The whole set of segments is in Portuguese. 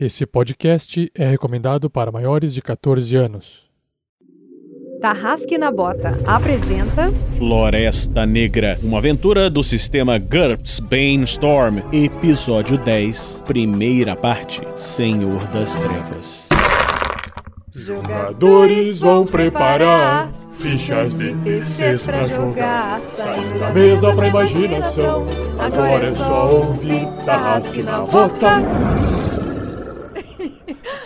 Esse podcast é recomendado para maiores de 14 anos. Tarrasque na Bota apresenta Floresta Negra, uma aventura do sistema GURPS Bainstorm, episódio 10, primeira parte, Senhor das Trevas. Jogadores vão preparar fichas de terceiros pra jogar. Saindo da mesa pra imaginação. Agora é só ouvir Tarrasque na Bota.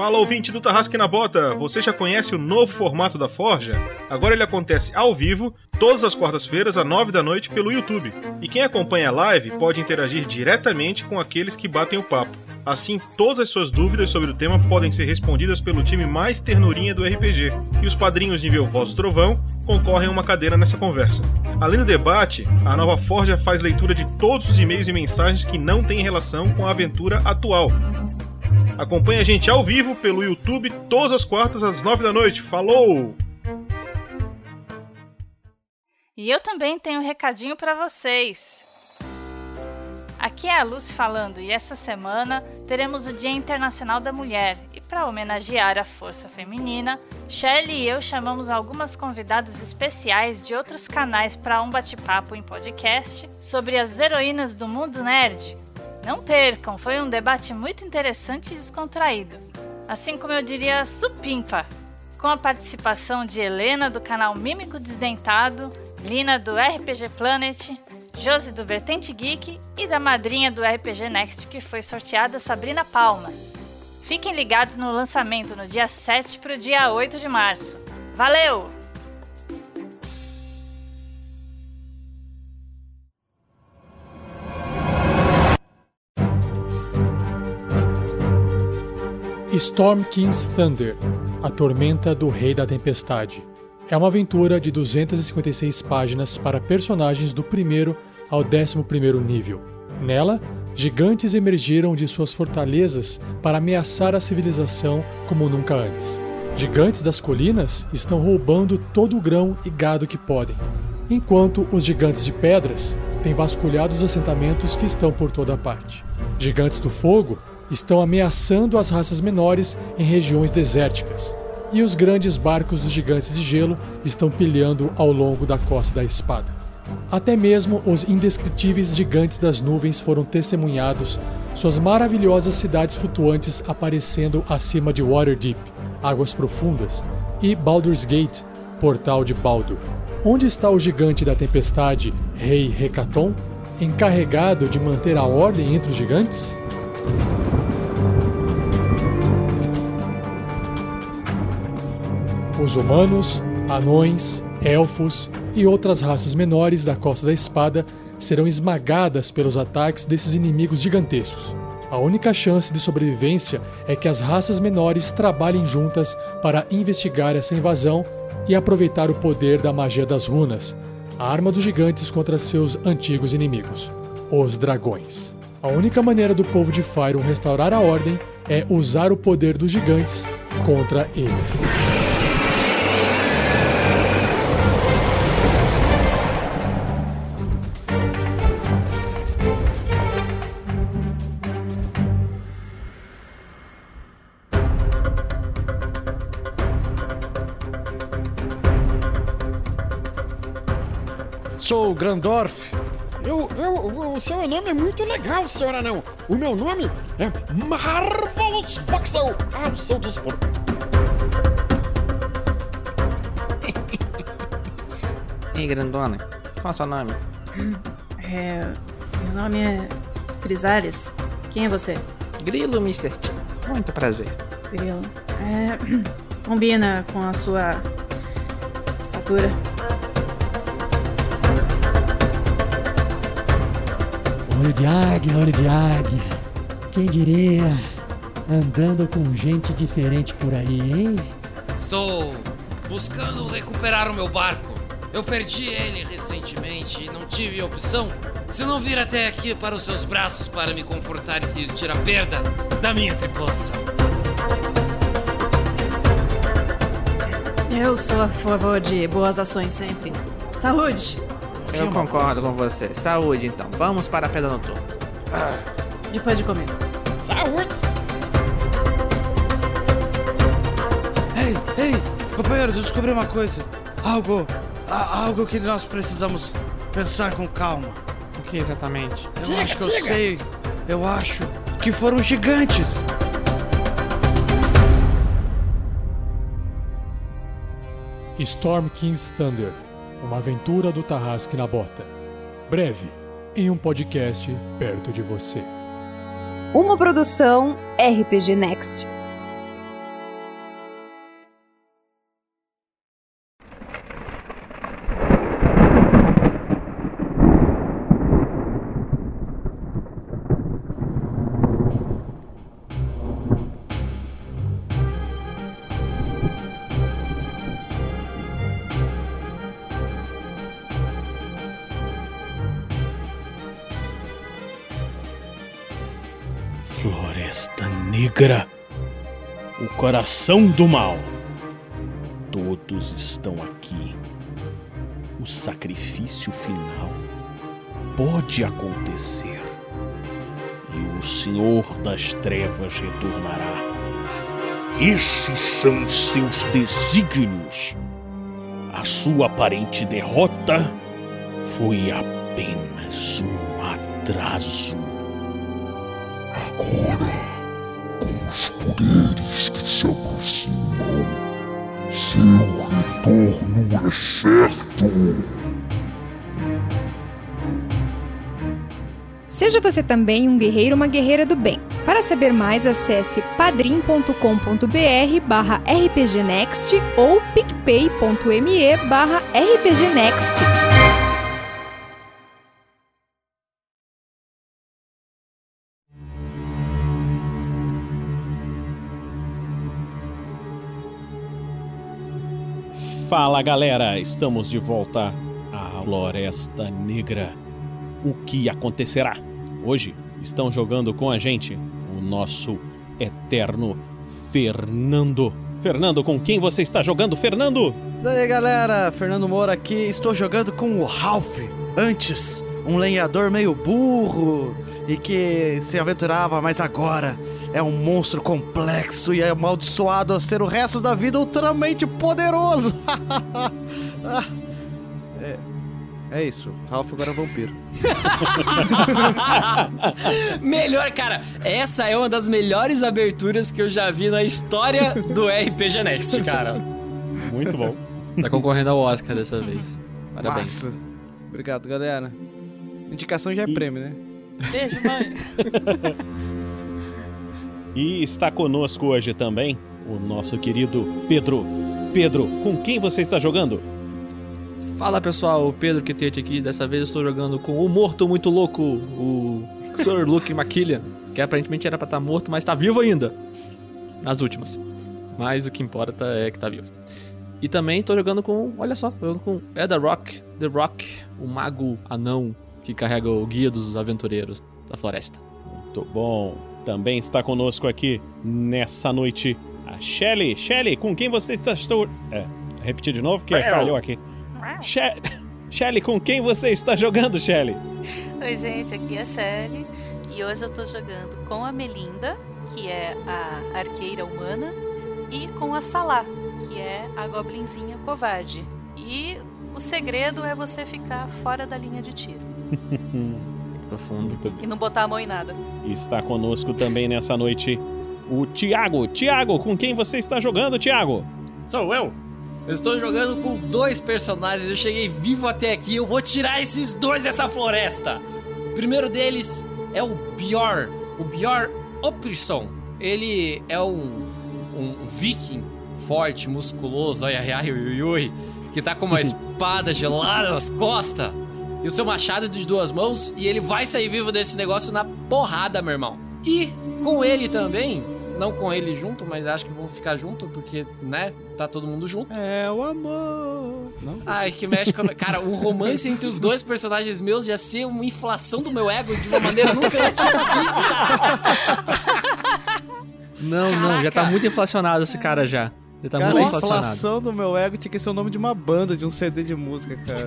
Fala ouvinte do Tarrasque na Bota, você já conhece o novo formato da Forja? Agora ele acontece ao vivo, todas as quartas-feiras, às 9 da noite, pelo YouTube. E quem acompanha a live pode interagir diretamente com aqueles que batem o papo. Assim, todas as suas dúvidas sobre o tema podem ser respondidas pelo time mais ternurinha do RPG. E os padrinhos nível Voz do Trovão concorrem a uma cadeira nessa conversa. Além do debate, a nova Forja faz leitura de todos os e-mails e mensagens que não têm relação com a aventura atual. Acompanhe a gente ao vivo pelo YouTube todas as quartas às nove da noite. Falou! E eu também tenho um recadinho para vocês. Aqui é a Lucy falando e essa semana teremos o Dia Internacional da Mulher e para homenagear a força feminina, Shelly e eu chamamos algumas convidadas especiais de outros canais para um bate-papo em podcast sobre as heroínas do mundo nerd. Não percam, foi um debate muito interessante e descontraído. Assim como eu diria supimpa, com a participação de Helena do canal Mímico Desdentado, Lina do RPG Planet, Josi do Vertente Geek e da madrinha do RPG Next que foi sorteada Sabrina Palma. Fiquem ligados no lançamento no dia 7 para o dia 8 de março. Valeu! Storm King's Thunder A Tormenta do Rei da Tempestade é uma aventura de 256 páginas para personagens do primeiro ao 11 nível. Nela, gigantes emergiram de suas fortalezas para ameaçar a civilização como nunca antes. Gigantes das colinas estão roubando todo o grão e gado que podem, enquanto os gigantes de pedras têm vasculhado os assentamentos que estão por toda parte. Gigantes do fogo estão ameaçando as raças menores em regiões desérticas, e os grandes barcos dos gigantes de gelo estão pilhando ao longo da costa da espada. Até mesmo os indescritíveis gigantes das nuvens foram testemunhados, suas maravilhosas cidades flutuantes aparecendo acima de Waterdeep, águas profundas, e Baldur's Gate, portal de Baldur. Onde está o gigante da tempestade, Rei Hecaton, encarregado de manter a ordem entre os gigantes? Os humanos, anões, elfos e outras raças menores da Costa da Espada serão esmagadas pelos ataques desses inimigos gigantescos. A única chance de sobrevivência é que as raças menores trabalhem juntas para investigar essa invasão e aproveitar o poder da magia das runas, a arma dos gigantes contra seus antigos inimigos, os dragões. A única maneira do povo de Fyron restaurar a ordem é usar o poder dos gigantes contra eles. Sou Grandorf. Eu, eu, o seu nome é muito legal, senhora não. O meu nome é Marvelous Voxel, ao seu dispor. Ei, grandona, qual é o seu nome? É, meu nome é Crisales. Quem é você? Grilo, Mr. T. Muito prazer. Grilo. É, combina com a sua estatura. Olho de águia, olho de águia. Quem diria? Andando com gente diferente por aí, hein? Estou buscando recuperar o meu barco. Eu perdi ele recentemente e não tive opção se não vir até aqui para os seus braços para me confortar e sentir a perda da minha tripulação. Eu sou a favor de boas ações sempre. Saúde! Eu concordo com você. Saúde, então. Vamos para a pedra noturna. Depois de comer. Saúde! Ei, ei, companheiros, eu descobri uma coisa. Algo, a- algo que nós precisamos pensar com calma. O que exatamente? Eu acho que eu sei. Eu acho que foram gigantes. Storm King's Thunder, uma aventura do Tarrasque na Bota. Breve, em um podcast perto de você. Uma produção RPG Next. Coração do mal. Todos estão aqui. O sacrifício final pode acontecer. E o Senhor das Trevas retornará. Esses são seus desígnios. A sua aparente derrota foi apenas um atraso. Agora, os poderes que se aproximam, seu retorno é certo. Seja você também um guerreiro ou uma guerreira do bem. Para saber mais, acesse padrim.com.br barra rpgnext ou picpay.me barra rpgnext. Fala galera, estamos de volta à Floresta Negra. O que acontecerá? Hoje estão jogando com a gente o nosso eterno Fernando. Fernando, com quem você está jogando, Fernando? Daí galera, Fernando Moura aqui. Estou jogando com o Ralph. Antes, um lenhador meio burro e que se aventurava, mas agora é um monstro complexo e é amaldiçoado a ser o resto da vida ultramente poderoso. É, é isso, Ralph agora é vampiro. Melhor, cara, essa é uma das melhores aberturas que eu já vi na história do RPG Next, cara. Muito bom. Tá concorrendo ao Oscar dessa vez. Parabéns. Massa. Obrigado, galera. Indicação já é prêmio, né? Beijo, mãe. E está conosco hoje também o nosso querido Pedro. Pedro, com quem você está jogando? Fala pessoal, o Pedro Quetete aqui. Dessa vez eu estou jogando com o morto muito louco, o Sir Luke McKillian, que aparentemente era pra estar morto, mas tá vivo ainda. Nas últimas. Mas o que importa é que tá vivo. E também tô jogando com, olha só, tô jogando com Eda Rock, The Rock, o mago anão que carrega o guia dos aventureiros da floresta. Muito bom. Também está conosco aqui nessa noite a Shelly. Shelly, com quem você está. estou- É, repetir de novo que Eu. falhou aqui. She- Shelly, com quem você está jogando, Shelly? Oi, gente, aqui é a Shelly e hoje eu tô jogando com a Melinda, que é a arqueira humana, e com a Salá, que é a goblinzinha covarde. E o segredo é você ficar fora da linha de tiro Profundo. e não botar a mão em nada. Está conosco também nessa noite o Tiago. Tiago, com quem você está jogando, Tiago? Sou eu. Eu estou jogando com dois personagens. Eu cheguei vivo até aqui. Eu vou tirar esses dois dessa floresta. O primeiro deles é o Bjorn. O Bjorn Oprisson. Ele é um, um viking forte, musculoso, ai ai ai ui, ui, que tá com uma espada gelada nas costas e o seu machado de duas mãos e ele vai sair vivo desse negócio na porrada, meu irmão. E com ele também, não com ele junto, mas acho que vão ficar junto porque, né, tá todo mundo junto. É o amor. Não? Ai, que mexe com a... Cara, o romance entre os dois personagens meus ia ser uma inflação do meu ego de uma maneira nunca antes vista. Não, não, já tá Caraca. muito inflacionado esse cara já. Ele tá cara, muito a inflação do meu ego tinha que ser o nome de uma banda, de um CD de música, cara.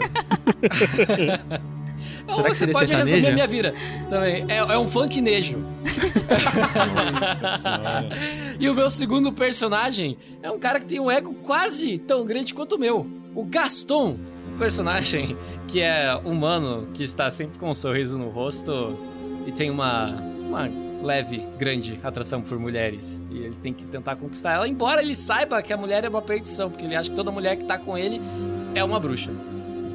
Ou Será que você pode sertaneja? resumir minha vida também. É, é um funknejo. e o meu segundo personagem é um cara que tem um ego quase tão grande quanto o meu. O Gaston. Um personagem que é humano, que está sempre com um sorriso no rosto e tem uma, uma leve, grande atração por mulheres. E ele tem que tentar conquistar ela, embora ele saiba que a mulher é uma perdição, porque ele acha que toda mulher que tá com ele é uma bruxa.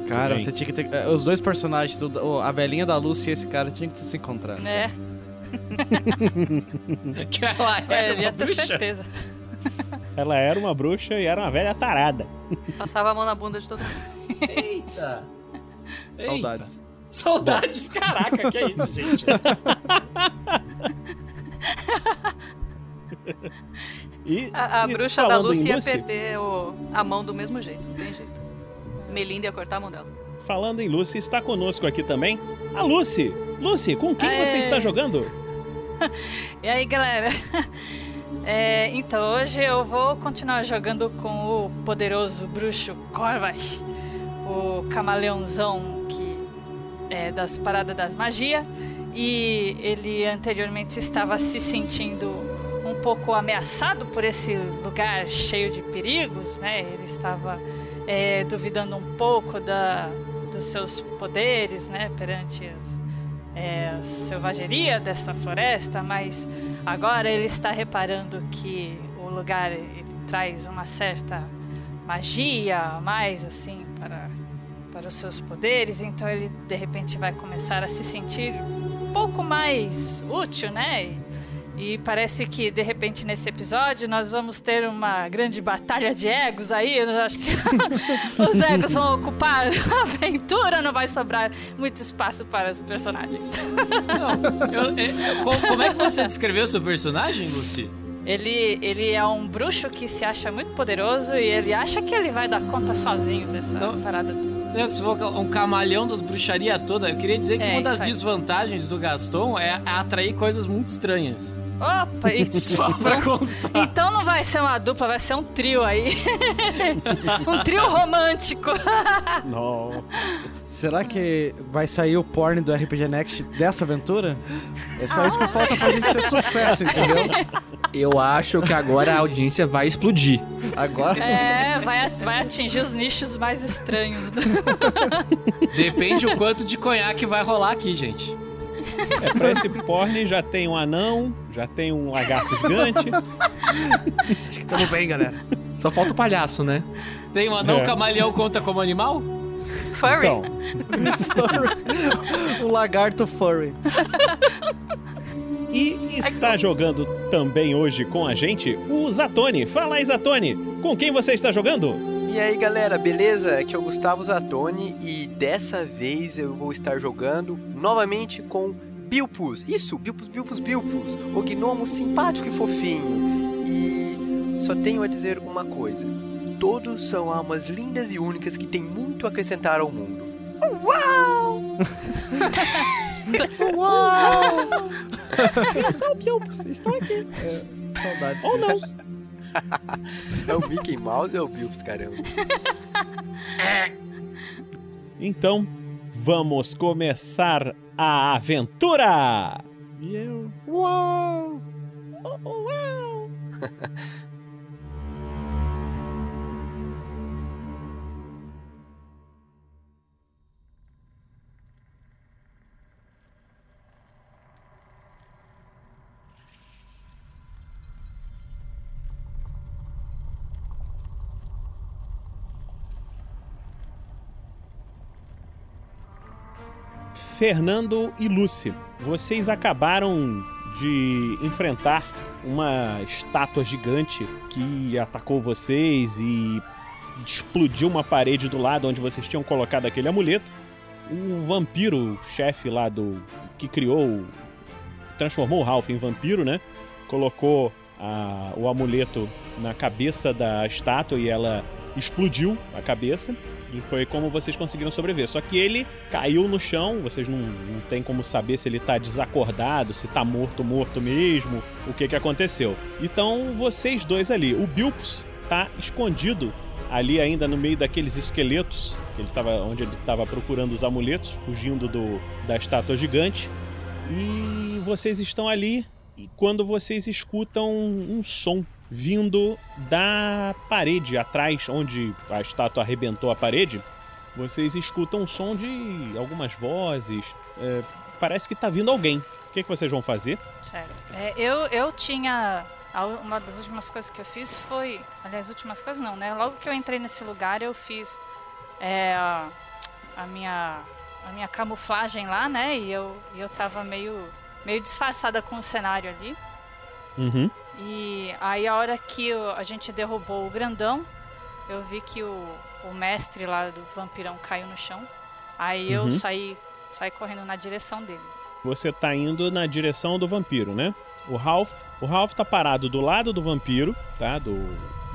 Cara, Bem. você tinha que ter. eh, Os dois personagens, a velhinha da Lúcia e esse cara, tinham que se encontrar. É. que ela É, é eu ia uma ter bruxa. certeza. Ela era uma bruxa e era uma velha tarada. Passava a mão na bunda de todo mundo. Eita! Saudades. Saudades, caraca, que é isso, gente? E, A, a e bruxa da Lucy ia Lucy, perder o- a mão do mesmo jeito, não tem jeito. Melinda ia cortar a mão dela. Falando em Lucy, está conosco aqui também a Lucy. Lucy, com quem você Aê. está jogando? E aí, galera? É, então, hoje eu vou continuar jogando com o poderoso bruxo Corvash, o camaleãozão é das paradas das magia. E ele anteriormente estava se sentindo um pouco ameaçado por esse lugar cheio de perigos, né? Ele estava é, duvidando um pouco da, dos seus poderes, né? Perante as, é, a selvageria dessa floresta, mas agora ele está reparando que o lugar ele traz uma certa magia a mais assim para para os seus poderes, então ele de repente vai começar a se sentir um pouco mais útil, né? E, e parece que de repente nesse episódio nós vamos ter uma grande batalha de egos aí. Eu acho que os egos vão ocupar a aventura, não vai sobrar muito espaço para os personagens. Eu- eu- como, como é que você descreveu seu personagem, Lucy? Ele, ele é um bruxo que se acha muito poderoso e ele acha que ele vai dar conta sozinho dessa parada. Eu, se for um camalhão das bruxaria toda, eu queria dizer que É, uma das desvantagens do Gaston é atrair coisas muito estranhas. Opa, isso. Só pra constar. Então não vai ser uma dupla, vai ser um trio aí. um trio romântico. Não. Será que vai sair o porn do RPG Next dessa aventura? É só isso que falta pra gente ser sucesso, entendeu? Eu acho que agora a audiência vai explodir. Agora? É, vai, vai atingir os nichos mais estranhos. Depende o quanto de conhaque vai rolar aqui, gente. É, pra esse porn já tem um anão, já tem um lagarto gigante. Acho que tamo bem, galera. Só falta o palhaço, né? Tem um anão É. camaleão conta como animal? Furry? Então, um lagarto furry. e está jogando também hoje com a gente o Zatoni. Fala aí, Zatoni, com quem você está jogando? E aí galera, beleza? Aqui é o Gustavo Zatoni e dessa vez eu vou estar jogando novamente com Bilpus. Isso, Bilpus, Bilpus, Bilpus. O gnomo simpático e fofinho. E só tenho a dizer uma coisa: todos são almas lindas e únicas que têm muito a acrescentar ao mundo. Uau! Uau! Eu sou o Bilpus, estou aqui. Saudades. Ou não. é o Mickey Mouse ou é o Bilpus, caramba? Então, vamos começar a aventura! E eu. Uau! Uau! Fernando e Lucy, vocês acabaram de enfrentar uma estátua gigante que atacou vocês e explodiu uma parede do lado onde vocês tinham colocado aquele amuleto. O vampiro, chefe lá do. que criou. transformou o Ralph em vampiro, né? Colocou a- o amuleto na cabeça da estátua e ela explodiu a cabeça. E foi como vocês conseguiram sobreviver. Só que ele caiu no chão, vocês não, não tem como saber se ele tá desacordado, se tá morto, morto mesmo, o que que aconteceu. Então, vocês dois ali, o Bilpus tá escondido ali ainda no meio daqueles esqueletos, que ele tava, onde ele estava procurando os amuletos, fugindo do, da estátua gigante. E vocês estão ali e quando vocês escutam um som vindo da parede atrás, onde a estátua arrebentou a parede, vocês escutam um som de algumas vozes. é, parece que tá vindo alguém. O que, que vocês vão fazer? Certo. É, eu, eu tinha. Uma das últimas coisas que eu fiz foi. Aliás, últimas coisas não, né? Logo que eu entrei nesse lugar, eu fiz é, a, a minha. A minha camuflagem lá, né? E eu, e eu tava meio, meio disfarçada com o cenário ali. Uhum. E aí a hora que a gente derrubou o grandão, eu vi que o, o mestre lá do vampirão caiu no chão. Aí eu Uhum. saí, saí correndo na direção dele. Você tá indo na direção do vampiro, né? O Ralph, o Ralph tá parado do lado do vampiro, tá? Do,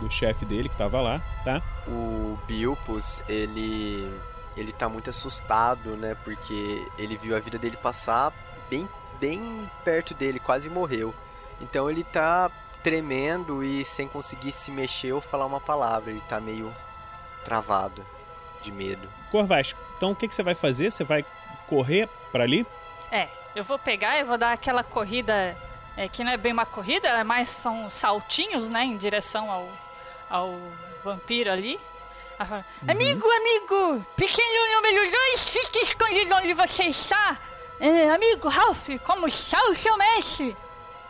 do chefe dele que tava lá, tá? O Bilpus, ele ele tá muito assustado, né? Porque ele viu a vida dele passar bem bem perto dele, quase morreu. Então ele tá tremendo e sem conseguir se mexer ou falar uma palavra, ele tá meio travado de medo. Corvais, então o que, que você vai fazer? Você vai correr pra ali? É, eu vou pegar e vou dar aquela corrida é, que não é bem uma corrida, é mais são saltinhos, né, em direção ao, ao vampiro ali. Ah, Amigo, amigo, pequeno número 2, fique escondido onde você está. É, amigo Ralph, como está o seu mestre?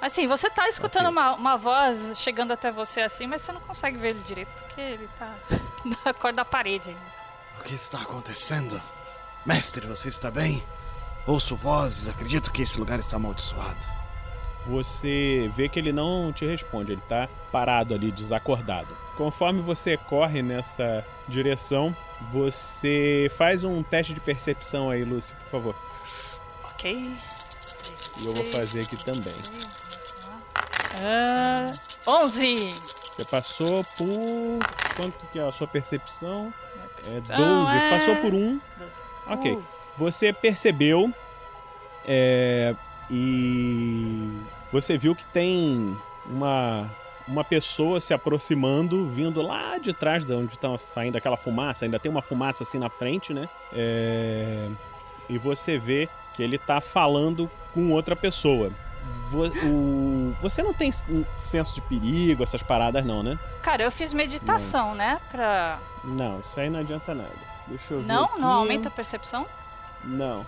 Assim, você tá escutando uma, uma voz chegando até você assim, mas você não consegue ver ele direito, porque ele tá na cor da parede ainda. O que está acontecendo? Mestre, você está bem? Ouço vozes, acredito que esse lugar está amaldiçoado. Você vê que ele não te responde, ele tá parado ali, desacordado. Conforme você corre nessa direção, você faz um teste de percepção aí, Lucy, por favor. Ok. E eu vou fazer aqui também. Ah, 11! Você passou por. Quanto que é a sua percepção? É percepção 12. é- Passou por um. Ok. Uh. Você percebeu. é, e. Você viu que tem uma. Uma pessoa se aproximando, vindo lá de trás de onde está saindo aquela fumaça. Ainda tem uma fumaça assim na frente, né? É, e você vê que ele tá falando com outra pessoa. Vo- o- Você não tem senso de perigo, essas paradas, não, né? Cara, eu fiz meditação, né? Pra. Não, isso aí não adianta nada. Deixa eu ver. Não? aqui. Não aumenta a percepção? Não.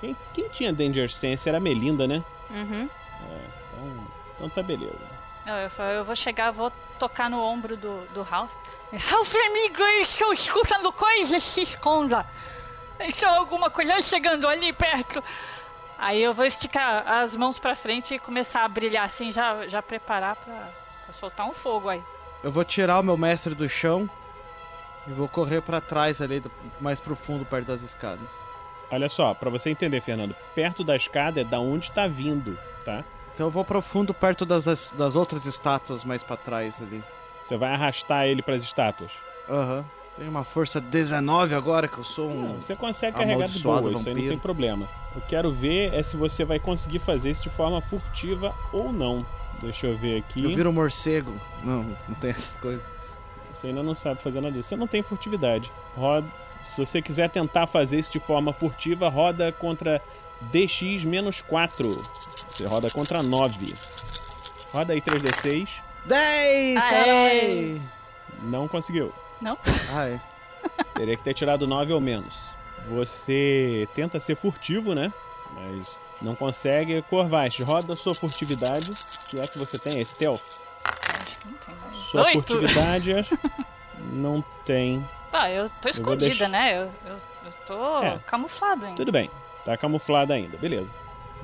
Quem, quem tinha Danger Sense era a Melinda, né? Uhum. É, então, então tá beleza. Eu, eu, vou chegar, vou tocar no ombro do, do Ralph. Ralph, amigo, eu estou escutando coisas, se esconda. Tem alguma coisa chegando ali perto. Aí eu vou esticar as mãos pra frente e começar a brilhar assim, já, já preparar pra, pra soltar um fogo aí. Eu vou tirar o meu mestre do chão e vou correr pra trás ali, mais profundo, perto das escadas. Olha só, pra você entender, Fernando, perto da escada é da onde tá vindo, tá? Então eu vou profundo perto das, das outras estátuas mais pra trás ali. Você vai arrastar ele pras estátuas. Aham. Tenho uma força 19 agora que eu sou um. Você consegue carregar de boa, amaldiçoado isso aí não vampiro. tem problema. Eu quero ver é se você vai conseguir fazer isso de forma furtiva ou não. Deixa eu ver aqui. Eu viro um morcego. Não, não tem essas coisas. Você ainda não sabe fazer nada disso. Você não tem furtividade. Roda... Se você quiser tentar fazer isso de forma furtiva, roda contra DX menos 4. Você roda contra 9. Roda aí 3D6. 10, Aê! carai! Não conseguiu. Não? Ah, é. Teria que ter tirado 9 ou menos. Você tenta ser furtivo, né? Mas não consegue. Corvais, roda a sua furtividade. Se é que você tem, é stealth. Acho que não tem mais. Sua Oito. furtividade não tem. Ah, eu tô Eu escondida, deixar- né? Eu, eu, eu tô É. camuflado ainda. Tudo bem, tá camuflada ainda, beleza.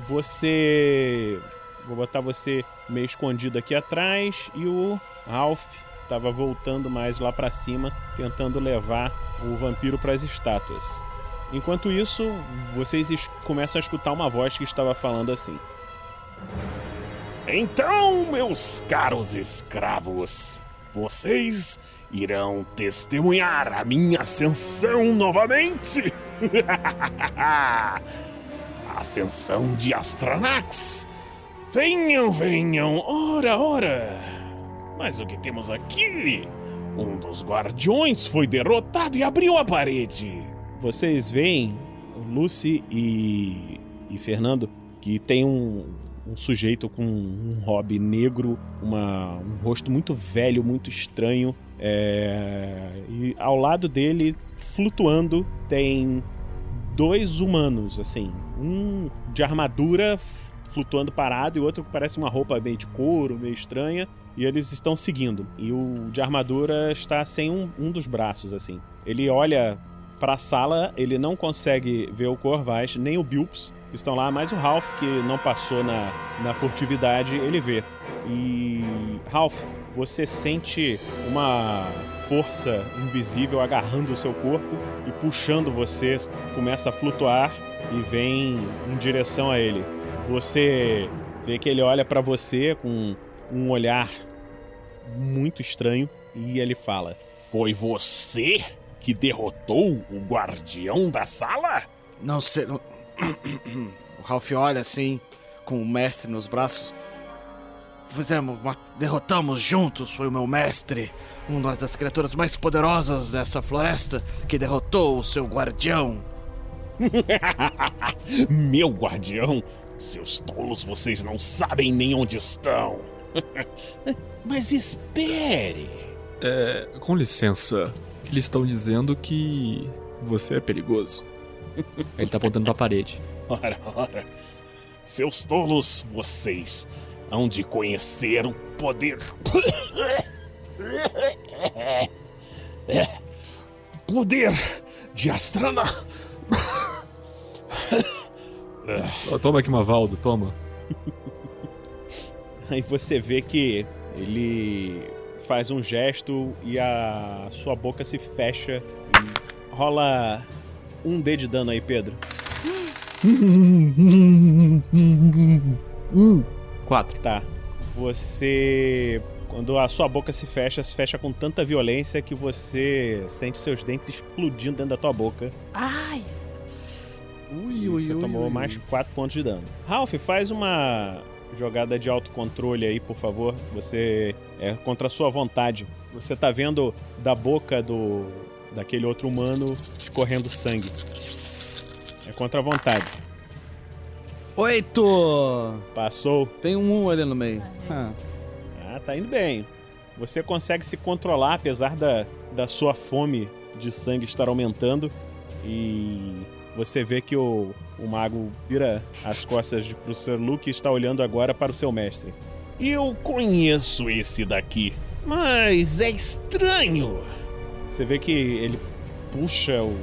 Você. Vou botar você meio escondido aqui atrás e o Ralph tava voltando mais lá pra cima, tentando levar o vampiro pras estátuas. Enquanto isso, vocês começam a escutar uma voz que estava falando assim. Então, meus caros escravos, vocês irão testemunhar a minha ascensão novamente? ascensão de Astranax. Venham, venham, ora, ora. Mas o que temos aqui? Um dos guardiões foi derrotado e abriu a parede. Vocês veem Lucy e, e Fernando que tem um, um sujeito com um hobby negro, uma, um rosto muito velho, muito estranho. é, e ao lado dele, flutuando, tem dois humanos, assim. Um de armadura flutuando parado e outro que parece uma roupa meio de couro, meio estranha. E eles estão seguindo. E o de armadura está sem um, um dos braços, assim. Ele olha pra sala, ele não consegue ver o Corvais, nem o Bilps, que estão lá, mas o Ralph, que não passou na, na furtividade, ele vê. E. Ralph, você sente uma força invisível agarrando o seu corpo e puxando você, começa a flutuar e vem em direção a ele. Você vê que ele olha pra você com um olhar muito estranho e ele fala: Foi você que derrotou o guardião da sala? Não sei. não- O Ralph olha assim, com o mestre nos braços. Fizemos, derrotamos juntos, foi o meu mestre, uma das criaturas mais poderosas dessa floresta, que derrotou o seu guardião. Meu guardião? Seus tolos, vocês não sabem nem onde estão. Mas espere. É, com licença, eles estão dizendo que você é perigoso. Ele tá apontando pra parede. Ora, ora. Seus tolos, vocês hão de conhecer o poder. Poder de Astrana. Toma aqui uma Valdo, toma. Aí você vê que ele faz um gesto e a sua boca se fecha. E rola um D de dano aí, Pedro. Quatro. Tá. Você. Quando a sua boca se fecha, se fecha com tanta violência que você sente seus dentes explodindo dentro da tua boca. Ai! Ui, você tomou mais 4 pontos de dano. Ralph, faz uma jogada de autocontrole aí, por favor. Você é contra a sua vontade. Você tá vendo da boca do daquele outro humano escorrendo sangue. É contra a vontade. Oito! Passou. Tem um ali no meio. Ah. Ah, tá indo bem. Você consegue se controlar apesar da, da sua fome de sangue estar aumentando. E você vê que o, o mago vira as costas de- pro Sir Luke e está olhando agora para o seu mestre. Eu conheço esse daqui, mas é estranho. Você vê que ele puxa o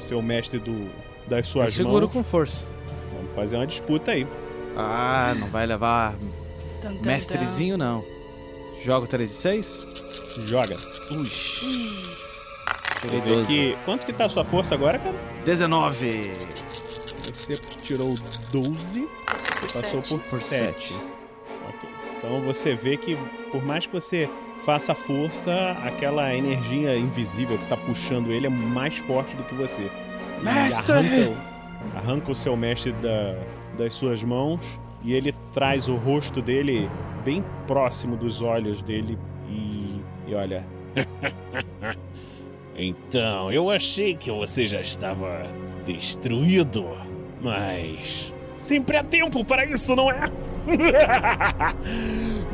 seu mestre do, das Eu suas seguro mãos. com força. Vamos fazer uma disputa aí. Ah, não vai levar Tum, tum, mestrezinho, não. Jogo 3 e 6? Joga. Ui. Você vê que... Quanto que tá a sua força agora, cara? 19. Você tirou 12, você passou por, Por 7. Ok. Então você vê que, por mais que você faça força, aquela energia invisível que tá puxando ele é mais forte do que você. E Mestre! Arranca, o- arranca o seu mestre da- das suas mãos e ele traz o rosto dele bem próximo dos olhos dele e, e olha. Então, eu achei que você já estava destruído, mas sempre há tempo para isso, não é?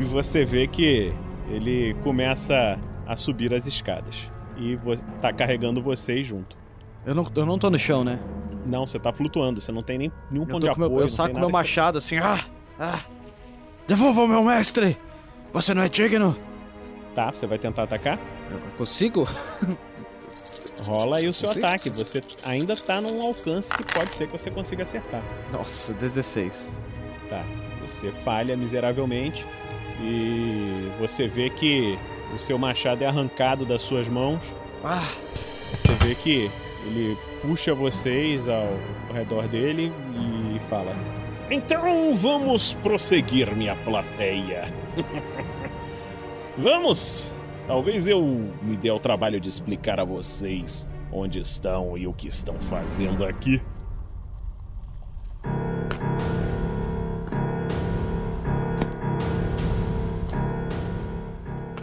E você vê que ele começa a subir as escadas. E tá carregando vocês junto. Eu não, eu não tô no chão, né? Não, você tá flutuando, você não tem nem nenhum ponto de apoio. meu, eu saco meu que machado assim. Ah! Ah! Devolva o meu mestre! Você não é digno? Tá, você vai tentar atacar? Eu consigo? Rola aí o seu Consigo? ataque. Você ainda tá num alcance que pode ser que você consiga acertar. Nossa, 16. Tá. Você falha miseravelmente e você vê que o seu machado é arrancado das suas mãos. Ah! Você vê que ele puxa vocês ao, ao redor dele e fala: Então vamos prosseguir, minha plateia. vamos! Talvez eu me dê ao trabalho de explicar a vocês onde estão e o que estão fazendo aqui.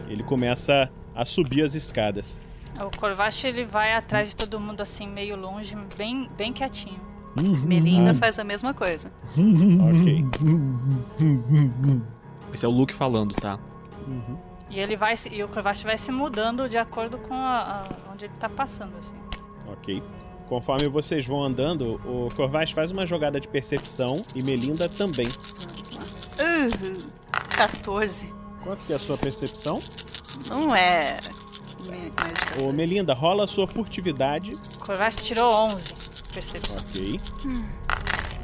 Ele começa a subir as escadas. O Corvache ele vai atrás de todo mundo assim, meio longe, bem, bem quietinho. Melinda Ah. faz a mesma coisa. ok. Esse é o Luke falando, tá? E ele vai e o Corvache vai se mudando de acordo com a, a- onde ele tá passando, assim. Ok. Conforme vocês vão andando, o Corvais faz uma jogada de percepção e Melinda também. Uhum. 14. Quanto que é a sua percepção? Não é. me- mais de 14. Ô, Melinda, rola a sua furtividade. O Corvache tirou 11. Percepção. Ok. Hum.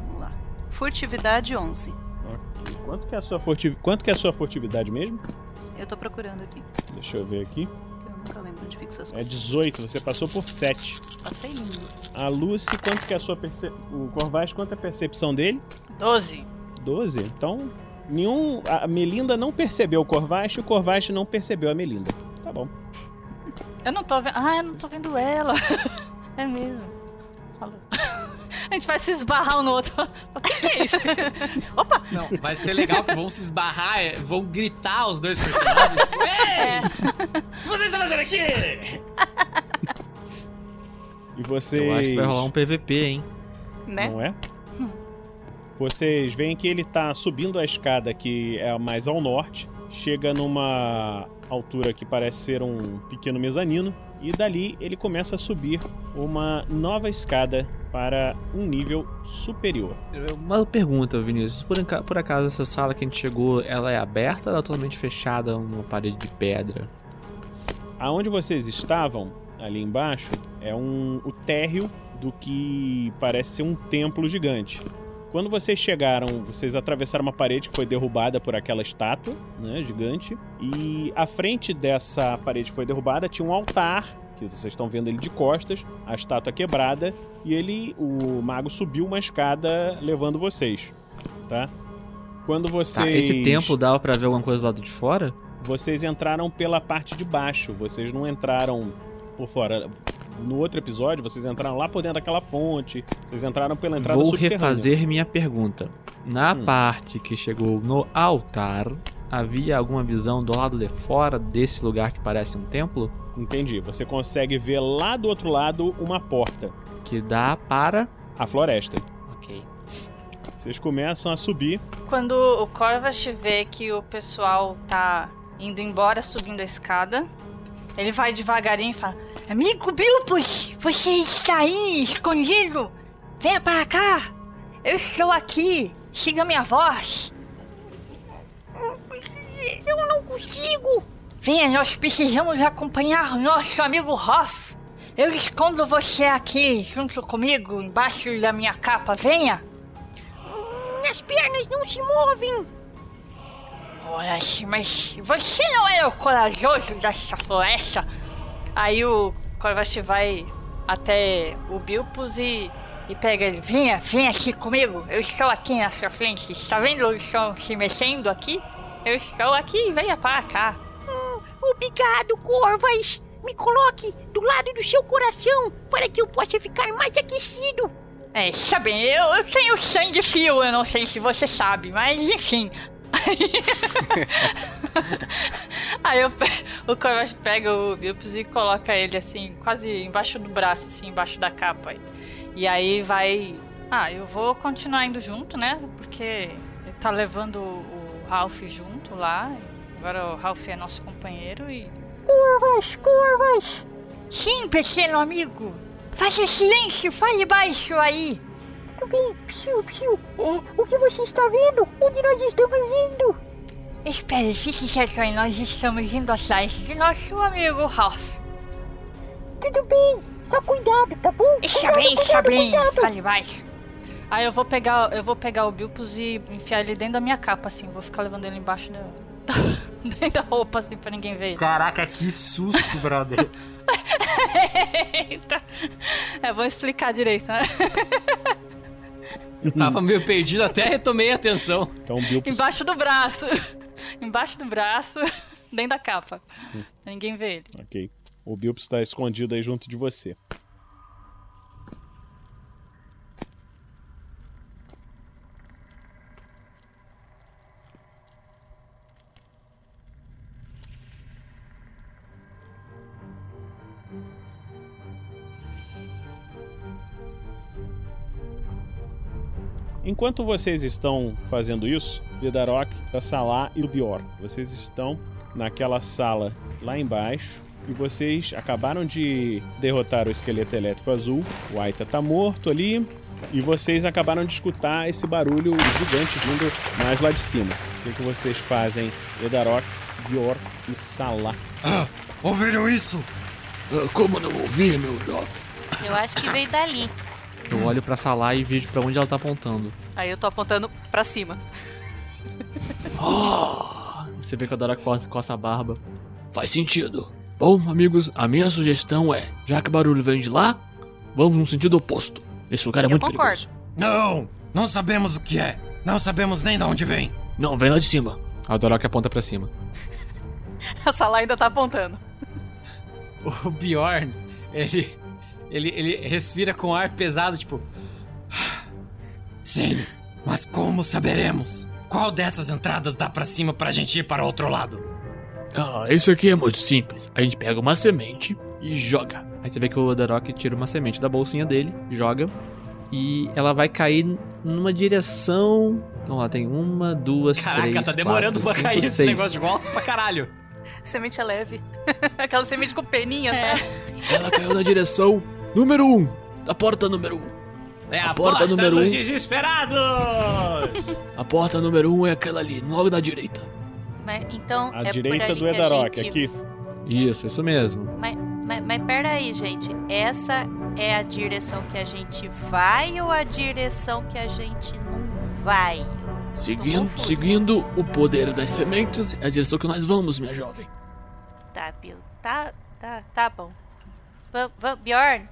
Vamos lá. Furtividade 11. Ok. Quanto que é a sua, furtiv... Quanto que é a sua furtividade mesmo? Eu tô procurando aqui. Deixa eu ver aqui. Eu nunca lembro onde fica essas É coisas. 18, você passou por 7. Passei lindo. A Lucy, quanto que é a sua percepção? O Corvais, quanto é a percepção dele? 12. 12? Então, nenhum. A Melinda não percebeu o Corvais e o Corvais não percebeu a Melinda. Tá bom. Eu não tô vendo. Ah, eu não tô vendo ela. é mesmo. Falou. A gente vai se esbarrar um no outro. O que, que é isso? Opa! Não, vai ser legal que vão se esbarrar, é, vão gritar os dois personagens. tipo, Ei! O que vocês estão fazendo aqui? E vocês. Eu acho que vai rolar um PVP, hein? Né? Não é? Vocês veem que ele tá subindo a escada que é a mais ao norte, chega numa altura que parece ser um pequeno mezanino, e dali ele começa a subir uma nova escada para um nível superior. Uma pergunta, Vinícius. Por, por acaso essa sala que a gente chegou, ela é aberta ou ela é totalmente fechada, uma parede de pedra? Aonde vocês estavam, ali embaixo, é um o térreo do que parece ser um templo gigante. Quando vocês chegaram, vocês atravessaram uma parede que foi derrubada por aquela estátua, né, gigante, e à frente dessa parede que foi derrubada tinha um altar, que vocês estão vendo ele de costas, a estátua quebrada, e ele, o mago subiu uma escada levando vocês, tá? Quando vocês Tá, esse templo dava pra ver alguma coisa do lado de fora? vocês entraram pela parte de baixo, vocês não entraram por fora. No outro episódio, vocês entraram lá por dentro daquela fonte, vocês entraram pela entrada Vou refazer minha pergunta. Na Hum. parte que chegou no altar, havia alguma visão do lado de fora desse lugar que parece um templo? Entendi. Você consegue ver lá do outro lado uma porta. Que dá para. A floresta. Ok. Vocês começam a subir. Quando o Corvas vê que o pessoal tá indo embora subindo a escada, ele vai devagarinho e fala: Amigo Bilbus, você está aí escondido? Venha para cá! Eu estou aqui! Siga minha voz! Eu não consigo! Venha, nós precisamos acompanhar nosso amigo Hoff! Eu escondo você aqui junto comigo, embaixo da minha capa, venha! Minhas pernas não se movem! Ora, mas você não é o corajoso dessa floresta? Aí o Corvache vai até o Bilpus e, e pega ele. Venha, venha aqui comigo. Eu estou aqui na sua frente. Está vendo o chão se mexendo aqui? Eu estou aqui, venha para cá. Obrigado, Corvas. Me coloque do lado do seu coração para que eu possa ficar mais aquecido. É, está bem, eu, eu tenho sangue frio, eu não sei se você sabe, mas enfim. Aí eu, pe- o Corvache pega o Bilpus e coloca ele assim, quase embaixo do braço, assim, embaixo da capa. E aí vai. Ah, eu vou continuar indo junto, né? Porque ele tá levando o Ralph junto lá. Agora o Ralph é nosso companheiro e. Curvas, curvas. Sim, pequeno amigo! Faça silêncio, fale baixo aí! Tudo bem, psiu, psiu. É, o que você está vendo? Onde nós estamos indo? Espere, fique quieto aí, nós estamos indo atrás de nosso amigo Ralph. Tudo bem, só cuidado, tá bom? Está bem, está bem, fale baixo. Aí eu vou pegar, eu vou pegar o Bilpus e enfiar ele dentro da minha capa, assim. Vou ficar levando ele embaixo da. dentro da roupa, assim, pra ninguém ver. ele. Caraca, que susto, brother. Eita. É, vou explicar direito, né? Eu tava meio perdido, até retomei a atenção. Então o Bilpus Embaixo do braço. Embaixo do braço, dentro da capa. Pra ninguém ver ele. Ok. O Bilpus está escondido aí junto de você. Enquanto vocês estão fazendo isso, Bedarok, Salah e o Bior, vocês estão naquela sala lá embaixo e vocês acabaram de derrotar o esqueleto elétrico azul. O Aita tá morto ali e vocês acabaram de escutar esse barulho gigante vindo mais lá de cima. O que, que vocês fazem, Edarok, Bior e Salah? Ah, ouviram isso? Ah, como não ouvir, meu jovem? Eu acho que veio dali. Eu olho pra Salah e vejo pra onde ela tá apontando. Aí eu tô apontando pra cima. Você vê que a Dora coça, coça a barba. Faz sentido. Bom, amigos, a minha sugestão é, já que o barulho vem de lá, vamos no sentido oposto. Esse lugar é muito perigoso. Não! Não sabemos o que é. Não sabemos nem de onde vem. Não, vem lá de cima. A Dorok aponta pra cima. A Salah ainda tá apontando. O Bjorn, ele, ele, ele respira com ar pesado, tipo. Sim, mas como saberemos? Qual dessas entradas dá pra cima pra gente ir para o outro lado? Ah, isso aqui é muito simples. A gente pega uma semente e joga. Aí você vê que o Darok tira uma semente da bolsinha dele, joga. E ela vai cair numa direção. Então lá tem uma, duas, Caraca, três. tá demorando quatro, pra cinco, cair esse seis. negócio de volta pra caralho. Semente é leve. Aquela semente com peninha, sabe? Ela caiu na direção número 1. Um, da porta número 1. Um. É a, A porta número dos um. desesperados! A porta número 1 um é aquela ali, logo da direita. Mas, então, A é por direita ali do que a Edarok, gente... aqui. Isso, isso mesmo. Mas, mas, mas pera aí, gente. Essa é a direção que a gente vai ou a direção que a gente não vai? Seguindo, seguindo o poder das sementes, é a direção que nós vamos, minha jovem. Tá, Bill. Tá, tá, tá bom. Va- Bjorn,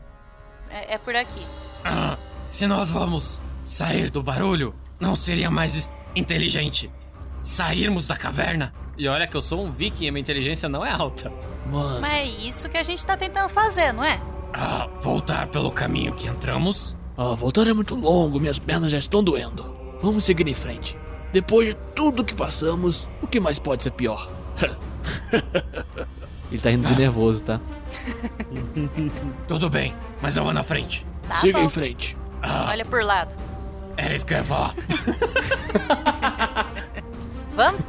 é, é por aqui. Ah, se nós vamos sair do barulho, não seria mais inteligente sairmos da caverna? E olha que eu sou um viking e minha inteligência não é alta. Mas. Mas é isso que a gente tá tentando fazer, não é? Ah, voltar pelo caminho que entramos? Ah, voltar é muito longo, minhas pernas já estão doendo. Vamos seguir em frente. Depois de tudo que passamos, o que mais pode ser pior? Ele tá rindo de nervoso, tá? Tudo bem, mas eu vou na frente. Tá Siga bom. em frente. Ah, Olha por lado. era isso que eu ia falar. Vamos?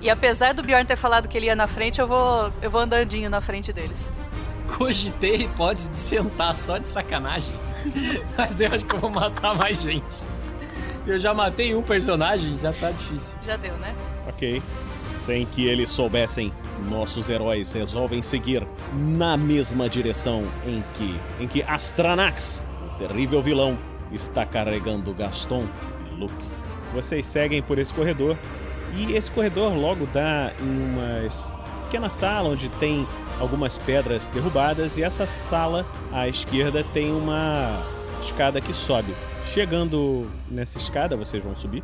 E apesar do Bjorn ter falado que ele ia na frente, eu vou, eu vou andandinho na frente deles. Cogitei hipótese de sentar só de sacanagem. Mas eu acho que eu vou matar mais gente. Eu já matei um personagem, já tá difícil. Já deu, né? Ok. Sem que eles soubessem, nossos heróis resolvem seguir na mesma direção em que, em que Astranax, o terrível vilão, está carregando Gaston e Luke. Vocês seguem por esse corredor e esse corredor logo dá em uma pequena sala onde tem algumas pedras derrubadas e essa sala à esquerda tem uma escada que sobe. Chegando nessa escada, vocês vão subir.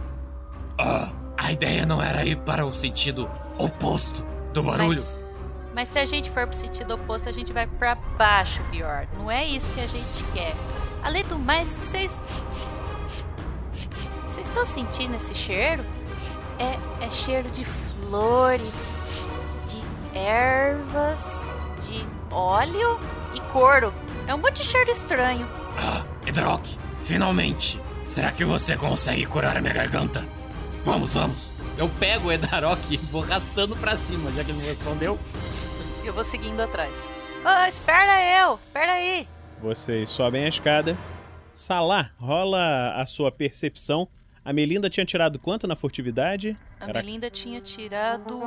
Ah, a ideia não era ir para o sentido oposto do barulho. Mas, mas se a gente for pro sentido oposto, a gente vai pra baixo, Bjorn. Não é isso que a gente quer. Além do mais, vocês. Vocês estão sentindo esse cheiro? É, é cheiro de flores, de ervas, de óleo e couro. É um monte de cheiro estranho. Ah, finalmente. Será que você consegue curar a minha garganta? Vamos, vamos. Eu pego o Edarok e vou arrastando pra cima, já que ele não respondeu. Eu vou seguindo atrás. Ah, espera eu! Espera aí! Vocês sobem a escada. Salah, rola a sua percepção. A Melinda tinha tirado quanto na furtividade? A Era Melinda tinha tirado.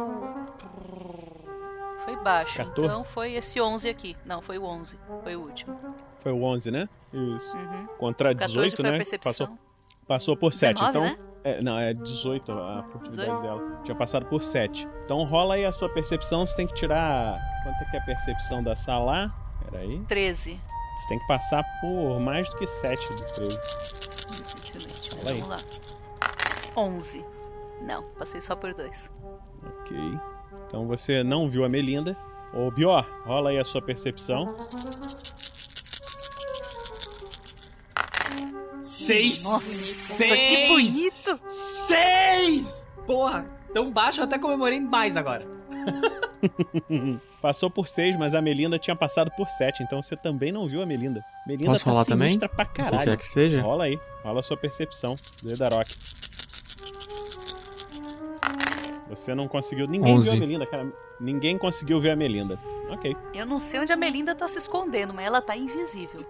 Foi baixo, 14? então foi esse 11 aqui. Não, foi o 11. Foi o último. Foi o 11, né? Isso. Uhum. Contra 14 18, foi a né? percepção. Passou, passou por 7. 19, então, né? é, não, é 18 a furtividade 18? dela. Tinha passado por 7. Então rola aí a sua percepção. Você tem que tirar. Quanto é que é a percepção da Salah? Peraí. 13. Você tem que passar por mais do que 7 do 13. Dificilmente. Aí. Vamos lá. 11. Não, passei só por 2. Ok. Então você não viu a Melinda. Ô, Bior, rola aí a sua percepção. Seis! Nossa, Seis! que bonito! Seis! Porra, tão baixo eu até comemorei mais agora. Passou por 6, mas a Melinda tinha passado por 7, então você também não viu a Melinda. Melinda Posso tá rolar também? pra caralho. Qualquer que seja? Rola aí. Rola a sua percepção do Edarok. Você não conseguiu. Ninguém Onze. viu a Melinda, cara. Ninguém conseguiu ver a Melinda. Ok. Eu não sei onde a Melinda tá se escondendo, mas ela tá invisível.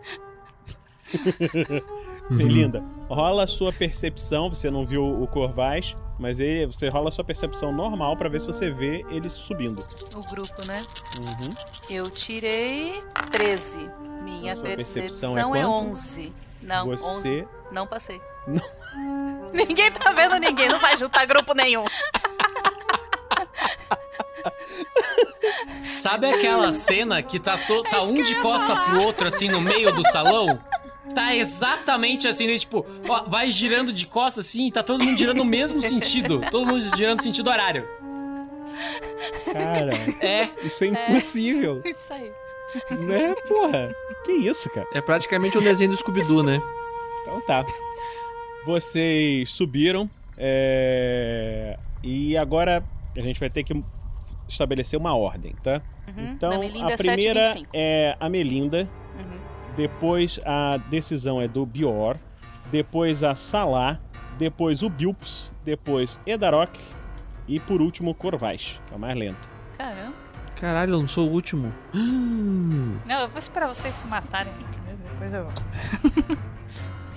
Melinda, rola a sua percepção. Você não viu o Corvais, mas ele, você rola a sua percepção normal pra ver se você vê ele subindo. O grupo, né? Uhum. Eu tirei 13. Minha Sua percepção, percepção é é, quanto? 11. Não, Você- 11. Não passei. ninguém tá vendo ninguém, não vai juntar grupo nenhum. Sabe aquela cena que tá, to- tá um de costa pro outro, assim, no meio do salão? Tá exatamente assim, né? Tipo, ó, vai girando de costa assim e tá todo mundo girando no mesmo sentido. Todo mundo girando no sentido horário. Cara, É. isso é impossível. Isso aí. Né, porra? Que isso, cara? É praticamente um desenho do Scooby-Doo, né? Então tá. Vocês subiram. é, E agora a gente vai ter que estabelecer uma ordem, tá? Uhum. Então, Melinda a é primeira 7,25. é a Melinda. Uhum. Depois a decisão é do Bior. Depois a Salah. Depois o Bilps. Depois Edarok. E por último, Corvais, que é o mais lento. Caramba. Caralho, eu não sou o último. Não, eu vou esperar vocês se matarem primeiro, depois eu.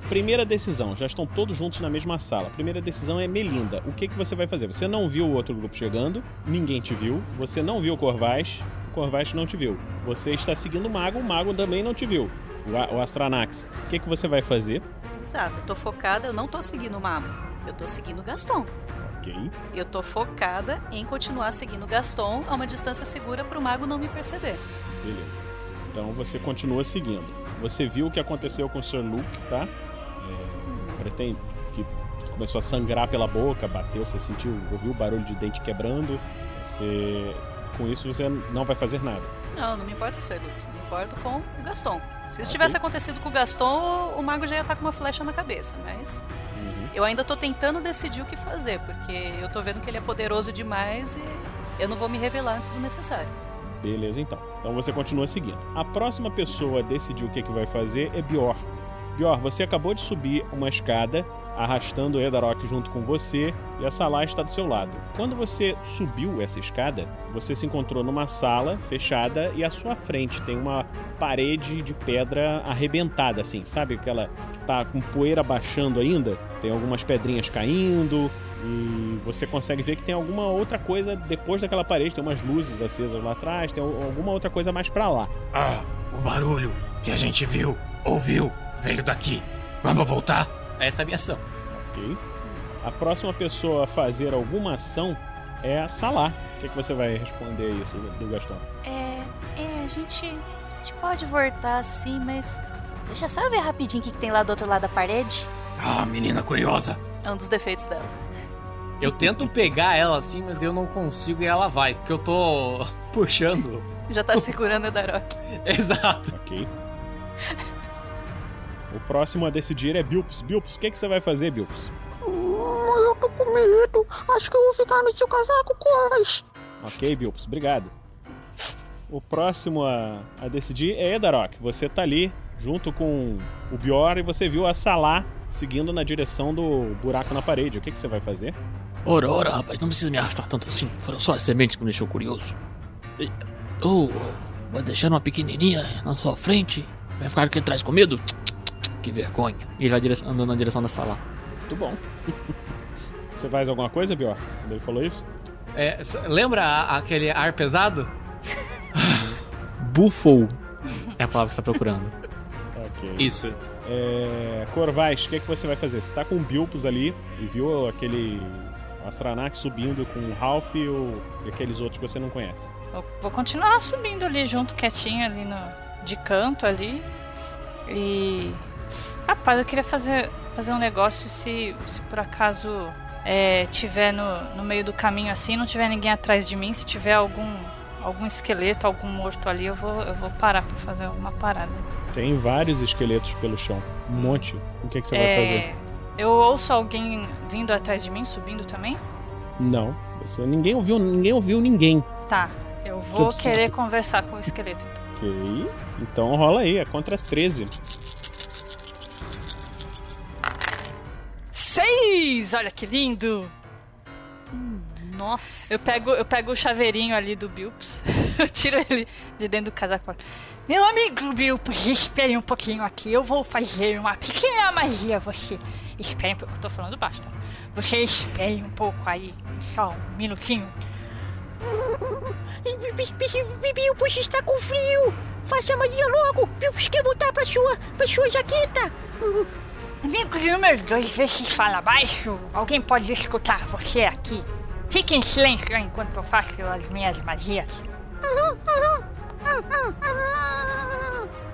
Primeira decisão, já estão todos juntos na mesma sala. Primeira decisão é Melinda. O que, que você vai fazer? Você não viu o outro grupo chegando, ninguém te viu. Você não viu o Corvais, o Corvais não te viu. Você está seguindo o Mago, o Mago também não te viu. O, o Astranax. O que, que você vai fazer? Exato, eu tô focada, eu não tô seguindo o Mamo. Eu tô seguindo o Gaston. Ok. Eu tô focada em continuar seguindo o Gaston a uma distância segura pro mago não me perceber. Beleza. Então você continua seguindo. Você viu o que aconteceu com o Sir Luke, tá? É, pretende que começou a sangrar pela boca, bateu, você sentiu, ouviu o barulho de dente quebrando. Você, com isso você não vai fazer nada. Não, não me importa com o Sir Luke, me importo com o Gaston. Se isso tivesse acontecido com o Gaston, o mago já ia estar com uma flecha na cabeça, mas eu ainda tô tentando decidir o que fazer, porque eu tô vendo que ele é poderoso demais e eu não vou me revelar antes do necessário. Beleza, então. Então você continua seguindo. A próxima pessoa a decidir o que, que vai fazer é Bior. Bior, você acabou de subir uma escada, arrastando o junto com você, e a Salah está do seu lado. Quando você subiu essa escada, você se encontrou numa sala fechada e à sua frente tem uma parede de pedra arrebentada, assim, sabe? Aquela que tá com poeira baixando ainda. Tem algumas pedrinhas caindo, e você consegue ver que tem alguma outra coisa depois daquela parede. Tem umas luzes acesas lá atrás, tem al- alguma outra coisa mais pra lá. Ah, o barulho que a gente viu, ouviu, veio daqui. Vamos voltar? Essa é a minha ação. Ok. A próxima pessoa a fazer alguma ação é a Salah. O que, que você vai responder a isso do Gastão? É, é, a gente, a gente pode voltar assim, mas deixa só eu ver rapidinho o que, que tem lá do outro lado da parede. Ah, menina curiosa. É um dos defeitos dela. Eu tento pegar ela assim, mas eu não consigo e ela vai, porque eu tô puxando. Já tá segurando o Darok. Exato. Ok. O próximo a decidir é Bilpus. Bilpus, o que, que você vai fazer, Bilpus? Hum, eu tô com medo. Acho que eu vou ficar no seu casaco, Corvas. Ok, Bilpus, obrigado. O próximo a, a decidir é Edarok. Você tá ali junto com o Bior e você viu a Salah seguindo na direção do buraco na parede. O que, que você vai fazer? Ora, ora, rapaz, não precisa me arrastar tanto assim. Foram só as sementes que me deixou curioso. E- Oh, vai deixar uma pequenininha na sua frente? Vai ficar aqui atrás com medo? Que vergonha. E ele vai andando na direção da sala. Muito bom. Você faz alguma coisa, Bior? Quando ele falou isso? É, lembra a- aquele ar pesado? Buffle é a palavra que você tá procurando. Ok. Isso. É... Corvais, o que, que você vai fazer? Você tá com o Bilpus ali e viu aquele Astranax subindo com o Ralph e, o... e aqueles outros que você não conhece. Eu vou continuar subindo ali junto, quietinho ali no, de canto ali. E. Rapaz, eu queria fazer, fazer um negócio se, se por acaso é, tiver no, no meio do caminho assim, não tiver ninguém atrás de mim, se tiver algum, algum esqueleto, algum morto ali, eu vou, eu vou parar pra fazer alguma parada. Tem vários esqueletos pelo chão. Um monte. O que, que você vai É, fazer? Eu ouço alguém vindo atrás de mim, subindo também? Não. Você... Ninguém ouviu ninguém. Ouviu ninguém. Tá. Eu vou querer conversar com o esqueleto. Ok. Então rola aí, é contra 13. Seis! Olha que lindo! Nossa! Eu pego, eu pego o chaveirinho ali do Bilps, eu tiro ele de dentro do casaco. Meu amigo Bilps, espere um pouquinho aqui, eu vou fazer uma pequena magia. Você espere um pouco, eu tô falando baixo, tá? Você espere um pouco aí, só um minutinho. Bilpus está com frio! Faça a magia logo! Bilpus quer voltar pra sua, pra sua jaqueta! Amigos número dois, vê se fala baixo. Alguém pode escutar você aqui. Fique em silêncio enquanto eu faço as minhas magias.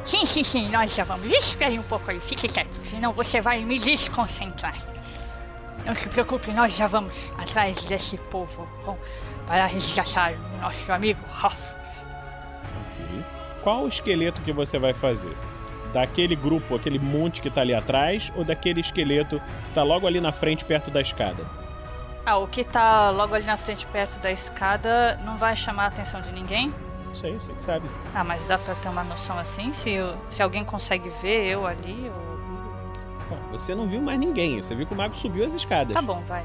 Sim, sim, sim, nós já vamos. Espere um pouco aí, fique quieto, senão você vai me desconcentrar. Não se preocupe, nós já vamos atrás desse povo com, para resgatar o nosso amigo Hoff. Ok. Qual o esqueleto que você vai fazer? Daquele grupo, aquele monte que tá ali atrás, ou daquele esqueleto que tá logo ali na frente, perto da escada? Ah, o que tá logo ali na frente, perto da escada, não vai chamar a atenção de ninguém? Não sei, você que sabe. Ah, mas dá pra ter uma noção assim? Se, eu- se alguém consegue ver eu ali, ou... Bom, você não viu mais ninguém, você viu que o mago subiu as escadas. Tá bom, vai.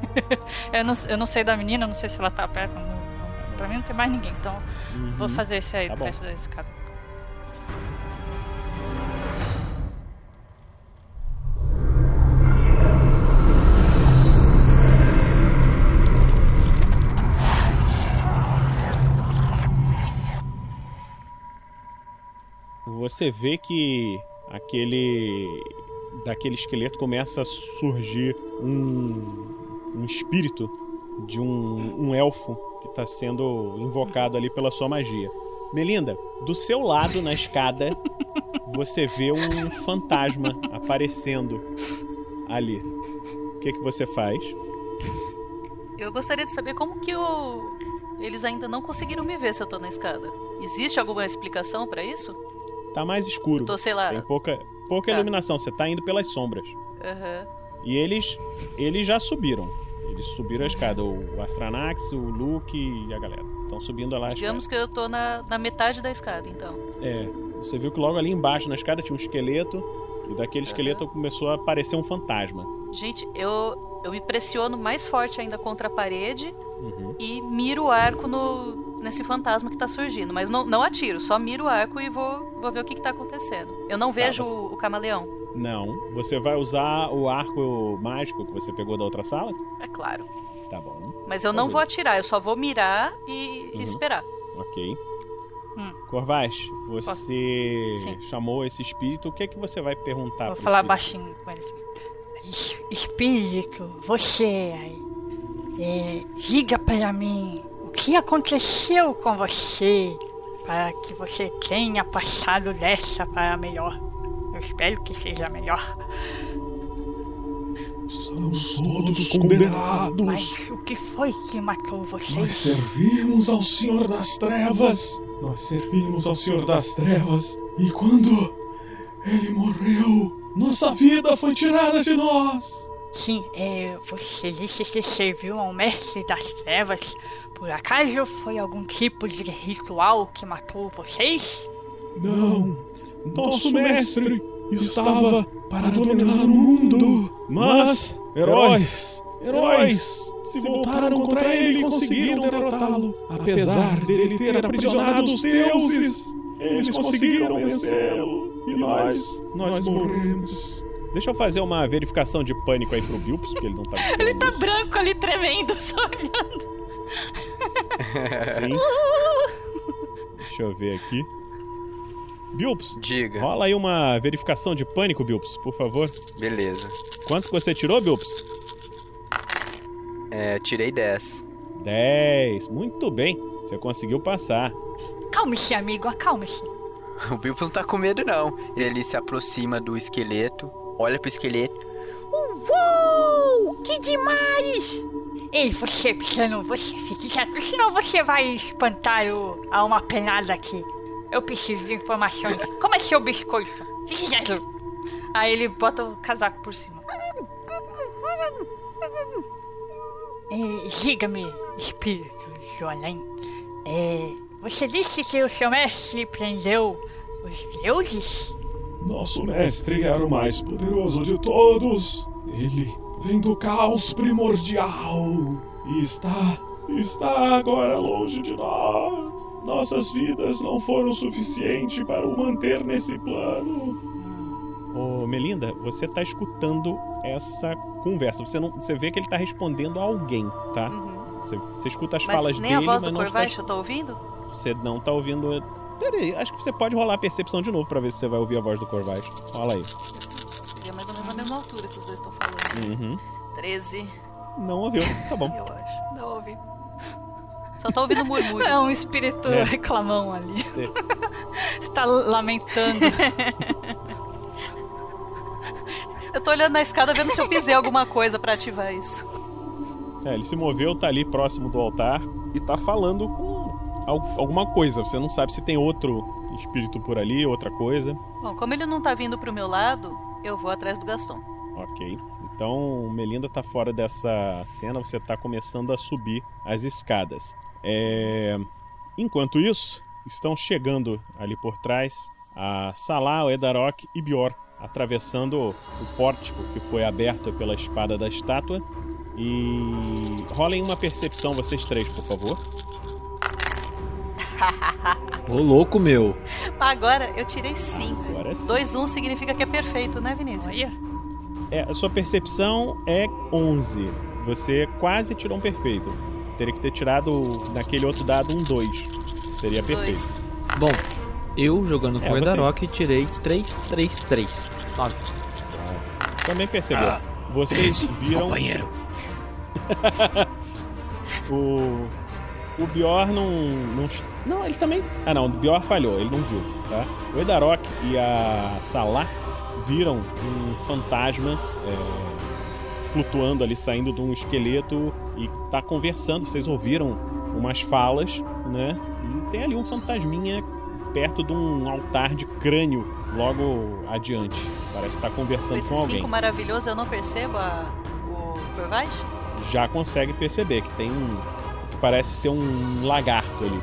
eu, não, eu não sei da menina, não sei se ela tá perto. Não, não- pra mim não tem mais ninguém, então Uhum. vou fazer esse aí Tá bom. perto da escada. Você vê que aquele daquele esqueleto começa a surgir um, um espírito de um, um elfo que está sendo invocado ali pela sua magia. Melinda, do seu lado na escada, você vê um fantasma aparecendo ali. O que, que você faz? Eu gostaria de saber como que o... eles ainda não conseguiram me ver se eu tô na escada. Existe alguma explicação pra isso? Tá mais escuro. Tô, sei lá. Tem pouca, pouca Tá. iluminação. Você tá indo pelas sombras. Aham. E eles, eles já subiram. Eles subiram a escada. O Astranax, o Luke e a galera. Estão subindo lá a Digamos que eu tô na, na metade da escada, então. É. Você viu que logo ali embaixo na escada tinha um esqueleto. E daquele esqueleto começou a aparecer um fantasma. Gente, eu, eu me pressiono mais forte ainda contra a parede Uhum. e miro o arco no, nesse fantasma que tá surgindo. Mas não, não atiro, só miro o arco e vou, vou ver o que, que tá acontecendo. Eu não vejo você- o, o camaleão. Não. Você vai usar o arco mágico que você pegou da outra sala? É claro. Tá bom. Mas eu não Tá vou bom. atirar, eu só vou mirar e, Uhum. esperar. Ok. Hum. Corvaz, você chamou esse espírito. O que é que você vai perguntar Vou pro falar espírito? baixinho com eles. Es- Espírito, você aí, é, diga para mim o que aconteceu com você para que você tenha passado dessa para melhor. Eu espero que seja melhor. Estamos todos condenados. Mas o que foi que matou vocês? Nós servimos ao Senhor das Trevas. Nós servimos ao Senhor das Trevas. E quando ele morreu, nossa vida foi tirada de nós. Sim, é, você disse que serviu ao mestre das trevas. Por acaso foi algum tipo de ritual que matou vocês? Não, nosso mestre estava para dominar o mundo. Mas heróis, heróis se voltaram contra ele e conseguiram derrotá-lo. Apesar dele ter aprisionado os deuses, eles conseguiram vencê-lo. E nós, nós morremos. Deixa eu fazer uma verificação de pânico aí pro Bilps, porque ele não tá Ele tá branco ali tremendo, só olhando. Sim. Deixa eu ver aqui. Bilps, Diga. rola aí uma verificação de pânico, Bilps, por favor. Beleza. Quanto que você tirou, Bilps? É, tirei 10. 10. Muito bem. Você conseguiu passar. Calme-se, amigo, acalme-se. O Bilbos não tá com medo, não. Ele se aproxima do esqueleto, olha pro esqueleto. Uou! Que demais! Ei, você pequeno, você fique quieto, senão você vai espantar o, a uma penada aqui. Eu preciso de informações. Como é seu biscoito? Fique quieto. Aí ele bota o casaco por cima. E, Diga-me, espírito além, É, você disse que o seu mestre prendeu os deuses? Nosso mestre era o mais poderoso de todos. Ele vem do caos primordial e está está agora longe de nós. Nossas vidas não foram suficientes para o manter nesse plano. Ô, Melinda, você tá escutando essa conversa. Você não, você vê que ele tá respondendo a alguém, tá? Você, você escuta as Mas falas nem dele, a voz mas do não Corvais está, eu tô ouvindo? você não tá ouvindo. Peraí, acho que você pode rolar a percepção de novo pra ver se você vai ouvir a voz do Corvais. Rola aí. Seria mais ou menos na mesma altura que os dois estão falando. Uhum. 13. Não ouviu, tá bom. Eu acho. Não ouvi. Só tô ouvindo murmúrios. É um espírito É. reclamão ali. Você- Está lamentando. Eu tô olhando na escada vendo se eu pisei alguma coisa pra ativar isso. É, ele se moveu, tá ali próximo do altar e tá falando com alguma coisa. Você não sabe se tem outro espírito por ali, outra coisa. Bom, como ele não tá vindo pro meu lado, eu vou atrás do Gaston. Ok. Então, Melinda tá fora dessa cena, você tá começando a subir as escadas. É... Enquanto isso, estão chegando ali por trás a Salah, o Edarok e Bior, atravessando o pórtico que foi aberto pela espada da estátua. E rolem uma percepção, vocês três, por favor. Ô, louco, meu. Agora eu tirei 5. Agora sim. 2 1 significa que é perfeito, né, Vinícius? É, a sua percepção é 11. Você quase tirou um perfeito. Você teria que ter tirado naquele outro dado um 2. Seria perfeito. Bom, eu jogando É, com o você. Edarok tirei 3, 3, 3. 9. Também percebeu. Ah, Vocês esse viram. companheiro. o. O Bior não, não. Não, ele também. Ah, não, o Bior falhou, ele não viu, tá? O Edarok e a Salah viram um fantasma é, flutuando ali, saindo de um esqueleto e tá conversando. Vocês ouviram umas falas, né? E tem ali um fantasminha perto de um altar de crânio logo adiante. Parece estar Com conversando esse com alguém. 5 maravilhoso eu não percebo a... o Corvais? já consegue perceber que tem um. que parece ser um lagarto ali.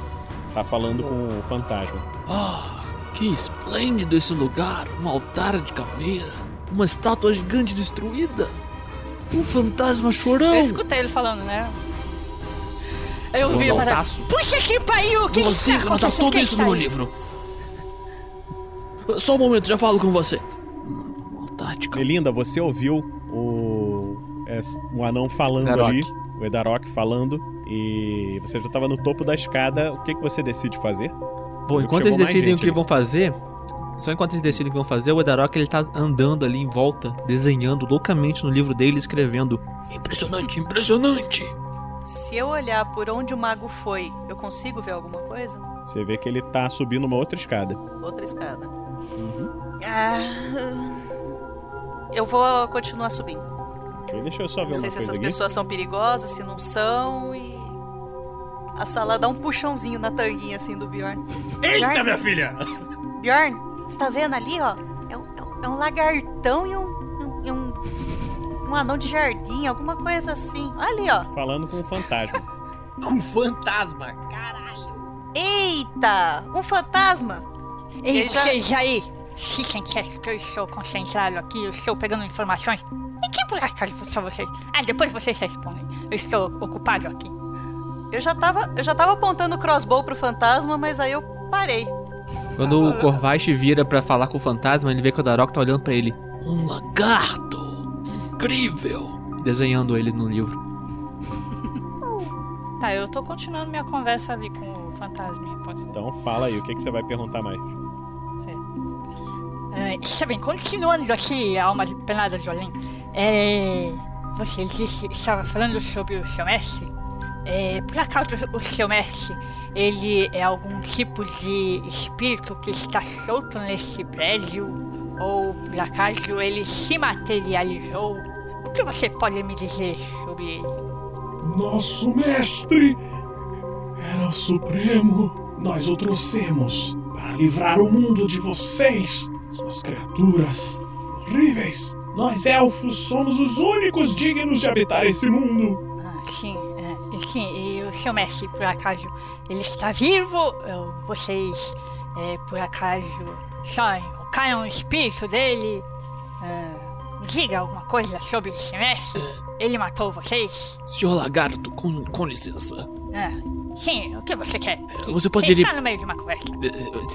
Tá falando com o fantasma. Ah, que esplêndido esse lugar! Um altar de caveira, uma estátua gigante destruída, um fantasma chorão. Eu escutei ele falando, né? Eu vi um para... Puxa que pariu! O que Você tá anotar acontecendo? tudo isso tá no aí? livro. Só um momento, já falo com você. Melinda, você ouviu o. é, o anão falando ali, o Edarok falando, e você já tava no topo da escada. O que, que você decide fazer? Você Bom, enquanto eles decidem o que ali. vão fazer, só enquanto eles decidem o que vão fazer, o Edarok ele tá andando ali em volta, desenhando loucamente no livro dele, escrevendo. Impressionante, impressionante. Se eu olhar por onde o mago foi, eu consigo ver alguma coisa? Você vê que ele tá subindo uma outra escada. Outra escada. Uhum. Ah, eu vou continuar subindo. Ok, deixa eu só ver Não sei se essas aqui. pessoas são perigosas, se não são, e. A sala dá um puxãozinho na tanguinha assim do Bjorn. Eita, Bjorn, minha filha! Bjorn, você tá vendo ali, ó? É um, é um- é um lagartão e um, um, e um. um anão de jardim, alguma coisa assim. Olha ali, ó. Falando com o fantasma. Com fantasma, caralho. Eita! Um fantasma! Ei, já- vocês aí, fiquem quietos que eu estou concentrado aqui, eu estou pegando informações. E que por acaso são vocês? Ah, depois vocês respondem. Eu estou ocupado aqui. Eu já tava, eu já tava apontando o crossbow pro fantasma, mas aí eu parei. Quando o Corvais vira pra falar com o fantasma, ele vê que o Edarok tá olhando pra ele, Um lagarto! Incrível! desenhando ele no livro. Tá, eu tô continuando minha conversa ali com o fantasminha, pode ser? Então fala aí, o que, que você vai perguntar mais? É, está bem, continuando aqui a alma penada de Olim. É, você disse, estava falando sobre o seu mestre. É, por acaso o seu mestre, ele é algum tipo de espírito que está solto nesse prédio? Ou por acaso ele se materializou? O que você pode me dizer sobre ele? Nosso mestre era o supremo. Nós o trouxemos para livrar o mundo de vocês, suas criaturas horríveis. Nós elfos somos os únicos dignos de habitar esse mundo. Ah, sim, é, sim, e o seu mestre, por acaso, ele está vivo? Vocês, é, por acaso, só invocaram o espírito dele? Me diga alguma coisa sobre esse mestre. Ele matou vocês? Senhor Lagarto, com, com licença. Ah, sim, o que você quer? Que- Você poderia- está no meio de uma conversa. É,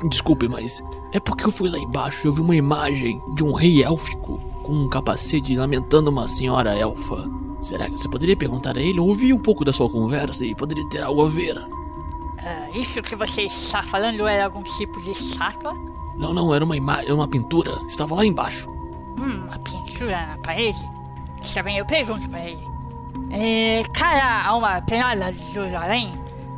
é, Desculpe, mas é porque eu fui lá embaixo e eu vi uma imagem de um rei élfico com um capacete lamentando uma senhora elfa. Será que você poderia perguntar a ele? Eu ouvi um pouco da sua conversa e poderia ter algo a ver. Ah, isso que você está falando era algum tipo de estátua? Não, não, era uma imagem, uma pintura. Estava lá embaixo. Hum, uma pintura na parede? Está bem, eu pergunto pra ele. É, cara, a uma penada do além,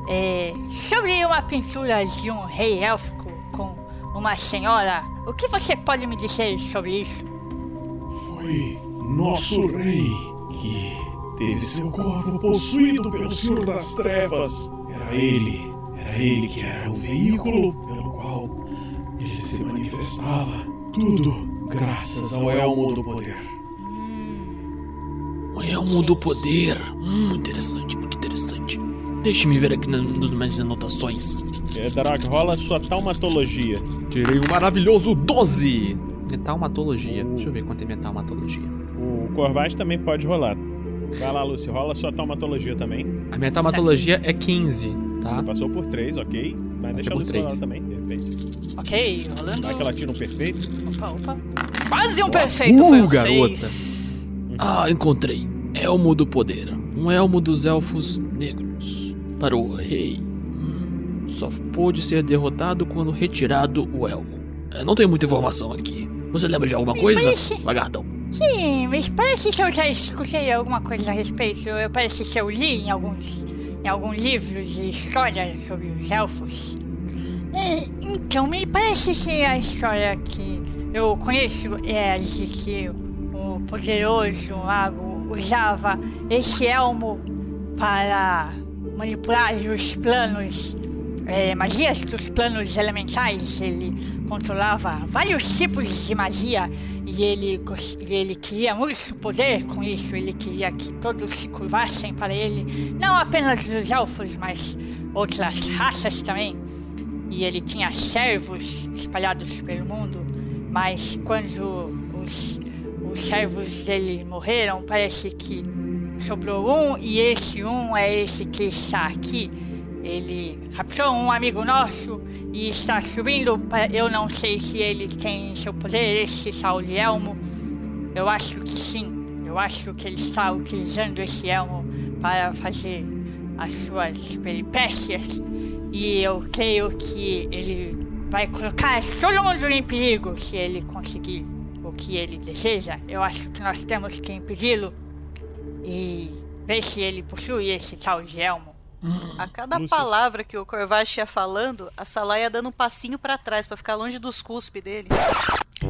é, sobre uma pintura de um rei élfico com uma senhora, o que você pode me dizer sobre isso? Foi nosso rei que teve seu corpo possuído pelo Senhor das Trevas. Era ele, era ele que era o veículo pelo qual ele se manifestava. Tudo graças ao Elmo do Poder. Um elmo do poder. Hum, interessante, muito interessante. Deixe-me ver aqui nas, nas minhas anotações. Edarok, rola sua taumatologia. Tirei um maravilhoso 12! Metaumatologia. Deixa eu ver quanto é metaumatologia. O Corvaz também pode rolar. Vai lá, Lúcio, rola sua taumatologia também. A minha taumatologia é 15, tá? Você passou por 3, ok. Mas deixa a por Lúcio três. rolar também, de repente. Ok, rolando. Vai que ela tira um perfeito. Opa, opa. Quase um perfeito, foi um seis. Ah, encontrei. Elmo do poder. Um elmo dos elfos negros. Para o rei. Só pôde ser derrotado quando retirado o elmo. É, não tenho muita informação aqui. Você lembra de alguma coisa? Parece- Lagartão. Sim, mas parece que eu já escutei alguma coisa a respeito. Eu, parece que eu li em alguns, em alguns livros de história sobre os elfos. É, então, me parece que a história que eu conheço é a de que o poderoso mago usava esse elmo para manipular os planos, é, magias dos planos elementais. Ele controlava vários tipos de magia e ele, ele queria muito poder com isso. Ele queria que todos se curvassem para ele, não apenas os elfos, mas outras raças também. E ele tinha servos espalhados pelo mundo, mas quando os, os servos dele morreram, parece que sobrou um e esse um é esse que está aqui. Ele raptou um amigo nosso e está subindo. Eu não sei se ele tem em seu poder esse de elmo. Eu acho que sim. Eu acho que ele está utilizando esse elmo para fazer as suas peripécias. E eu creio que ele vai colocar todo mundo em perigo se ele conseguir o que ele deseja. Eu acho que nós temos que impedi-lo e ver se ele possui esse tal de elmo. A cada palavra que o Corvage ia falando, a Salah ia dando um passinho pra trás pra ficar longe dos cuspe dele.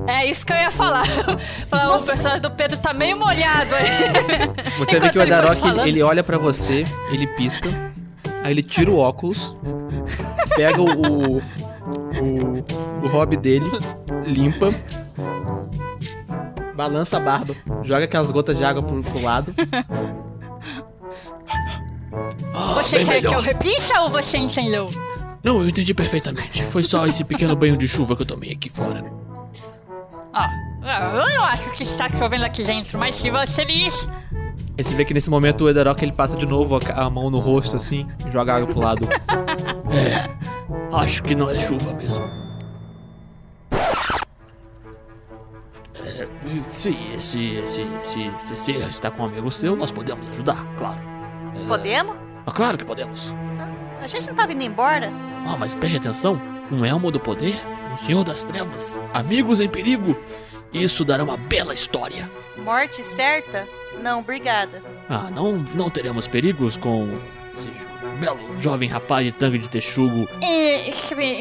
É isso que eu ia falar. falar o personagem do Pedro tá meio molhado aí. Você vê que o ele Edarok, falando. ele olha pra você, ele pisca, aí ele tira o óculos, pega o, o, o, o hobby dele, limpa, balança a barba, joga aquelas gotas de água pro, pro lado. Você quer que melhor. eu repita ou você entendeu? Não, eu entendi perfeitamente. Foi só esse pequeno banho de chuva que eu tomei aqui fora. Ah, eu não acho que está chovendo aqui dentro, mas se você diz. Aí você vê que nesse momento o Edarok ele passa de novo a, a mão no rosto assim, e joga água pro lado. É, acho que não é chuva mesmo. Se, se, se, se, se você está com um amigo seu, nós podemos ajudar, claro. É, Podemos? ah, claro que podemos. A gente não tava indo embora? Ah, mas preste atenção: um elmo do poder, um senhor das trevas, amigos em perigo. Isso dará uma bela história. Morte certa? Não, obrigada. Ah, não, não teremos perigos com esse belo jovem rapaz de tanque de texugo. E,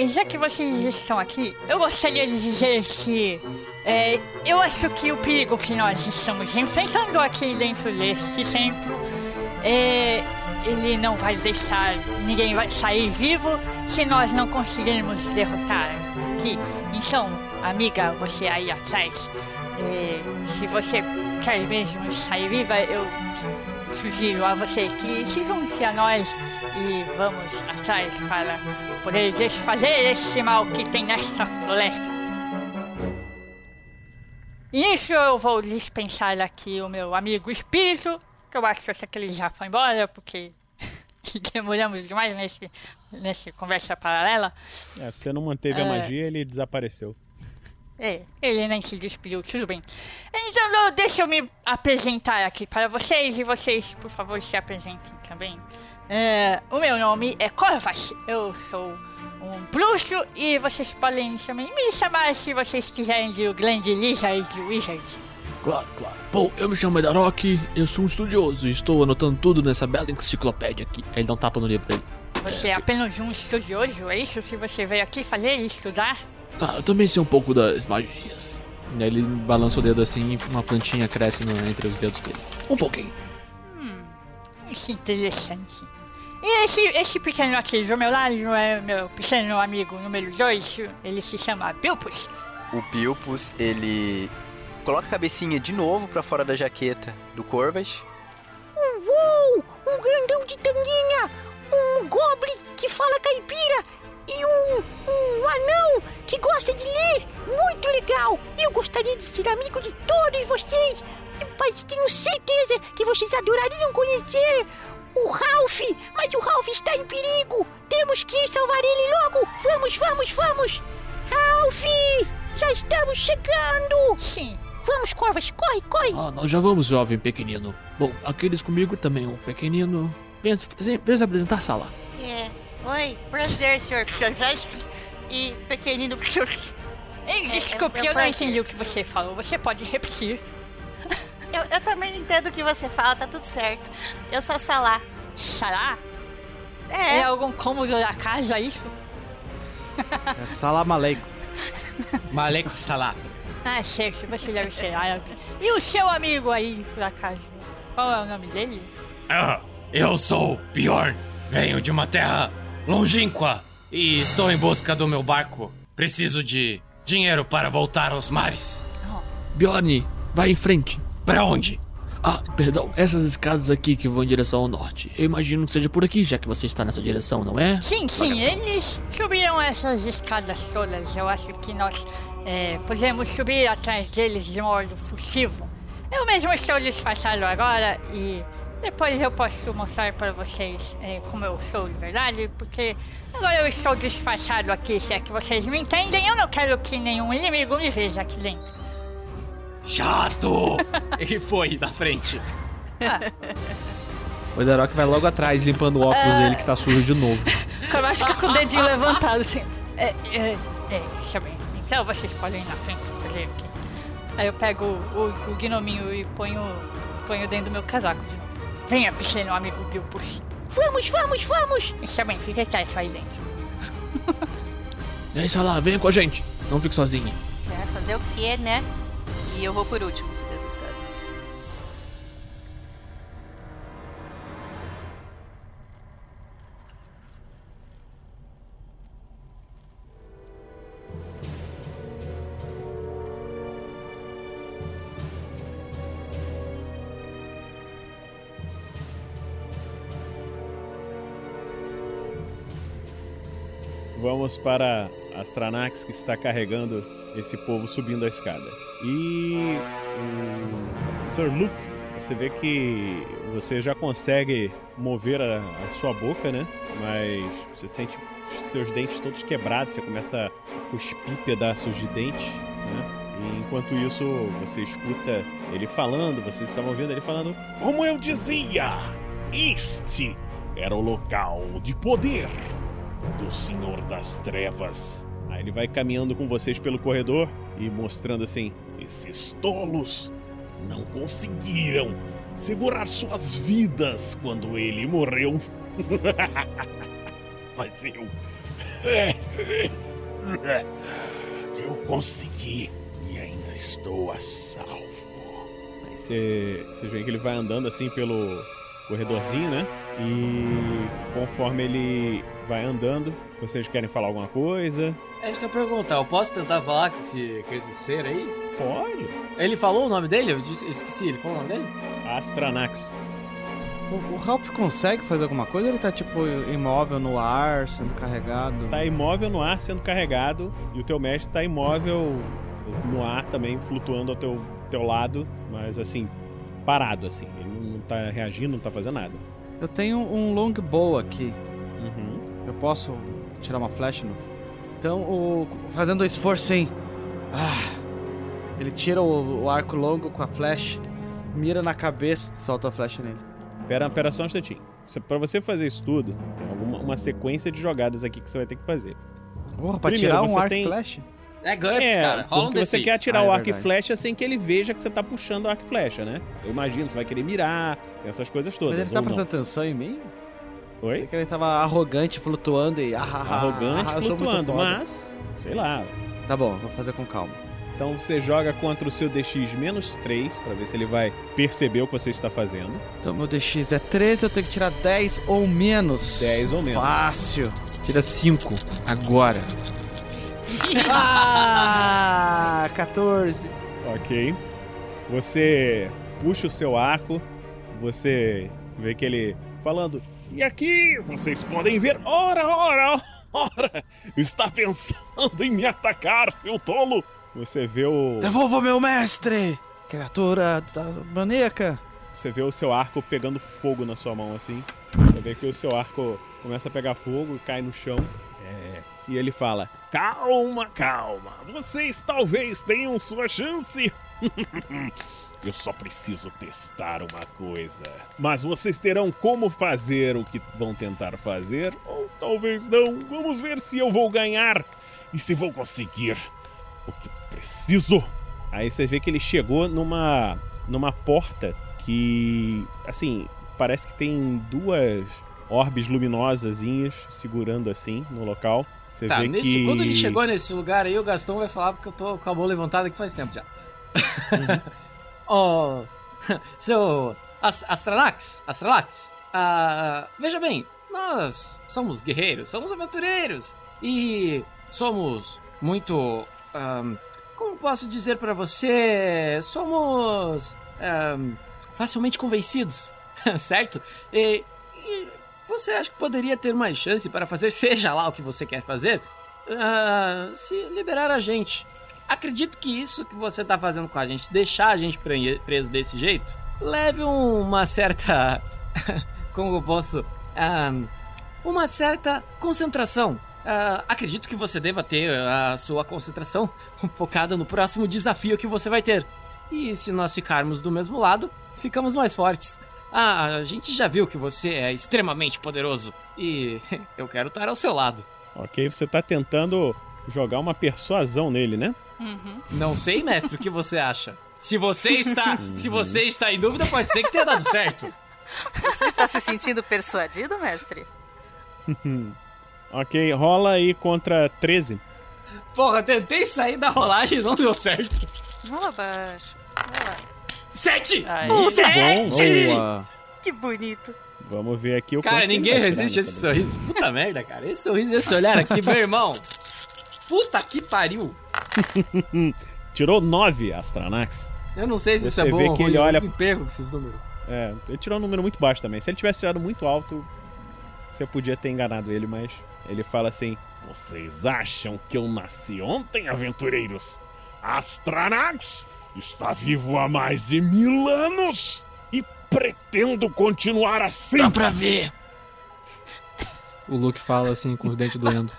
já que vocês estão aqui, eu gostaria de dizer que. É, eu acho que o perigo que nós estamos enfrentando aqui dentro deste templo. É, ele não vai deixar. Ninguém vai sair vivo se nós não conseguirmos derrotar aqui. Então, amiga, você aí atrás. é, se você quer mesmo sair viva, eu sugiro a você que se junte a nós e vamos atrás para poder desfazer esse mal que tem nesta floresta. Isso eu vou dispensar aqui o meu amigo espírito, que eu acho que ele já foi embora, porque demoramos demais nesse, nesse conversa paralela. É, você não manteve a É. magia, ele desapareceu. É, ele nem se despediu, tudo bem. Então, deixa eu me apresentar aqui para vocês e vocês, por favor, se apresentem também. É, o meu nome é Corvas, eu sou um bruxo e vocês podem também me chamar se vocês quiserem de o grande Lizard Wizard. Claro, claro. Bom, eu me chamo Edarok, eu sou um estudioso e estou anotando tudo nessa bela enciclopédia aqui. Aí ele dá um tapa no livro dele. Você é apenas um estudioso, é isso que você veio aqui fazer, estudar? Ah, eu também sei um pouco das magias. E aí ele balança o dedo assim e uma plantinha cresce no- entre os dedos dele. Um pouquinho. Isso é interessante. E esse, esse pequeno aqui do meu lado é meu pequeno amigo número 2, ele se chama Bilpus. O Bilpus, ele coloca a cabecinha de novo pra fora da jaqueta do Corvas. Uou! Um grandão de tanguinha! Um goblin que fala caipira! E um, um anão que gosta de ler! Muito legal! Eu gostaria de ser amigo de todos vocês! Mas tenho certeza que vocês adorariam conhecer o Ralph! Mas o Ralph está em perigo! Temos que ir salvar ele logo! Vamos, vamos, vamos! Ralph! Já estamos chegando! Sim! Vamos, Corvas, corre, corre! Ah, nós já vamos, jovem pequenino. Bom, aqueles comigo também um pequenino. Pensa, pensa apresentar a sala. É. Oi, prazer, senhor e pequenino. Ei, desculpe, eu não entendi o que você falou. Você pode repetir. Eu, eu também entendo o que você fala, tá tudo certo. Eu sou a Salá. Salá? É. É algum cômodo da casa, isso? É salam aleikum. Maleco Salah. Ah, sei que você deve ser árabe. E o seu amigo aí, por acaso? Qual é o nome dele? Ah, eu sou Bjorn. Venho de uma terra longínqua e estou em busca do meu barco. Preciso de dinheiro para voltar aos mares. Bjorn, vai em frente. Pra onde? Ah, perdão, essas escadas aqui que vão em direção ao norte. Eu imagino que seja por aqui, já que você está nessa direção, não é? Sim, sim, eles subiram essas escadas todas. Eu acho que nós é, podemos subir atrás deles de modo furtivo. Eu mesmo estou disfarçado agora e depois eu posso mostrar para vocês é, como eu sou de verdade, porque agora eu estou disfarçado aqui, se é que vocês me entendem. Eu não quero que nenhum inimigo me veja aqui dentro. Chato! e foi na frente. O Edarok vai logo atrás, limpando o óculos Ah. dele que tá sujo de novo. Começa fica com o dedinho levantado assim. É, é, é, deixa bem. Então vocês podem ir na frente fazer o quê? Aí eu pego o, o, o gnominho e ponho, ponho dentro do meu casaco de novo. Venha, pequeno amigo Bilpus. Vamos, vamos, vamos! Deixa bem, fica quieto aí dentro. E aí, Salah, venha com a gente. Não fique sozinha. Quer fazer o quê, né? E eu vou por último subir as escadas. Vamos para Astranax que está carregando esse povo subindo a escada. E o Sir Luke, você vê que você já consegue mover a, a sua boca, né? Mas você sente seus dentes todos quebrados, você começa a cuspir pedaços de dente, né? Enquanto isso, você escuta ele falando, vocês estavam ouvindo ele falando: Como eu dizia, este era o local de poder do Senhor das Trevas. Aí ele vai caminhando com vocês pelo corredor e mostrando assim: Esses tolos não conseguiram segurar suas vidas quando ele morreu. Mas eu. Eu consegui e ainda estou a salvo. Aí você, vocês veem que ele vai andando assim pelo corredorzinho, né? E conforme ele vai andando, vocês querem falar alguma coisa? É isso que eu ia perguntar. Eu posso tentar falar com esse, com esse ser aí? Pode. Ele falou o nome dele? Eu disse- eu esqueci. Ele falou o nome dele? Astranax. O, o Ralph consegue fazer alguma coisa ou ele tá, tipo, imóvel no ar, sendo carregado? Tá imóvel no ar sendo carregado e o teu mestre tá imóvel no ar também, flutuando ao teu, teu lado, mas assim, parado assim. Ele não, não tá reagindo, não tá fazendo nada. Eu tenho um longbow aqui. Uhum. Eu posso tirar uma flecha no. Então, o... fazendo o esforço assim. Ah, ele tira o, o arco longo com a flecha, mira na cabeça e solta a flecha nele. Pera, pera só um instantinho. Você- Pra você fazer isso tudo, tem alguma, uma sequência de jogadas aqui que você vai ter que fazer. Porra, pra Primeiro, tirar um você arco tem- e flecha? É GURPS, É, cara. Rola um você D6. quer atirar Ah, é o arco e flecha sem que ele veja que você tá puxando o arco e flecha, né? Eu imagino, você vai querer mirar, essas coisas todas. Mas ele tá prestando atenção em mim? Oi? Pensei que ele tava arrogante, flutuando e. Ah, ah, ah, Arrogante, ah, flutuando, mas, sei lá. Tá bom, vou fazer com calma. Então você joga contra o seu DX menos 3, pra ver se ele vai perceber o que você está fazendo. Então meu DX é 13, eu tenho que tirar 10 ou menos. 10 ou menos. Fácil. Tira 5 agora. ah, 14. Ok. Você puxa o seu arco, você vê que ele falando. E aqui vocês podem ver, ora, ora, ora, está pensando em me atacar, seu tolo. Você vê o. Devolva meu mestre! Criatura da maníaca. Você vê o seu arco pegando fogo na sua mão assim. Você vê que o seu arco começa a pegar fogo, cai no chão. É. E ele fala: Calma, calma. Vocês talvez tenham sua chance. Eu só preciso testar uma coisa. Mas vocês terão como fazer o que vão tentar fazer, ou talvez não. Vamos ver se eu vou ganhar e se vou conseguir o que preciso. Aí você vê que ele chegou numa numa porta que, assim, parece que tem duas orbes luminosazinhas segurando assim no local. Você Tá, vê nesse, que quando ele chegou nesse lugar aí, o Gastão vai falar porque eu tô com a mão levantada aqui faz tempo já. oh, Ast Astralax, Astralax, ah, veja bem, nós somos guerreiros, somos aventureiros e somos muito, ahm, como posso dizer pra você, somos ahm, facilmente convencidos, certo? E, e você acha que poderia ter mais chance para fazer seja lá o que você quer fazer? Ah, se liberar a gente. Acredito que isso que você tá fazendo com a gente, deixar a gente pre- preso desse jeito, leve uma certa. Como eu posso. uma certa concentração. Ah, acredito que você deva ter a sua concentração focada no próximo desafio que você vai ter. E se nós ficarmos do mesmo lado, ficamos mais fortes. Ah, a gente já viu que você é extremamente poderoso. E eu quero estar ao seu lado. Ok, você tá tentando jogar uma persuasão nele, né? Não sei, mestre, o que você acha? Se você está, se você está em dúvida, pode ser que tenha dado certo. Você está se sentindo persuadido, mestre? ok, rola aí contra 13. Porra, tentei sair da rolagem e não deu certo. Rola abaixo. Vai lá. Sete! Aí. Bom, Sete! boa. Que bonito. Vamos ver aqui o Cara, ninguém resiste a esse sorriso. Puta merda, cara. Esse sorriso e esse olhar aqui, meu irmão. Puta que pariu. Tirou 9, Astranax. Eu não sei se isso Você é bom vê ou que ruim, ele olha- eu me perco com esses números. É, ele tirou um número muito baixo também. Se ele tivesse tirado muito alto, você podia ter enganado ele, mas ele fala assim: Vocês acham que eu nasci ontem, aventureiros? Astranax está vivo há mais de mil anos e pretendo continuar assim. Dá pra ver. O Luke fala assim, com os dentes doendo.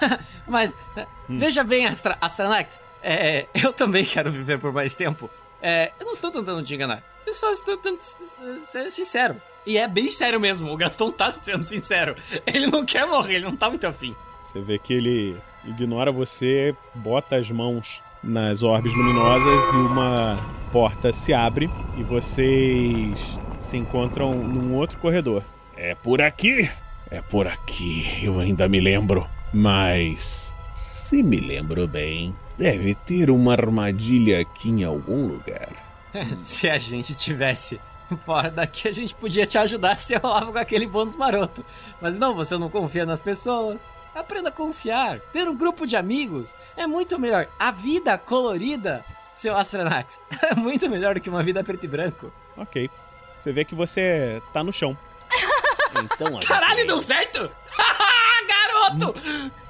Mas, eh, veja bem, Astra Astranax. É, eu também quero viver por mais tempo. É, eu não estou tentando te enganar. Eu só estou tentando ser sincero. E é bem sério mesmo. O Gastão tá sendo sincero. Ele não quer morrer, ele não tá muito afim. Você vê que ele ignora você, bota as mãos nas orbes luminosas e uma porta se abre e vocês se encontram num outro corredor. É por aqui? É por aqui, eu ainda me lembro. Mas, se me lembro bem, deve ter uma armadilha aqui em algum lugar. Se a gente tivesse fora daqui, a gente podia te ajudar se rolava com aquele bônus maroto. Mas não, você não confia nas pessoas. Aprenda a confiar. Ter um grupo de amigos é muito melhor. A vida colorida, seu Astronax, é muito melhor do que uma vida preto e branco. Ok. você vê que você tá no chão. Então, Caralho, deu certo? Garoto!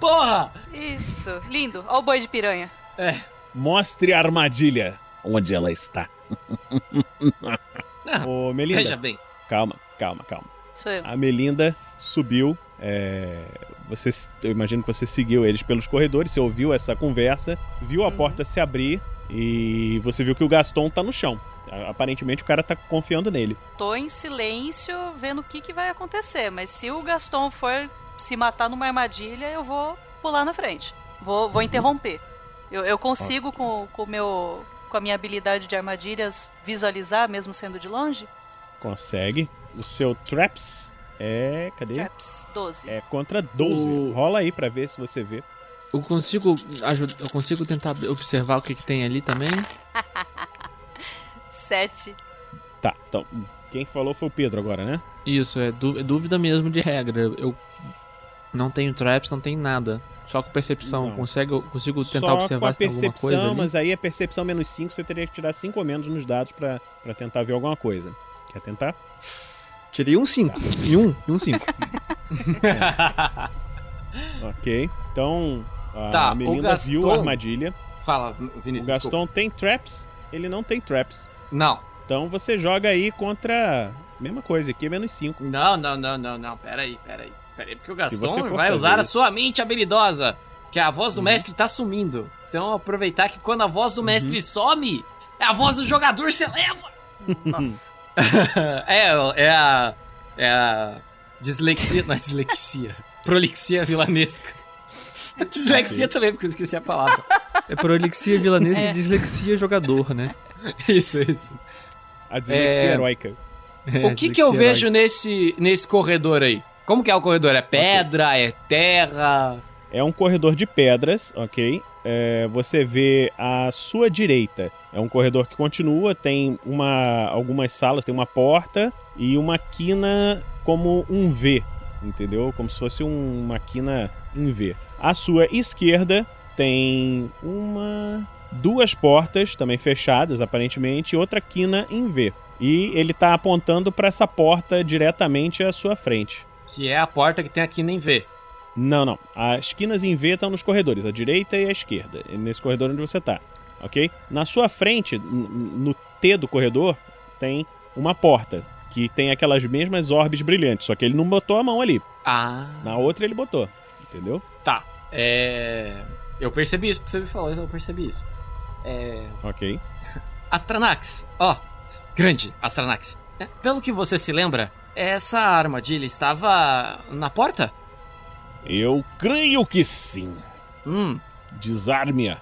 Porra! Isso, lindo. Olha o boi de piranha. É. mostre a armadilha onde ela está. Ah, Ô, Melinda. Veja bem. Calma, calma, calma. Sou eu. A Melinda subiu. é, você, eu imagino que você seguiu eles pelos corredores, você ouviu essa conversa, viu a Uhum. porta se abrir e você viu que o Gaston tá no chão. Aparentemente o cara tá confiando nele. Tô em silêncio vendo o que, que vai acontecer, mas se o Gaston for se matar numa armadilha, eu vou pular na frente. Vou, vou interromper. Eu, eu consigo, com, com, o meu, com a minha habilidade de armadilhas, visualizar, mesmo sendo de longe? Consegue. O seu Traps é. Cadê? Traps, 12. É contra 12. O- Rola aí pra ver se você vê. Eu consigo ajudar, eu consigo tentar observar o que, que tem ali também. 7. Tá, então. Quem falou foi o Pedro agora, né? Isso, é, é dúvida mesmo de regra. Eu não tenho traps, não tenho nada. Só com percepção. Não. Consigo, consigo tentar Só observar com a se tem alguma percepção, coisa ali. mas aí a percepção menos 5, você teria que tirar 5 ou menos nos dados pra, pra tentar ver alguma coisa. Quer tentar? Tirei um 5. E um, e um 5. Ok. Então, a Tá, o Melinda viu a Gaston- armadilha. Fala, Vinícius. O Gaston tem traps, ele não tem traps. Não. Então você joga aí contra. Mesma coisa, aqui é menos 5. Não, não, não, não, não. Pera aí, pera aí. Pera aí, porque o Gaston vai usar a isso. sua mente habilidosa. Que a voz do Uhum. mestre tá sumindo. Então aproveitar que quando a voz do mestre some, a voz do jogador se eleva. Nossa. é, é a. É a. Dislexia. Não é dislexia. Prolixia vilanesca. Dislexia também, porque eu esqueci a palavra. É prolixia vilanesca É. e dislexia jogador, né? Isso, isso. A dislexia É. heróica. o que, que eu vejo nesse, nesse corredor aí? Como que é o corredor? É pedra? É terra? É um corredor de pedras, ok? É, você vê à sua direita. É um corredor que continua, tem uma, algumas salas, tem uma porta e uma quina como um V, entendeu? Como se fosse um- uma quina em V. À sua esquerda tem uma. Duas portas, também fechadas aparentemente, e outra quina em V. E ele tá apontando para essa porta diretamente à sua frente. Que é a porta que tem aqui nem vê. Não, não. As quinas em V estão nos corredores, a direita e a esquerda, nesse corredor onde você tá, ok? Na sua frente, no T do corredor, tem uma porta que tem aquelas mesmas orbes brilhantes, só que ele não botou a mão ali. Ah. Na outra ele botou, entendeu? Tá. É. Eu percebi isso, porque você me falou, eu percebi isso. É. Ok. Astranax, ó, grande Astranax. É, Pelo que você se lembra, essa armadilha estava na porta? Eu creio que sim. Hum. Desarme-a.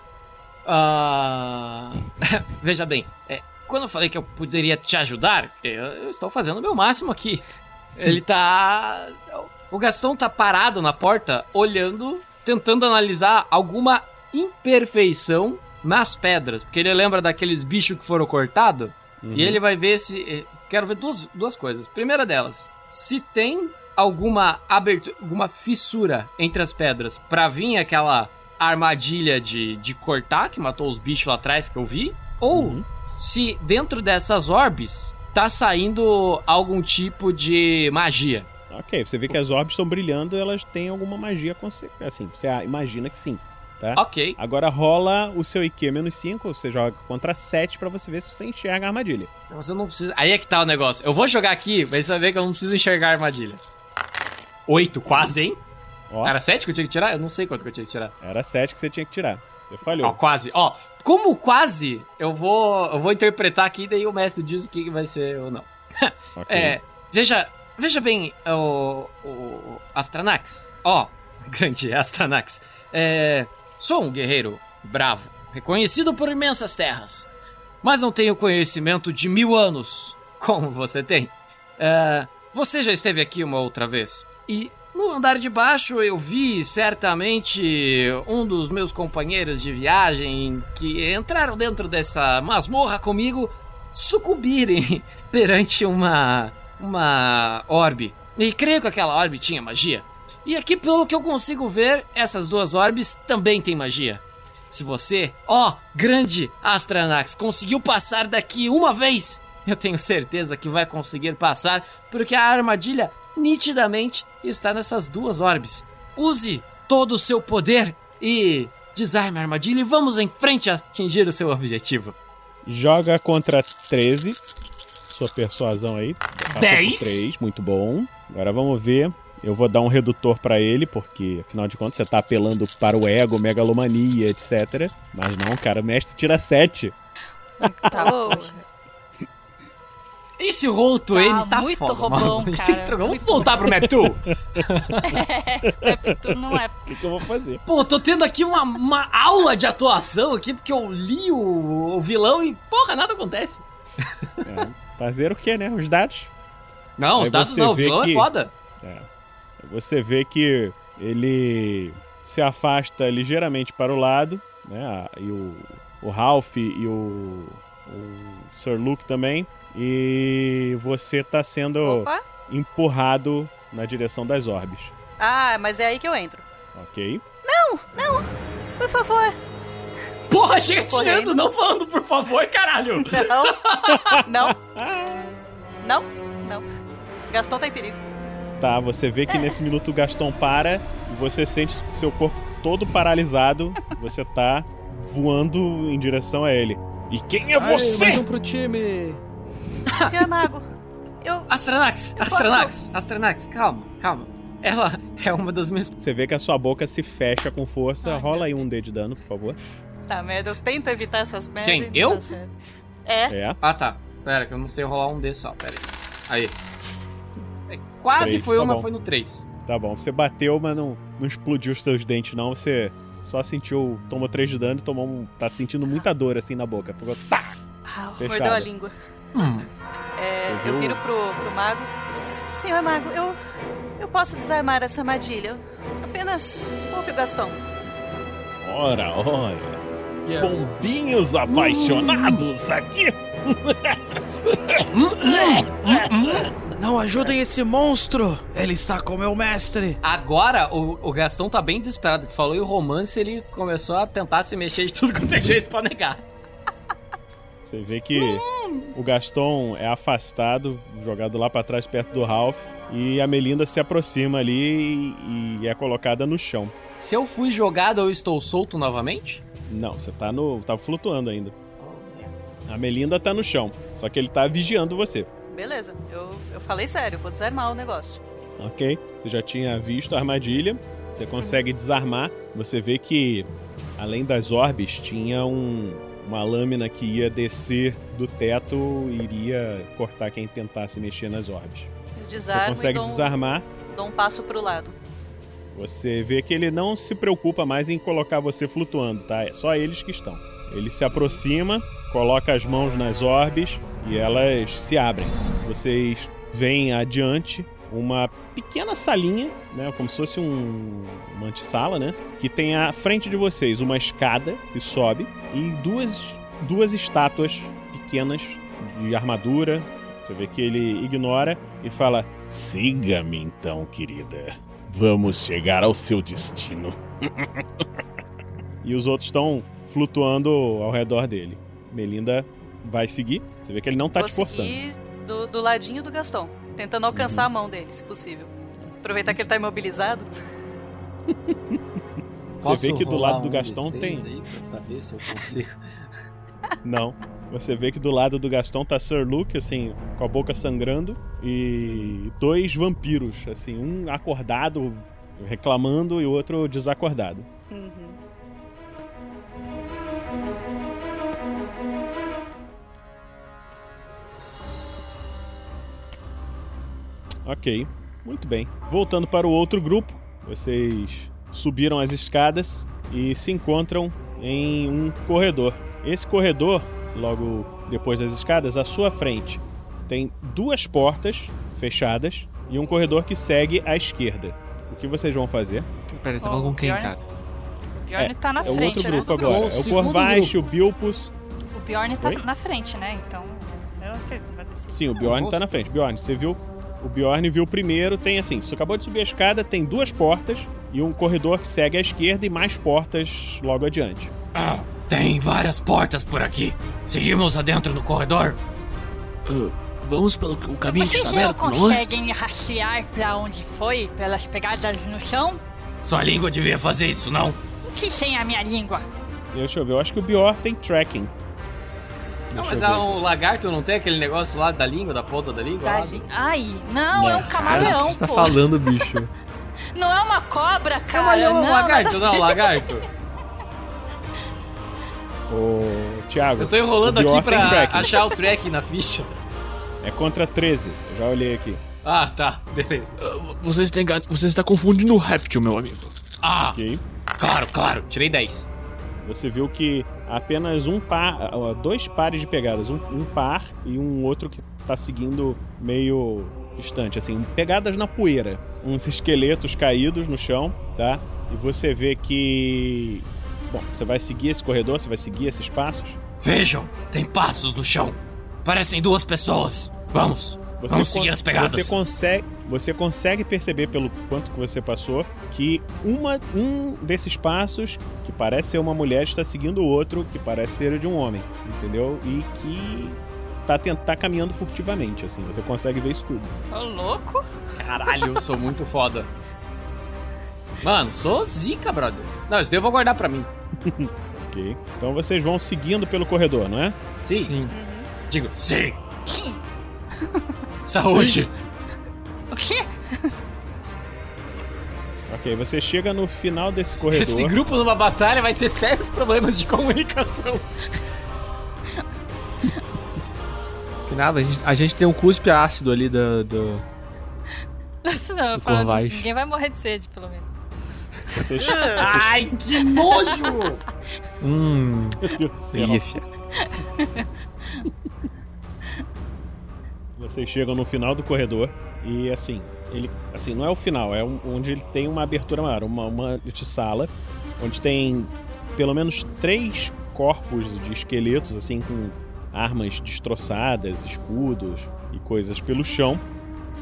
Ah. Veja bem, é, quando eu falei que eu poderia te ajudar, eu, eu estou fazendo o meu máximo aqui. Ele tá. O Gaston tá parado na porta, olhando, tentando analisar alguma imperfeição nas pedras. Porque ele lembra daqueles bichos que foram cortados. Uhum. E ele vai ver se. eh, Quero ver duas, duas coisas. Primeira delas, se tem alguma abertura, alguma fissura entre as pedras pra vir aquela armadilha de, de cortar que matou os bichos lá atrás que eu vi. Ou se dentro dessas orbes tá saindo algum tipo de magia. Ok, você vê que as orbes estão brilhando elas têm alguma magia, assim, você imagina que sim, tá? Ok. Agora rola o seu IQ menos 5, você joga contra 7 pra você ver se você enxerga a armadilha. Você não precisa. Aí é que tá o negócio. Eu vou jogar aqui, mas você vai ver que eu não preciso enxergar a armadilha. Oito, quase, hein? Era sete que eu tinha que tirar? Eu não sei quanto que eu tinha que tirar. Era 7 que você tinha que tirar. Você falhou. Ó, quase. Ó, como quase, eu vou, eu vou interpretar aqui, daí o mestre diz o que vai ser ou não. Ok. É, veja, veja bem, o, o Astranax. Ó, grande Astranax. É, sou um guerreiro bravo, reconhecido por imensas terras, mas não tenho conhecimento de mil anos, como você tem. É, você já esteve aqui uma outra vez e no andar de baixo eu vi certamente um dos meus companheiros de viagem que entraram dentro dessa masmorra comigo sucumbirem perante uma uma orbe. E creio que aquela orbe tinha magia. E aqui, pelo que eu consigo ver, essas duas orbes também têm magia. Se você, ó, grande Astranax, conseguiu passar daqui uma vez, Eu tenho certeza que vai conseguir passar, porque a armadilha nitidamente está nessas duas orbes. Use todo o seu poder e desarme a armadilha e vamos em frente a atingir o seu objetivo. Joga contra 13. Sua persuasão aí. Passou por 10. 3, muito bom. Agora vamos ver. Eu vou dar um redutor pra ele, porque afinal de contas você tá apelando para o ego, megalomania, etc. Mas não, cara, o mestre tira 7. Tá bom. Esse Roto, Tá ele tá muito foda, roubão, mano. cara. Vamos voltar pro Map 2. É, tu não é. O que eu vou fazer? Pô, tô tendo aqui uma, uma aula de atuação aqui, porque eu li o, o vilão e, porra, nada acontece. É, fazer o que, né? Os dados. Não, os Aí dados você não, o vilão que- é foda. É. Você vê que ele se afasta ligeiramente para o lado, né? E o, o Ralph e o, o Sir Luke também. E você tá sendo Opa. empurrado na direção das orbes. Ah, mas é aí que eu entro. Ok? Não, não, por favor. Porra, chega tirando, não falando por favor, caralho. Não, não, não, não. Gaston tá em perigo. Tá, você vê que nesse minuto o Gaston para e você sente seu corpo todo paralisado. Você tá voando em direção a ele. E quem é Ai, você? mais um pro time. Senhor Mago, eu. Astranax, Eu Astranax, Astranax, calma, calma. Ela é uma das minhas. Você vê que a sua boca se fecha com força. Rola aí um D de dano, por favor. Tá, merda, eu tento evitar essas merdas. Quem? Eu? É. É. Ah, tá. Pera, que eu não sei rolar um D só, pera aí. Aí. Quase Três, foi tá uma, bom. foi no 3. Tá bom, você bateu, mas não, não explodiu os seus dentes, não. Você só sentiu, tomou 3 de dano e tomou um. tá sentindo muita dor assim na boca. Ficou. Tá! Ah, mordeu a língua. Hum. É, eu viro pro, pro mago. "S- Senhor Mago, eu. Eu posso desarmar essa armadilha. Apenas pouco, Gaston. Ora, ora. Pombinhos apaixonados aqui. Não ajudem esse monstro! Ele está com meu mestre! Agora, o, o Gastão tá bem desesperado, que falou e o romance ele começou a tentar se mexer de tudo quanto é jeito pra negar. Você vê que o Gaston é afastado, jogado lá pra trás perto do Ralph. E a Melinda se aproxima ali e, e é colocada no chão. Se eu fui jogado, eu estou solto novamente? Não, você tá no. tá flutuando ainda. A Melinda tá no chão, só que ele tá vigiando você. Beleza, eu, eu falei sério, vou desarmar o negócio. Ok? Você já tinha visto a armadilha, você consegue desarmar. Você vê que, além das orbes, tinha um- uma lâmina que ia descer do teto e iria cortar quem tentasse mexer nas orbes. Eu Você desarmo consegue dou, um- desarmar. dou um passo pro lado. Você vê que ele não se preocupa mais em colocar você flutuando, tá? É só eles que estão. Ele se aproxima, coloca as mãos nas orbes e elas se abrem. Vocês veem adiante uma pequena salinha, né, como se fosse um, uma antessala, né, que tem à frente de vocês uma escada que sobe e duas, duas estátuas pequenas de armadura. Você vê que ele ignora e fala: Siga-me então, querida. Vamos chegar ao seu destino. e os outros estão flutuando ao redor dele. Melinda vai seguir. Você vê que ele não tá Vou te forçando. seguir do, do ladinho do Gaston, tentando alcançar a mão dele, se possível. Aproveitar que ele tá imobilizado. Você vê que do lado do Gaston tem. um Aí pra saber se eu consigo. Não. Você vê que do lado do Gaston tá Sir Luke, assim, com a boca sangrando, e dois vampiros, assim, um acordado, reclamando, e o outro desacordado. Ok, muito bem. Voltando para o outro grupo, vocês subiram as escadas e se encontram em um corredor. Esse corredor, logo depois das escadas, à sua frente, tem duas portas fechadas e um corredor que segue à esquerda. O que vocês vão fazer? Peraí, tá falando com quem, Bjorn? cara? O Bjorn tá na é o frente, outro né? grupo agora. O é o Corvache, o Bilpus. O Bjorn tá Oi? na frente, né? Então. Descer. Sim, o Bjorn tá na frente. Bjorn, você viu? O Bjorn viu primeiro, tem assim, você acabou de subir a escada, tem duas portas e um corredor que segue à esquerda e mais portas logo adiante. Ah, tem várias portas por aqui. Seguimos adentro no corredor? Ah, vamos pelo o caminho que Vocês está não aberto, não é? conseguem rastrear pra onde foi pelas pegadas no chão? Sua língua devia fazer isso, não? O que sem a minha língua? Deixa eu ver, eu acho que o Bior tem tracking. Não, mas a- o lagarto não tem aquele negócio lá da língua, da ponta da língua? Da li- Ai, não, é um camaleão, o que você tá pô. falando, bicho? Não é uma cobra, cara. Camaleão é um lagarto, não, ver. lagarto. Ô, Thiago. Eu tô enrolando aqui pra tracking. achar o track na ficha. É contra 13, eu já olhei aqui. Ah, tá, beleza. Você está, engan- você está confundindo o réptil, meu amigo. Ah, Ok. claro, claro, tirei 10. Você viu que apenas um par, dois pares de pegadas, um, um par e um outro que tá seguindo meio distante, assim, pegadas na poeira, uns esqueletos caídos no chão, tá? E você vê que, bom, você vai seguir esse corredor, você vai seguir esses passos. Vejam, tem passos no chão. Parecem duas pessoas. Vamos, Você vamos seguir as pegadas. Você consegue, você consegue perceber pelo quanto que você passou que uma, um desses passos, que parece ser uma mulher, está seguindo o outro, que parece ser o de um homem, entendeu? E que tá, tá caminhando furtivamente, assim. Você consegue ver isso tudo. Ô, louco. Caralho, eu sou muito foda. Mano, sou zica, brother. Não, isso daí eu vou guardar pra mim. ok. Então vocês vão seguindo pelo corredor, não é? Sim. Digo, sim. Sim. Saúde. O quê? Ok, você chega no final desse corredor. Esse grupo numa batalha vai ter sérios problemas de comunicação. Que nada, a gente, a gente tem um cuspe ácido ali da. do- Nossa, não, eu Do falo, ninguém vai morrer de sede, pelo menos. Vocês... Ai, que nojo! Hum. Meu Deus do céu. Delícia. Vocês chegam no final do corredor e assim, ele assim, não é o final, é onde ele tem uma abertura maior, uma, uma sala onde tem pelo menos três corpos de esqueletos assim com armas destroçadas, escudos e coisas pelo chão.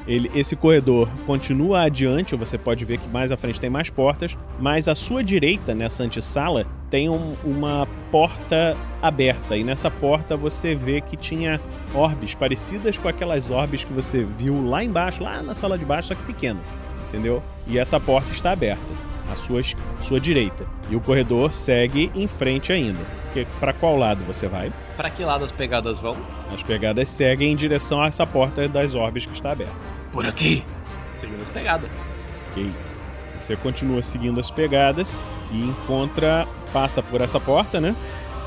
Ele, esse corredor continua adiante, você pode ver que mais à frente tem mais portas, mas à sua direita, nessa antessala, tem um- uma porta aberta. E nessa porta você vê que tinha orbes parecidas com aquelas orbes que você viu lá embaixo, lá na sala de baixo, só que pequenas, entendeu? E essa porta está aberta, à sua, sua direita. E o corredor segue em frente ainda. Que, para qual lado você vai? Pra que lado as pegadas vão? As pegadas seguem em direção a essa porta das orbes que está aberta. Por aqui. Seguindo as pegadas. Ok. Você continua seguindo as pegadas e encontra. passa por essa porta, né?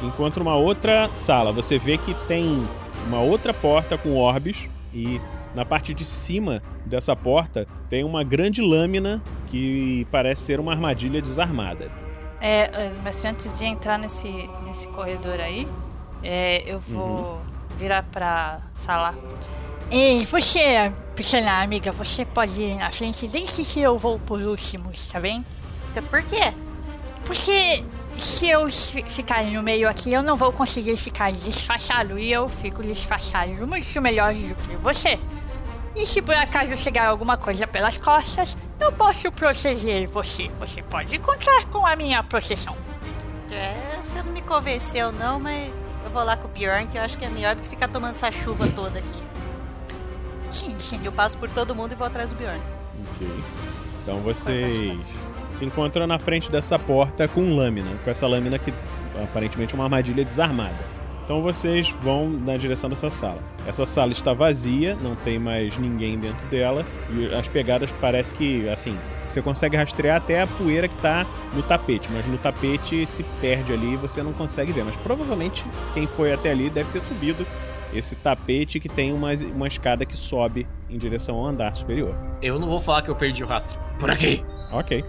Encontra uma outra sala. Você vê que tem uma outra porta com orbes e na parte de cima dessa porta tem uma grande lâmina que parece ser uma armadilha desarmada. É, é, mas antes de entrar nesse, nesse corredor aí, é, eu vou virar pra sala. Ei, você, pequena amiga, você pode ir na frente desde que eu vou por último, tá bem? Por quê? Porque se eu fi- ficar no meio aqui, eu não vou conseguir ficar disfarçado e eu fico disfarçado muito melhor do que você. E se por acaso chegar alguma coisa pelas costas, eu posso proteger você. Você pode contar com a minha proteção. É, você não me convenceu não, mas eu vou lá com o Bjorn, que eu acho que é melhor do que ficar tomando essa chuva toda aqui. Sim, sim. Eu passo por todo mundo e vou atrás do Bjorn. Ok. Então vocês se encontram na frente dessa porta com lâmina, com essa lâmina que aparentemente é uma armadilha desarmada. Então vocês vão na direção dessa sala. Essa sala está vazia, não tem mais ninguém dentro dela e as pegadas parece que assim, você consegue rastrear até a poeira que está no tapete, mas no tapete se perde ali e você não consegue ver, mas provavelmente quem foi até ali deve ter subido esse tapete que tem uma, uma escada que sobe em direção ao andar superior. Eu não vou falar que eu perdi o rastro. Por aqui. Ok.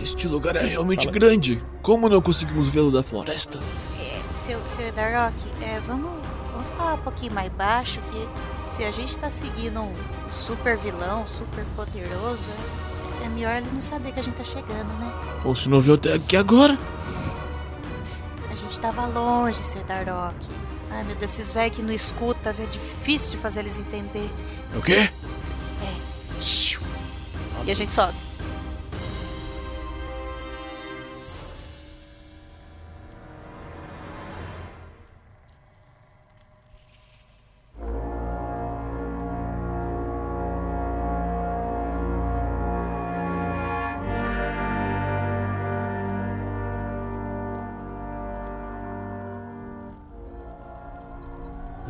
Este lugar é realmente Fala. grande. Como não conseguimos vê-lo da floresta? É, seu, seu Darrock, é, vamos, vamos falar um pouquinho mais baixo, que se a gente tá seguindo um super vilão, super poderoso, é, é melhor ele não saber que a gente tá chegando, né? Ou se não viu até aqui agora? A gente tava longe, seu Darrock. Ai, meu Deus, esses velhos que não escutam, é difícil de fazer eles entender. O quê? Xiu. E a gente sobe.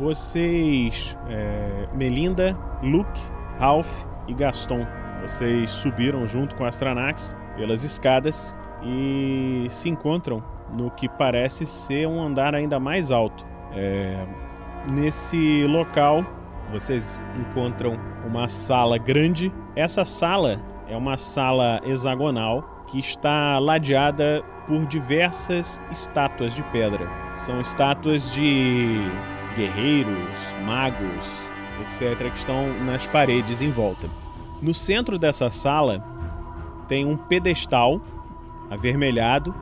Vocês, é, Melinda, Luke, Ralph e Gaston, vocês subiram junto com Astranax pelas escadas e se encontram no que parece ser um andar ainda mais alto. É, nesse local, vocês encontram uma sala grande. Essa sala é uma sala hexagonal que está ladeada por diversas estátuas de pedra. São estátuas de guerreiros, magos, etc., que estão nas paredes em volta. No centro dessa sala tem um pedestal avermelhado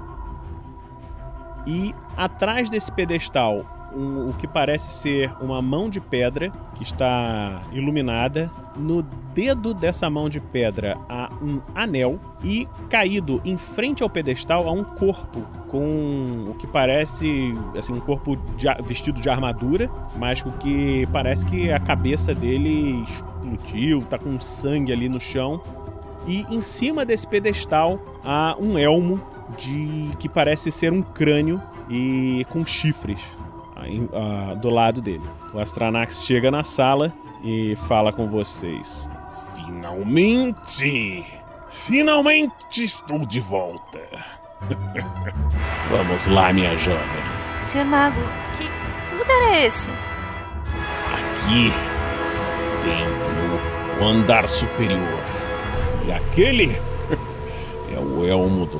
e atrás desse pedestal um, o que parece ser uma mão de pedra que está iluminada. No dedo dessa mão de pedra há um anel e caído em frente ao pedestal há um corpo com o que parece assim um corpo de, vestido de armadura, mas o que parece que a cabeça dele explodiu, tá com sangue ali no chão. E em cima desse pedestal há um elmo de que parece ser um crânio e com chifres uh, do lado dele. O Astranax chega na sala e fala com vocês. Finalmente! Finalmente estou de volta! Vamos lá, minha jovem. Senhor Mago, que, que lugar é esse? Aqui tem o andar superior. E aquele é o elmo do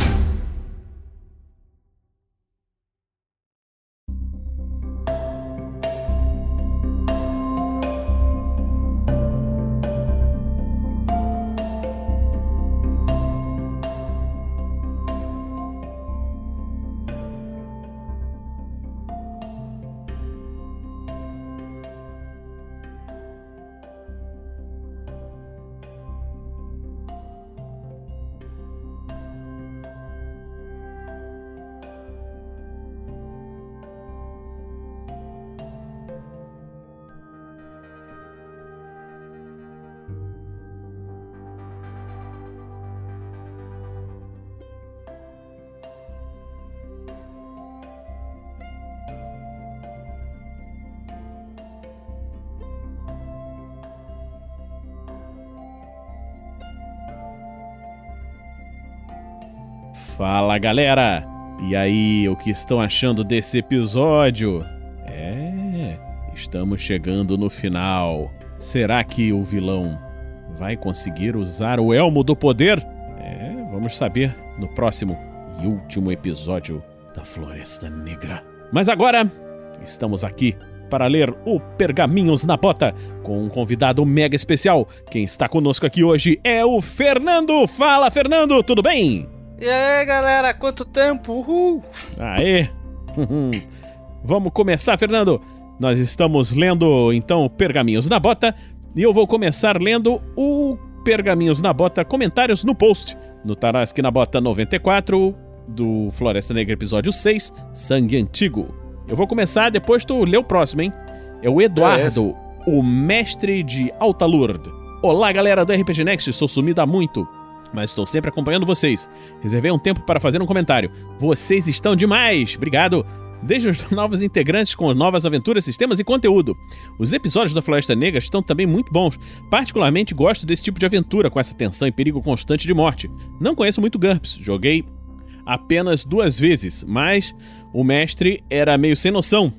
Galera! E aí, o que estão achando desse episódio? É, estamos chegando no final. Será que o vilão vai conseguir usar o elmo do poder? É, vamos saber no próximo e último episódio da Floresta Negra. Mas agora, estamos aqui para ler o Pergaminhos na Bota com um convidado mega especial. Quem está conosco aqui hoje é o Fernando. Fala, Fernando, tudo bem? E aí, galera, quanto tempo? Uhul! Aê! Vamos começar, Fernando. Nós estamos lendo então Pergaminhos na Bota e eu vou começar lendo o Pergaminhos na Bota comentários no post no Tarasque na Bota 94 do Floresta Negra episódio 6, Sangue Antigo. Eu vou começar, depois tu lê o próximo, hein? É o Eduardo, é o mestre de Alta Lourdes. Olá, galera do RPG Next, estou sumido há muito mas estou sempre acompanhando vocês. Reservei um tempo para fazer um comentário. Vocês estão demais! Obrigado! Desde os novos integrantes com novas aventuras, sistemas e conteúdo. Os episódios da Floresta Negra estão também muito bons. Particularmente gosto desse tipo de aventura, com essa tensão e perigo constante de morte. Não conheço muito GURPS, joguei apenas duas vezes, mas o mestre era meio sem noção.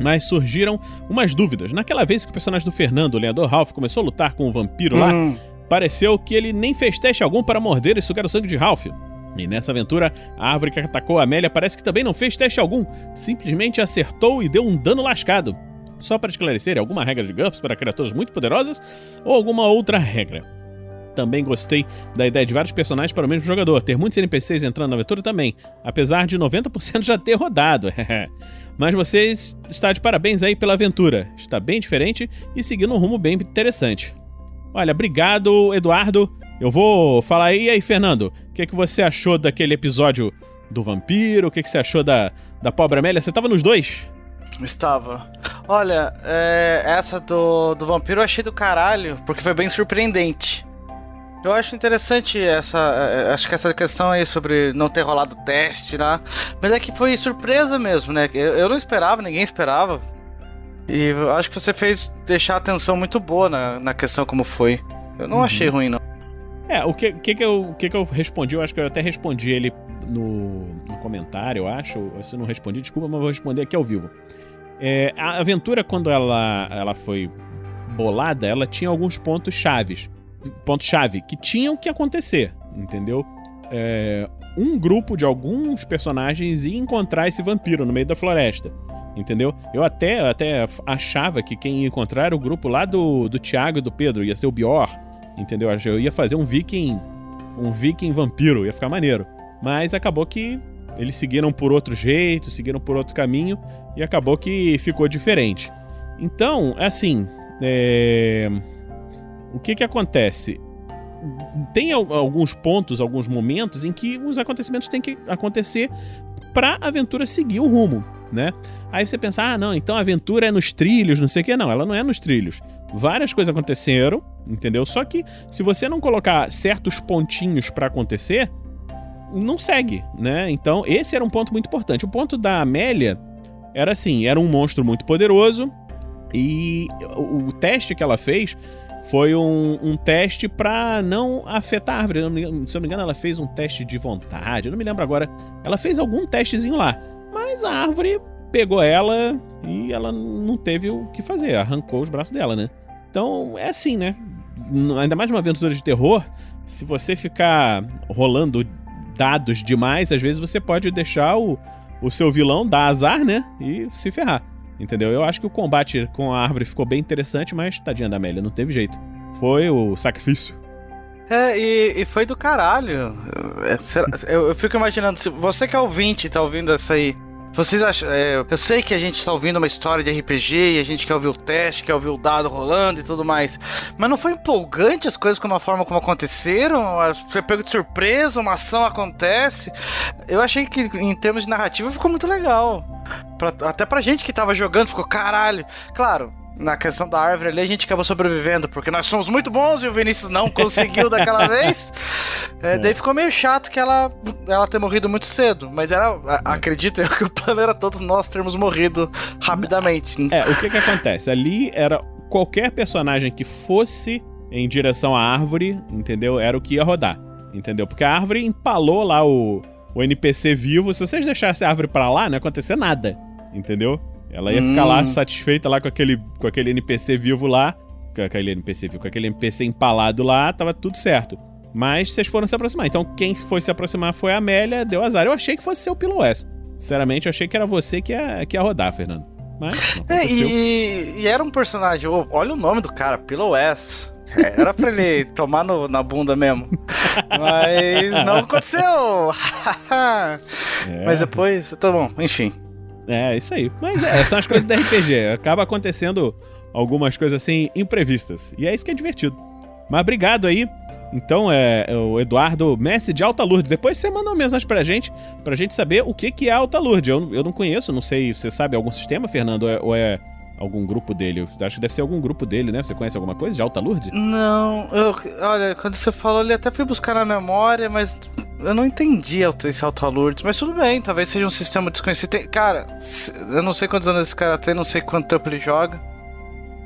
Mas surgiram umas dúvidas. Naquela vez que o personagem do Fernando, o lenhador Ralph, começou a lutar com o vampiro lá, Hum. Pareceu que ele nem fez teste algum para morder e sugar o sangue de Ralph. E nessa aventura, a árvore que atacou a Amélia parece que também não fez teste algum, simplesmente acertou e deu um dano lascado. Só para esclarecer, alguma regra de GURPS para criaturas muito poderosas ou alguma outra regra? Também gostei da ideia de vários personagens para o mesmo jogador, ter muitos NPCs entrando na aventura também, apesar de 90% já ter rodado. Mas vocês está de parabéns aí pela aventura, está bem diferente e seguindo um rumo bem interessante. Olha, obrigado, Eduardo. Eu vou falar aí, e aí, Fernando, o que, que você achou daquele episódio do vampiro? O que, que você achou da, da pobre Amélia? Você tava nos dois? Estava. Olha, é, essa do, do vampiro eu achei do caralho, porque foi bem surpreendente. Eu acho interessante essa. é, Acho que essa questão aí sobre não ter rolado teste, né? Mas é que foi surpresa mesmo, né? Eu, eu não esperava, ninguém esperava. E eu acho que você fez deixar a atenção muito boa na, na questão como foi. Eu não Uhum. achei ruim, não. É, o que, que, que, eu, o que, que eu respondi? Eu acho que eu até respondi ele no, no comentário, eu acho. Ou Se eu não respondi, desculpa, mas vou responder aqui ao vivo. É, a aventura, quando ela, ela foi bolada, ela tinha alguns pontos chaves. Pontos-chave que tinham que acontecer, entendeu? É, um grupo de alguns personagens ia encontrar esse vampiro no meio da floresta. Entendeu? Eu até, até achava que quem ia encontrar era o grupo lá do, do Thiago e do Pedro, ia ser o Bior. Entendeu? Eu ia fazer um viking. Um viking vampiro, ia ficar maneiro. Mas acabou que eles seguiram por outro jeito, seguiram por outro caminho, e acabou que ficou diferente. Então, assim. é, O que que acontece? Tem al- alguns pontos, alguns momentos em que os acontecimentos têm que acontecer pra aventura seguir o rumo, né? Aí você pensa, ah, não, então a aventura é nos trilhos, não sei o que. Não, ela não é nos trilhos. Várias coisas aconteceram, entendeu? Só que se você não colocar certos pontinhos pra acontecer, não segue, né? Então, esse era um ponto muito importante. O ponto da Amélia era assim: era um monstro muito poderoso e o, teste que ela fez foi um, um teste pra não afetar a árvore. Se eu não me engano, ela fez um teste de vontade, eu não me lembro agora. Ela fez algum testezinho lá, mas a árvore pegou ela e ela não teve o que fazer, arrancou os braços dela, né? Então, é assim, né? Ainda mais numa aventura de terror, se você ficar rolando dados demais, às vezes você pode deixar o, o seu vilão dar azar, né? E se ferrar. Entendeu? Eu acho que o combate com a árvore ficou bem interessante, mas tadinha da Amélia, não teve jeito. Foi o sacrifício. É, e, e foi do caralho. É, Eu, eu fico imaginando, se você que é ouvinte tá ouvindo essa aí, vocês acham. é, eu sei que a gente tá ouvindo uma história de RPG e a gente quer ouvir o teste, quer ouvir o dado rolando e tudo mais. Mas não foi empolgante as coisas como a forma como aconteceram? Você pega de surpresa, uma ação acontece. Eu achei que em termos de narrativa ficou muito legal. Pra- até pra gente que tava jogando, ficou caralho. Claro, na questão da árvore ali, a gente acabou sobrevivendo, porque nós somos muito bons e o Vinícius não conseguiu daquela vez. É, Daí ficou meio chato que ela, ela ter morrido muito cedo. Mas era, a- acredito eu que o plano era todos nós termos morrido rapidamente. É, o que que acontece? Ali era qualquer personagem que fosse em direção à árvore, entendeu? Era o que ia rodar, entendeu? Porque a árvore empalou lá o, o NPC vivo. Se vocês deixassem a árvore pra lá, não ia acontecer nada, entendeu? Ela ia ficar Hum. lá satisfeita lá com aquele, com aquele NPC vivo lá, com aquele NPC vivo, com aquele NPC empalado lá, tava tudo certo. Mas vocês foram se aproximar. Então quem foi se aproximar foi a Amélia, deu azar. Eu achei que fosse ser o Piloés. Sinceramente, eu achei que era você que ia, que ia rodar, Fernando. Mas É, e, e era um personagem, olha o nome do cara, Pillow S. É, Era pra ele tomar no- na bunda mesmo. Mas não aconteceu. Mas depois, tá bom, enfim. É, isso aí. Mas é, são as coisas da RPG. Acaba acontecendo algumas coisas assim imprevistas. E é isso que é divertido. Mas obrigado aí. Então, é, é o Eduardo Messi de Alta Lourdes. Depois você manda uma mensagem pra gente, pra gente saber o que, que é Alta Lourdes. Eu, eu não conheço, não sei. Você sabe algum sistema, Fernando? Ou é, ou é algum grupo dele? Eu acho que deve ser algum grupo dele, né? Você conhece alguma coisa de Alta Lourdes? Não, eu, olha, quando você falou ali, até fui buscar na memória, mas eu não entendi esse Alta-Lourdes. Mas tudo bem, talvez seja um sistema desconhecido. Tem- cara, eu não sei quantos anos esse cara tem, não sei quanto tempo ele joga.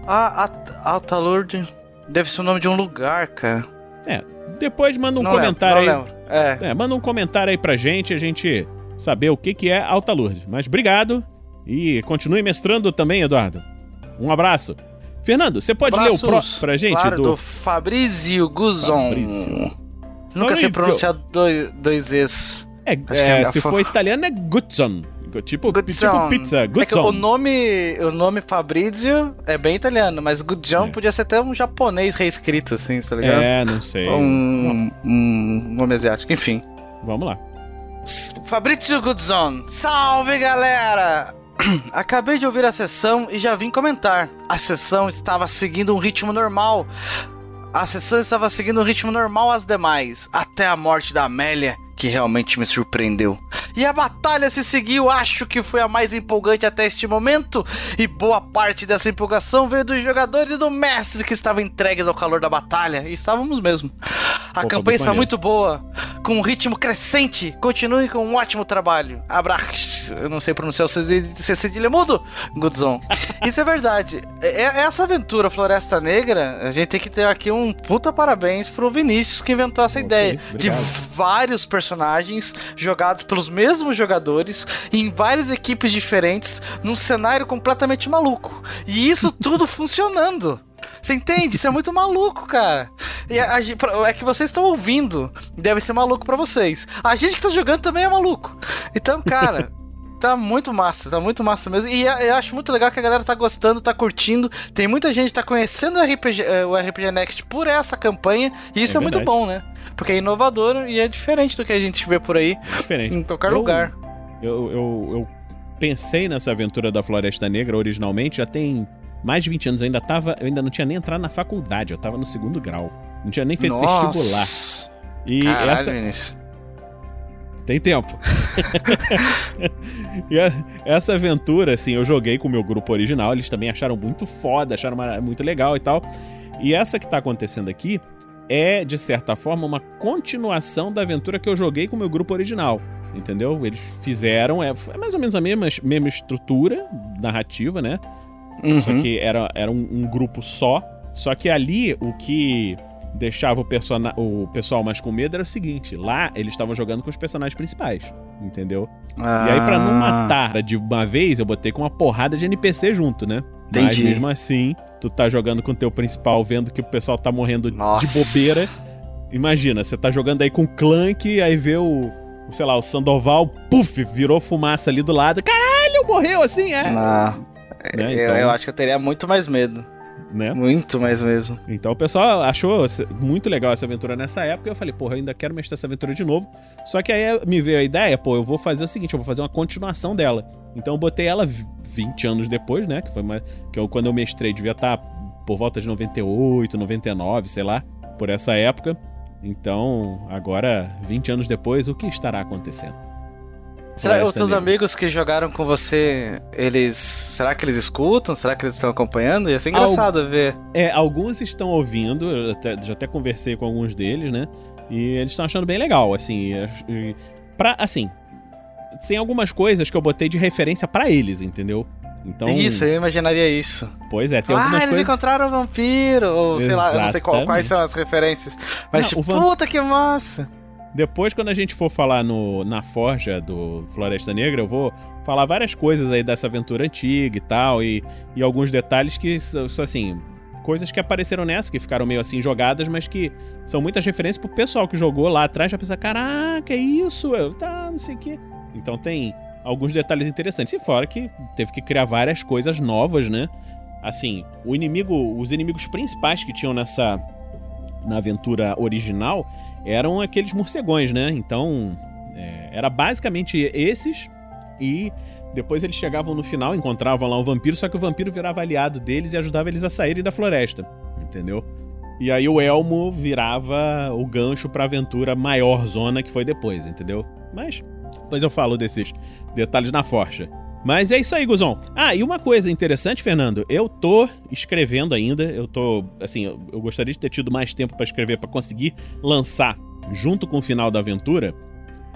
Ah, a- Alta-Lourdes deve ser o nome de um lugar, cara. É, depois manda um Não comentário lembro, aí. lembro. É. manda um comentário aí pra gente, a gente saber o que, que é Alta Lourdes. Mas obrigado e continue mestrando também, Eduardo. Um abraço. Fernando, você pode ler o Abraços, pro pra gente? Claro, do... do Fabrício Guzon. Fabrício. Nunca sei Fabrício. pronunciar dois, dois Es. É, é, a se fo- for italiano é Gutzon. Tipo, tipo pizza, É que o Gutzon. nome, o nome Fabrizio é bem italiano, mas Gudjon podia ser até um japonês reescrito, assim, tá ligado? É, não sei. Um, um nome asiático, enfim. Vamos lá. Fabrizio Gudson. Salve, galera! Acabei de ouvir a sessão e já vim comentar. A sessão estava seguindo um ritmo normal. A sessão estava seguindo um ritmo normal às demais, até a morte da Amélia, que realmente me surpreendeu. E a batalha se seguiu, acho que foi a mais empolgante até este momento, e boa parte dessa empolgação veio dos jogadores e do mestre que estavam entregues ao calor da batalha, e estávamos mesmo. A campanha está muito boa, com um ritmo crescente. Continue com um ótimo trabalho. Abraço. Eu não sei pronunciar o cedilha mudo, Gudzon. Isso é verdade. É- é- Essa aventura Floresta Negra, a gente tem que ter aqui um puta parabéns pro Vinícius que inventou essa ideia. De vários personagens jogados pelos mesmos jogadores em várias equipes diferentes num cenário completamente maluco. E isso tudo funcionando. Você entende? Isso é muito maluco, cara. E a- a é que vocês estão ouvindo. Deve ser maluco pra vocês. A gente que tá jogando também é maluco. Então, cara. Tá muito massa, tá muito massa mesmo. E eu acho muito legal que a galera tá gostando, tá curtindo. Tem muita gente que tá conhecendo o RPG, eh, o RPG Next por essa campanha. E isso É é, muito bom, né? Porque é inovador e é diferente do que a gente vê por aí. Diferente. Em qualquer Eu- lugar. Eu, eu, eu pensei nessa aventura da Floresta Negra originalmente já tem mais de 20 anos. Eu ainda tava. Eu ainda não tinha nem entrado na faculdade, eu tava no segundo grau. Não tinha nem feito Nossa. vestibular. E Caralho, essa. Vinícius. Tem tempo. e a- essa aventura, assim, eu joguei com o meu grupo original, eles também acharam muito foda, acharam uma- muito legal e tal. E essa que tá acontecendo aqui é, de certa forma, uma continuação da aventura que eu joguei com o meu grupo original. Entendeu? Eles fizeram, é, é mais ou menos a mesma, mesma estrutura narrativa, né? Só Uhum. que era, era um, um grupo só. Só que ali o que deixava o, persona o pessoal mais com medo era o seguinte: lá eles estavam jogando com os personagens principais, entendeu? E aí, pra não Ah. matar de uma vez, eu botei com uma porrada de NPC junto, né? Mas Entendi. mesmo assim, tu tá jogando com o teu principal, vendo que o pessoal tá morrendo Nossa. de bobeira. Imagina, você tá jogando aí com o Clank, aí vê o, sei lá, o Sandoval, puf, virou fumaça ali do lado. Caralho, morreu assim, é. Ah, Né, eu, então- eu acho que eu teria muito mais medo. Né? Muito mais mesmo. Então o pessoal achou muito legal essa aventura nessa época. Eu falei, porra, eu ainda quero mexer essa aventura de novo. Só que aí me veio a ideia, pô, eu vou fazer o seguinte, eu vou fazer uma continuação dela. Então eu botei ela vi- 20 anos depois, né? Que foi uma, que eu, quando eu mestrei devia estar por volta de 98, 99, sei lá, por essa época. Então, agora, 20 anos depois, o que estará acontecendo? Será que os Floresta teus amigos que jogaram com você, eles. Será que eles escutam? Será que eles estão acompanhando? Ia ser engraçado ver. É, alguns estão ouvindo, eu até- já até conversei com alguns deles, né? E eles estão achando bem legal, assim. e- Pra, assim, tem algumas coisas que eu botei de referência pra eles, entendeu? Então, Isso, eu imaginaria isso. pois é, tem ah, algumas eles coisas... encontraram o vampiro, ou sei lá, eu não sei qual- Exatamente. quais são as referências. Mas, Não, tipo, puta que massa! Depois, quando a gente for falar no, na forja do Floresta Negra, eu vou falar várias coisas aí dessa aventura antiga e tal, e, e alguns detalhes que assim, coisas que apareceram nessa, que ficaram meio assim jogadas, mas que são muitas referências pro pessoal que jogou lá atrás, já pensa, caraca, é isso? Eu, tá, não sei o quê. Então tem alguns detalhes interessantes. E fora que teve que criar várias coisas novas, né? Assim, o inimigo, os inimigos principais que tinham nessa na aventura original eram aqueles morcegões, né? Então, é, era basicamente esses e depois eles chegavam no final, encontravam lá um vampiro, só que o vampiro virava aliado deles e ajudava eles a saírem da floresta, entendeu? E aí o Elmo virava o gancho pra aventura maior zona que foi depois, entendeu? Mas depois eu falo desses detalhes na forja. Mas é isso aí, Guzon. Ah, e uma coisa interessante, Fernando, eu tô escrevendo ainda, eu tô, assim, eu, eu gostaria de ter tido mais tempo pra escrever pra conseguir lançar junto com o final da aventura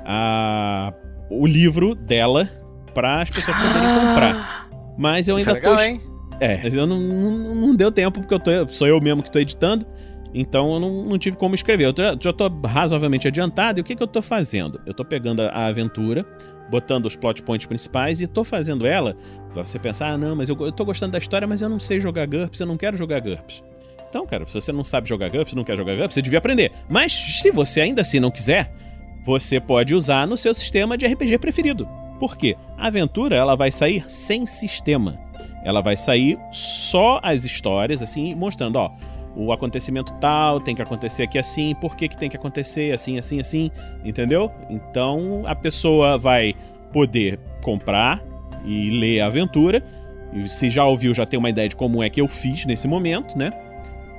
a o livro dela para as pessoas poderem comprar. Mas eu Isso ainda é legal, tô hein? é, mas eu não, não, não deu tempo porque eu tô, sou eu mesmo que tô editando, então eu não, não tive como escrever. Eu já, já tô razoavelmente adiantado e o que, que eu tô fazendo? Eu tô pegando a, a aventura, botando os plot points principais e tô fazendo ela pra você pensar, ah, não, mas eu, eu tô gostando da história, mas eu não sei jogar GURPS, eu não quero jogar GURPS. Então, cara, se você não sabe jogar GURPS, não quer jogar GURPS, você devia aprender. Mas se você ainda assim não quiser, você pode usar no seu sistema de RPG preferido. Por quê? A aventura ela vai sair sem sistema. Ela vai sair só as histórias, assim, mostrando, ó, o acontecimento tal tem que acontecer aqui assim, por que, que tem que acontecer assim, assim, assim, entendeu? Então a pessoa vai poder comprar e ler a aventura. E se já ouviu, já tem uma ideia de como é que eu fiz nesse momento, né?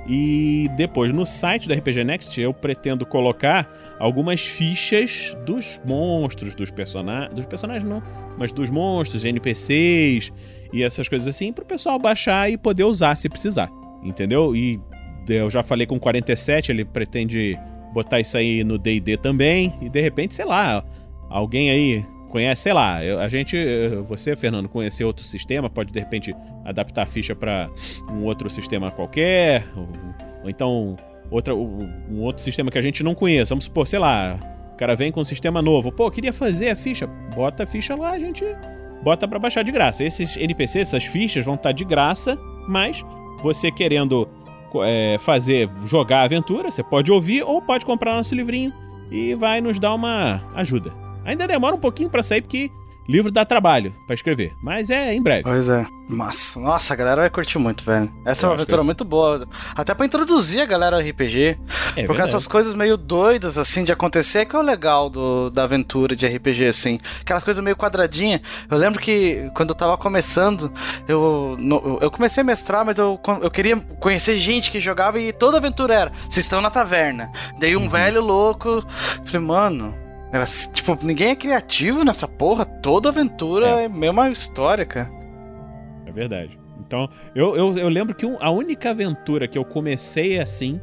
E depois no site da RPG Next eu pretendo colocar algumas fichas dos monstros, dos personagens. Dos personagens não, mas dos monstros, NPCs e essas coisas assim, para o pessoal baixar e poder usar se precisar. Entendeu? E eu já falei com o 47, ele pretende botar isso aí no DD também. E de repente, sei lá, alguém aí conhece, sei lá, a gente, você, Fernando, conhecer outro sistema, pode de repente adaptar a ficha para um outro sistema qualquer, ou, ou então outra, um outro sistema que a gente não conheça. Vamos supor, sei lá, o cara vem com um sistema novo, pô, queria fazer a ficha, bota a ficha lá, a gente bota para baixar de graça. Esses NPCs, essas fichas vão estar tá de graça, mas você querendo é, fazer, jogar a aventura, você pode ouvir ou pode comprar nosso livrinho e vai nos dar uma ajuda. Ainda demora um pouquinho para sair porque livro dá trabalho para escrever, mas é em breve. Pois é. Massa. Nossa, a galera vai curtir muito, velho. Essa Eu é uma aventura muito boa. Até para introduzir a galera ao RPG. É porque essas coisas meio doidas, assim, de acontecer, é que é o legal do, da aventura de RPG, assim. Aquelas coisas meio quadradinhas. Eu lembro que quando eu tava começando, eu, no, eu comecei a mestrar, mas eu, eu queria conhecer gente que jogava e toda aventura era: vocês estão na taverna. Daí um uhum. velho louco. Falei, mano, era, tipo, ninguém é criativo nessa porra. Toda aventura é, é mesma história, cara. É verdade. Então, eu, eu, eu lembro que a única aventura que eu comecei assim,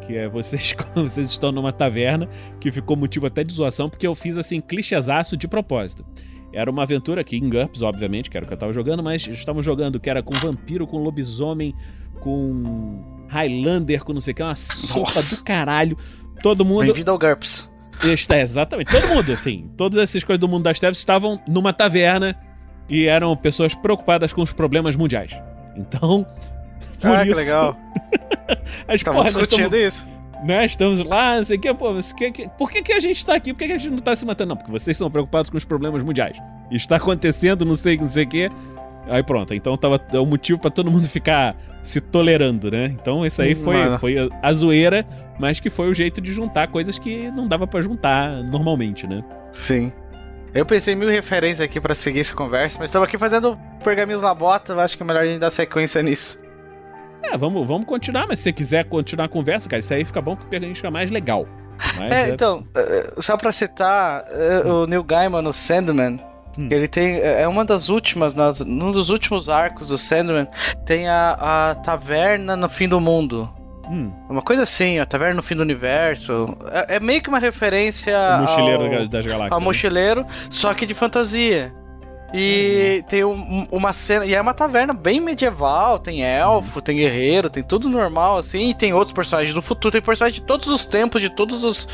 que é vocês, vocês estão numa taverna, que ficou motivo até de zoação, porque eu fiz assim, clichêzaço de propósito. Era uma aventura aqui em GURPS, obviamente, que era o que eu tava jogando, mas estávamos jogando que era com vampiro, com lobisomem, com Highlander, com não sei o que, uma sopa Nossa. do caralho. Todo mundo. Bem-vindo ao GURPS. Está, exatamente. Todo mundo, assim. Todas essas coisas do mundo das trevas estavam numa taverna e eram pessoas preocupadas com os problemas mundiais. Então. Por ah, isso, que legal. Estamos discutindo tamo, isso. Né, estamos lá, não sei o que, pô, que, que, por que, que a gente tá aqui? Por que, que a gente não tá se matando? Não, porque vocês são preocupados com os problemas mundiais. Está acontecendo, não sei, não sei o que. Aí pronto, então tava é o motivo para todo mundo ficar se tolerando, né? Então isso aí foi, foi a, zoeira, mas que foi o jeito de juntar coisas que não dava para juntar normalmente, né? Sim. Eu pensei em mil referências aqui para seguir essa conversa, mas estamos aqui fazendo pergaminhos na bota, acho que é melhor a gente dar sequência nisso. É, vamos, vamos continuar, mas se você quiser continuar a conversa, cara, isso aí fica bom que o pergaminho fica mais legal. Mas é, é, então, eh, só pra citar, eh, o Neil Gaiman no Sandman, Hum. Ele tem. É, é uma das últimas, nas, num dos últimos arcos do Sandman, tem a, a taverna no fim do mundo. Hum. Uma coisa assim, a taverna no fim do universo. É, é meio que uma referência. O mochileiro ao, das galáxias. Ao né? mochileiro, só que de fantasia. E uhum. tem um, uma cena. E é uma taverna bem medieval. Tem elfo, uhum. tem guerreiro, tem tudo normal, assim. E tem outros personagens do futuro. Tem personagens de todos os tempos, de todos os,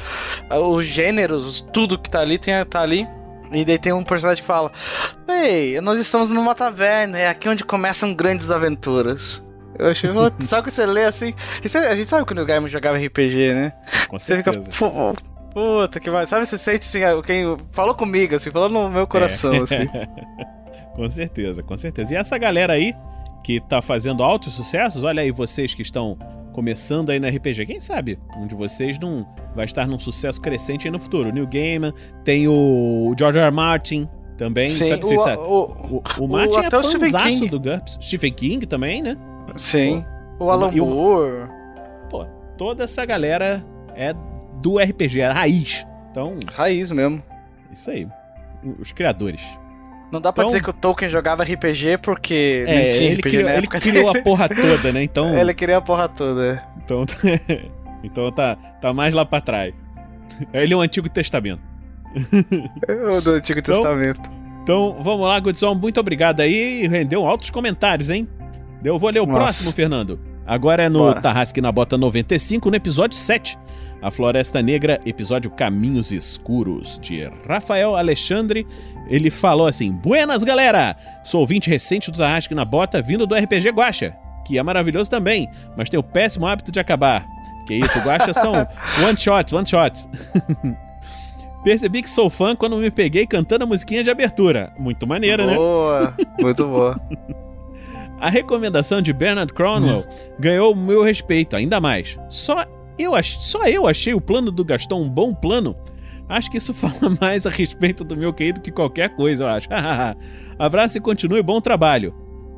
os gêneros, tudo que tá ali, tem, tá ali. E daí tem um personagem que fala: Ei, nós estamos numa taverna, é aqui onde começam grandes aventuras. Eu achei, só que você lê assim. a gente sabe que o Gaiman jogava RPG, né? Com você certeza. fica. Puta que vai. Sabe, você sente assim, ah, quem falou comigo, assim, falou no meu coração, é. assim. com certeza, com certeza. E essa galera aí que tá fazendo altos sucessos, olha aí vocês que estão começando aí na RPG. Quem sabe um de vocês não vai estar num sucesso crescente aí no futuro. O Neil Gaiman, tem o George R. R. Martin também, Sim, sabe, o, sabe? O, o, o, Martin o, é fãzaço do GURPS. Stephen King também, né? Sim. Pô, o Alan Moore. Pô, toda essa galera é do RPG, é raiz. Então... Raiz mesmo. Isso aí. Os criadores. Não dá pra então, dizer que o Tolkien jogava RPG porque é, ele tinha ele RPG criou, na época. Ele criou a porra toda, né? Então. ele criou a porra toda. Então, então tá, tá mais lá pra trás. Ele é o Antigo Testamento. o do Antigo então, Testamento. Então, vamos lá, Godzão. Muito obrigado aí. Rendeu altos comentários, hein? Eu vou ler o Nossa. próximo, Fernando. Agora é no Tarrasque na Bota 95, no episódio 7. A Floresta Negra, episódio Caminhos Escuros, de Rafael Alexandre. Ele falou assim: Buenas, galera! Sou ouvinte recente do Tarrasque na Bota, vindo do RPG Guacha que é maravilhoso também, mas tem o péssimo hábito de acabar. Que isso, o Guaxa são one shots, one shots. Percebi que sou fã quando me peguei cantando a musiquinha de abertura. Muito maneira, né? Boa, muito boa. A recomendação de Bernard Cornwell ganhou o meu respeito ainda mais. Só eu, ach... Só eu achei o plano do Gaston um bom plano. Acho que isso fala mais a respeito do meu QI do que qualquer coisa, eu acho. Abraço e continue, bom trabalho.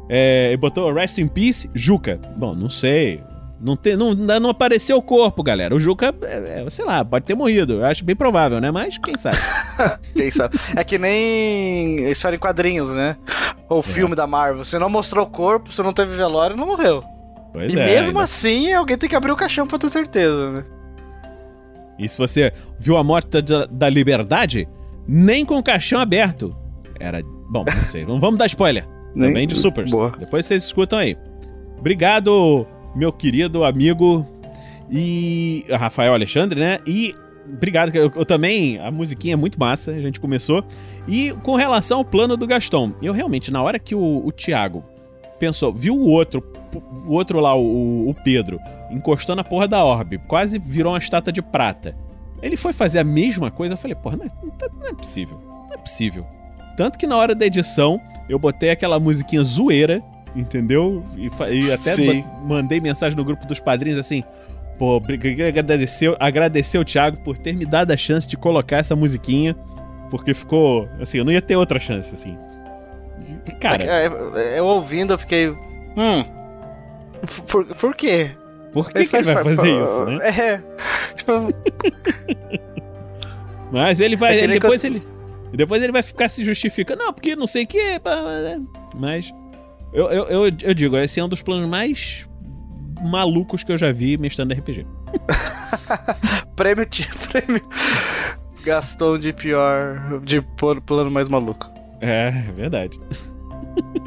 É, e botou Rest in Peace, Juca. Bom, não sei. Não, tem, não, não apareceu o corpo, galera. O Juca, é, é, sei lá, pode ter morrido. Eu acho bem provável, né? Mas quem sabe? Quem sabe? É que nem história em quadrinhos, né? Ou filme da Marvel. Se não mostrou o corpo, se não teve velório, não morreu. Pois e é, mesmo ainda- assim, alguém tem que abrir o caixão pra ter certeza, né? E se você viu a morte da, da liberdade, nem com o caixão aberto. Era. Bom, não sei. Não vamos dar spoiler. Nem- Também de Supers. Boa. Depois vocês escutam aí. Obrigado, meu querido amigo e Rafael Alexandre, né? E obrigado, que eu, eu também. A musiquinha é muito massa, a gente começou. E com relação ao plano do Gaston, eu realmente, na hora que o, o Thiago pensou, viu o outro, o outro lá, o, o Pedro, encostou na porra da orbe, quase virou uma estátua de prata. Ele foi fazer a mesma coisa, eu falei, porra, não é, não é possível, não é possível. Tanto que na hora da edição, eu botei aquela musiquinha zoeira, entendeu? E, e até Sim. ma- mandei mensagem no grupo dos padrinhos assim, pô, agradecer, agradecer o Thiago por ter me dado a chance de colocar essa musiquinha, porque ficou, assim, eu não ia ter outra chance, assim. Cara, É, é, eu ouvindo, eu fiquei. Hum. Por, por quê? por que, que ele vai fazer isso, né? É. Tipo, Mas ele vai. É ele- depois ele. Depois ele vai ficar se justificando. Não, porque não sei o que. Mas. Eu, eu, eu, eu digo, esse é um dos planos mais malucos que eu já vi mestrando RPG. prêmio, prêmio. Gaston de pior. De plano mais maluco. É, é verdade.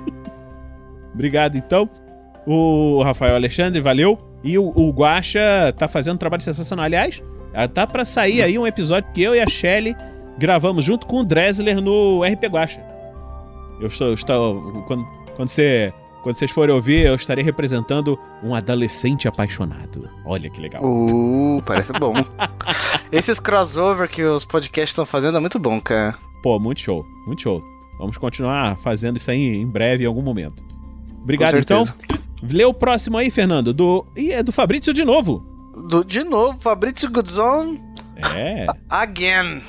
Obrigado, então. O Rafael Alexandre, valeu. E o, o Guaxa tá fazendo um trabalho sensacional. Aliás, ah, tá pra sair aí um episódio que eu e a Shelly gravamos junto com o Dressler no RP Guaxa. Eu estou. eu estou quando, quando, você, quando vocês forem ouvir, eu estarei representando um adolescente apaixonado. Olha que legal. Uh, parece bom. Esses crossover que os podcasts estão fazendo é muito bom, cara. Pô, muito show, muito show. Vamos continuar fazendo isso aí em breve, em algum momento. Obrigado, então. Lê o próximo aí, Fernando. Do. E é do Fabrício de novo. Do, de novo, Fabrício Goodzone É. again.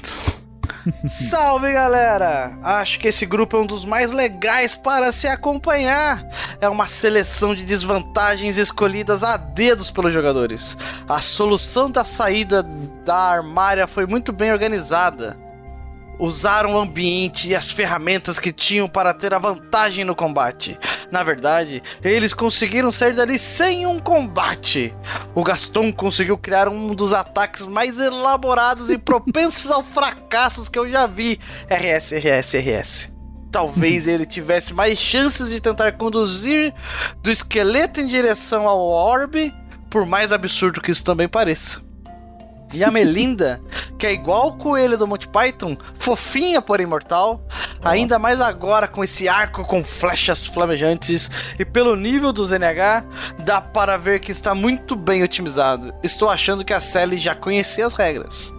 Salve galera! Acho que esse grupo é um dos mais legais para se acompanhar. É uma seleção de desvantagens escolhidas a dedos pelos jogadores. A solução da saída da armária foi muito bem organizada. Usaram o ambiente e as ferramentas que tinham para ter a vantagem no combate. Na verdade, eles conseguiram sair dali sem um combate. O Gaston conseguiu criar um dos ataques mais elaborados e propensos ao fracassos que eu já vi. RS, RS, RS. Talvez ele tivesse mais chances de tentar conduzir do esqueleto em direção ao orbe, por mais absurdo que isso também pareça. E a Melinda, que é igual o coelho do Monty Python, fofinha porém imortal, ainda mais agora com esse arco com flechas flamejantes e pelo nível dos NH, dá para ver que está muito bem otimizado. Estou achando que a Sally já conhecia as regras.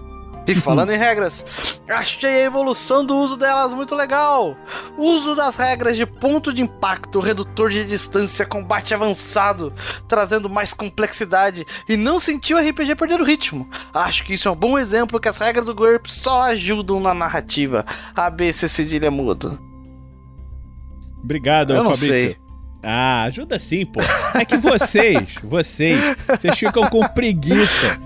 E falando em regras, achei a evolução do uso delas muito legal. Uso das regras de ponto de impacto, redutor de distância, combate avançado, trazendo mais complexidade e não senti o RPG perder o ritmo. Acho que isso é um bom exemplo que as regras do GURP só ajudam na narrativa. ABC cedilha mudo. Obrigado, Eu não Fabrício. sei. Ah, ajuda sim, pô. É que vocês, vocês, vocês ficam com preguiça,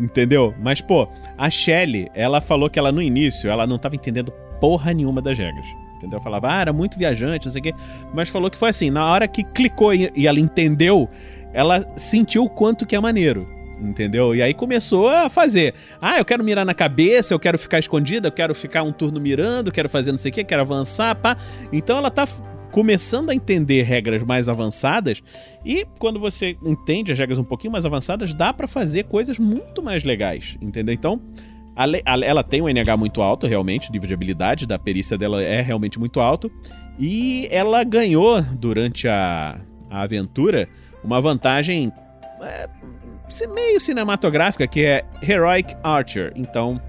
entendeu? Mas, pô, a Shelly, ela falou que ela no início, ela não tava entendendo porra nenhuma das regras. Entendeu? Falava, ah, era muito viajante, não sei o quê. Mas falou que foi assim, na hora que clicou e e ela entendeu, ela sentiu o quanto que é maneiro. Entendeu? E aí começou a fazer. Ah, eu quero mirar na cabeça, eu quero ficar escondida, eu quero ficar um turno mirando, quero fazer não sei o quê, quero avançar, pá. Então ela tá começando a entender regras mais avançadas e quando você entende as regras um pouquinho mais avançadas, dá pra fazer coisas muito mais legais, entendeu? Então, ela tem um NH muito alto, realmente, o nível de habilidade da perícia dela é realmente muito alto e ela ganhou durante a, a aventura uma vantagem é, meio cinematográfica que é Heroic Archer. Então,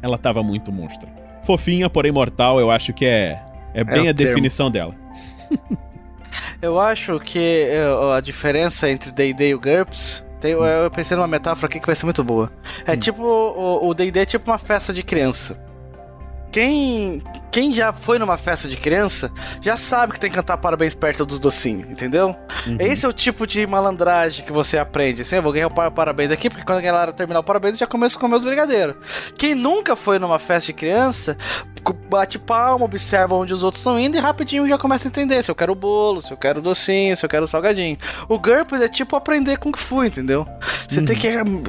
ela tava muito monstra. Fofinha, porém mortal, eu acho que é, é bem o a termo. definição dela. Eu acho que eh, a diferença entre o D&D e o GURPS... Tem, eu pensei numa metáfora aqui que vai ser muito boa. É tipo... O o D&D é tipo uma festa de criança. Quem, quem já foi numa festa de criança já sabe que tem que cantar parabéns perto dos docinhos, entendeu? Esse é o tipo de malandragem que você aprende. Assim, eu vou ganhar o par- parabéns aqui, porque quando a galera terminar o parabéns, eu já começo a comer os brigadeiros. Quem nunca foi numa festa de criança, bate palma, observa onde os outros estão indo e rapidinho já começa a entender se eu quero bolo, se eu quero docinho, se eu quero salgadinho. O GURPS é tipo aprender Kung Fu, entendeu? Você tem que hum,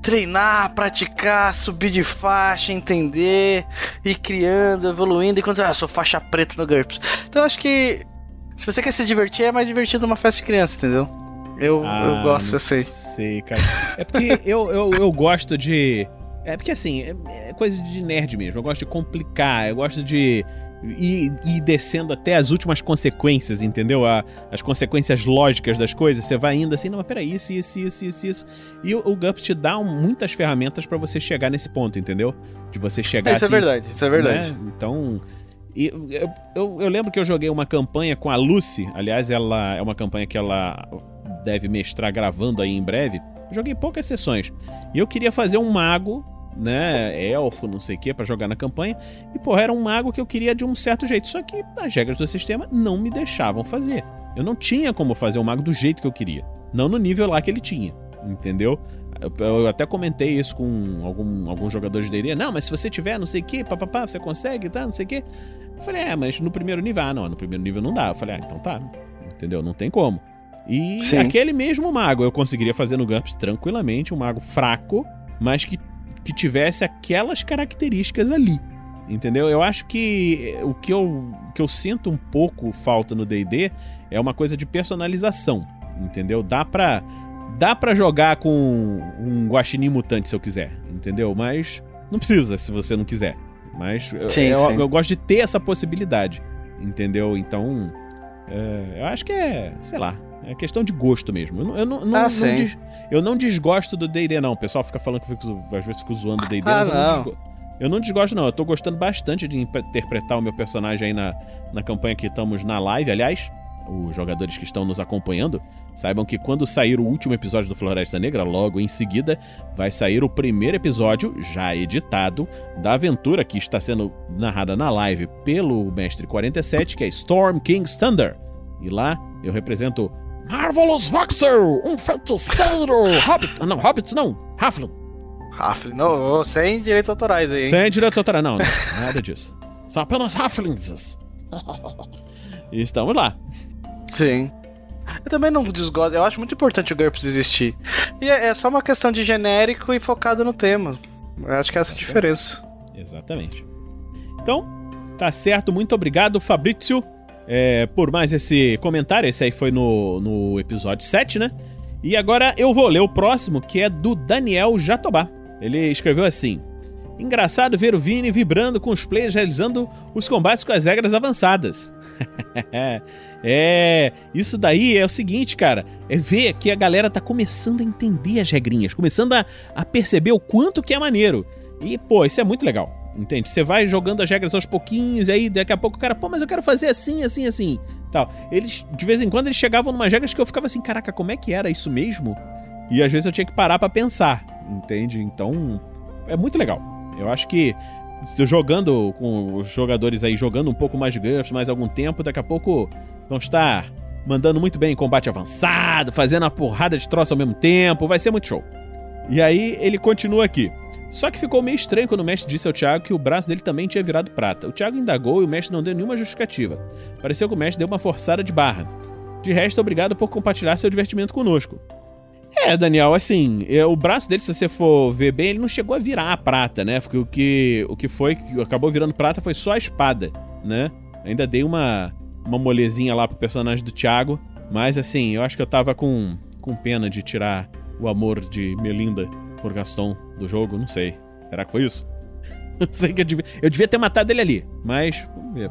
treinar, praticar, subir de faixa, entender, ir criando, evoluindo, e quando ah, sou faixa preta no GURPS. Então eu acho que se você quer se divertir, é mais divertido uma festa de criança, entendeu? Eu, eu Ah, gosto, não eu sei. Sei, cara. É porque eu, eu, eu gosto de. É porque assim, é, é coisa de nerd mesmo. Eu gosto de complicar, eu gosto de ir, ir descendo até as últimas consequências, entendeu? A- as consequências lógicas das coisas. Você vai indo assim, não, mas peraí, isso, isso, isso, isso, isso. E o, o GUPS te dá muitas ferramentas pra você chegar nesse ponto, entendeu? De você chegar Isso é assim, verdade, isso é verdade. né? Então. e eu, eu, eu lembro que eu joguei uma campanha com a Lucy. Aliás, ela é uma campanha que ela deve mestrar gravando aí em breve. Eu joguei poucas sessões. E eu queria fazer um mago, né? Elfo, não sei o que, pra jogar na campanha. E, porra, era um mago que eu queria de um certo jeito. Só que as regras do sistema não me deixavam fazer. Eu não tinha como fazer o mago do jeito que eu queria. Não no nível lá que ele tinha. Entendeu? Eu, eu até comentei isso com algum, alguns jogadores de D&D. Não, mas se você tiver não sei o que, papapá, você consegue, tá? Não sei o que. Eu falei, é, mas no primeiro nível, ah, não, no primeiro nível não dá. Eu falei, ah, então tá. Entendeu? Não tem como. E Sim. aquele mesmo mago eu conseguiria fazer no GURPS tranquilamente, um mago fraco, mas que, que tivesse aquelas características ali. Entendeu? Eu acho que o que eu, que eu sinto um pouco falta no D&D é uma coisa de personalização, entendeu? Dá pra, dá pra jogar com um guaxinim mutante se eu quiser, entendeu? Mas não precisa se você não quiser. Mas eu- Sim, eu, sim. eu gosto de ter essa possibilidade, entendeu? Então, é, eu acho que é, sei lá, é questão de gosto mesmo. Eu não, eu não, não- Ah, não sim. des- eu não desgosto do D&D não. O pessoal fica falando que eu fico, às vezes fico zoando o D&D, Ah, mas eu não. eu não desgosto, não. Eu tô gostando bastante de interpretar o meu personagem aí na, na campanha que estamos na live. Aliás, os jogadores que estão nos acompanhando saibam que quando sair o último episódio do Floresta Negra, logo em seguida, vai sair o primeiro episódio, já editado, da aventura que está sendo narrada na live pelo Mestre 47, que é Storm King's Thunder. E lá eu represento Marvelous Voxel, um feiticeiro! Hobbit, ah, não, Hobbits não, Halfling. Halfling, não, sem direitos autorais aí, hein? Sem direito autoral, não, não, nada disso. São apenas Halflings. E estamos lá. Sim. Eu também não desgosto, eu acho muito importante o GURPS existir. E é, é só uma questão de genérico e focado no tema. Eu acho que essa é a diferença. Exatamente. Então, tá certo. Muito obrigado, Fabrício, é, por mais esse comentário. Esse aí foi no, no episódio 7, né? E agora eu vou ler o próximo, que é do Daniel Jatobá. Ele escreveu assim: Engraçado ver o Vini vibrando com os players realizando os combates com as regras avançadas. é, isso daí é o seguinte, cara. É ver que a galera tá começando a entender as regrinhas, começando a, a perceber o quanto que é maneiro. E, pô, isso é muito legal. Entende? Você vai jogando as regras aos pouquinhos, aí daqui a pouco o cara, pô, mas eu quero fazer assim, assim, assim. Tal. Eles, de vez em quando, eles chegavam numas regras que eu ficava assim, caraca, como é que era isso mesmo? E às vezes eu tinha que parar pra pensar, entende? Então, é muito legal. Eu acho que jogando com os jogadores aí, jogando um pouco mais de GURPS, mais algum tempo, daqui a pouco vão estar mandando muito bem em combate avançado, fazendo uma porrada de troço ao mesmo tempo, vai ser muito show. E aí ele continua aqui. Só que ficou meio estranho quando o mestre disse ao Thiago que o braço dele também tinha virado prata. O Thiago indagou e o mestre não deu nenhuma justificativa. Pareceu que o mestre deu uma forçada de barra. De resto, obrigado por compartilhar seu divertimento conosco. É, Daniel, assim, é, o braço dele, se você for ver bem, ele não chegou a virar a prata, né? Porque o que, o que foi, que acabou virando prata foi só a espada, né? Ainda dei uma, uma molezinha lá pro personagem do Thiago, mas assim, eu acho que eu tava com, com pena de tirar o amor de Melinda por Gaston do jogo, não sei. Será que foi isso? Não sei que eu devia, eu devia ter matado ele ali, mas vamos ver.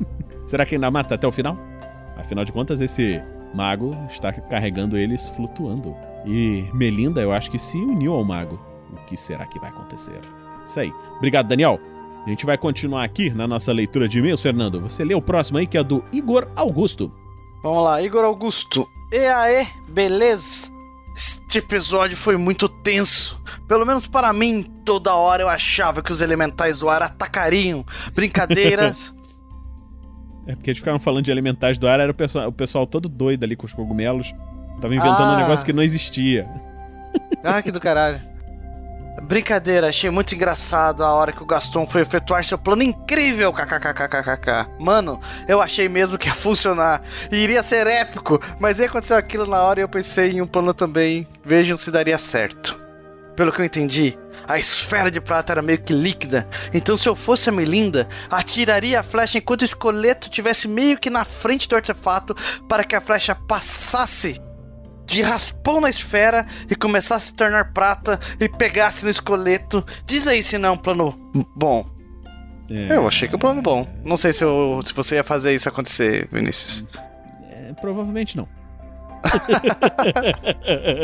Será que ainda mata até o final? Afinal de contas, esse Mago está carregando eles flutuando. E Melinda, eu acho que se uniu ao mago. O que será que vai acontecer? Isso aí. Obrigado, Daniel. A gente vai continuar aqui na nossa leitura de e-mails, Fernando. Você lê o próximo aí, que é do Igor Augusto. Vamos lá, Igor Augusto. E aí, beleza? Este episódio foi muito tenso. Pelo menos para mim, toda hora eu achava que os elementais do ar atacariam. Brincadeiras. É porque eles ficaram falando de elementais do ar, era o pessoal, o pessoal todo doido ali com os cogumelos. Tava inventando Ah. um negócio que não existia. ah, que do caralho. Brincadeira, achei muito engraçado a hora que o Gaston foi efetuar seu plano incrível, kkkkkk. Mano, eu achei mesmo que ia funcionar e iria ser épico, mas aí aconteceu aquilo na hora e eu pensei em um plano também. Vejam se daria certo. Pelo que eu entendi, a esfera de prata era meio que líquida, então se eu fosse a Melinda, atiraria a flecha enquanto o esqueleto tivesse meio que na frente do artefato para que a flecha passasse de raspão na esfera e começasse a se tornar prata e pegasse no esqueleto. Diz aí se não é um plano bom. É. Eu achei que é um plano bom. Não sei se, eu- se você ia fazer isso acontecer, Vinícius. É, provavelmente não.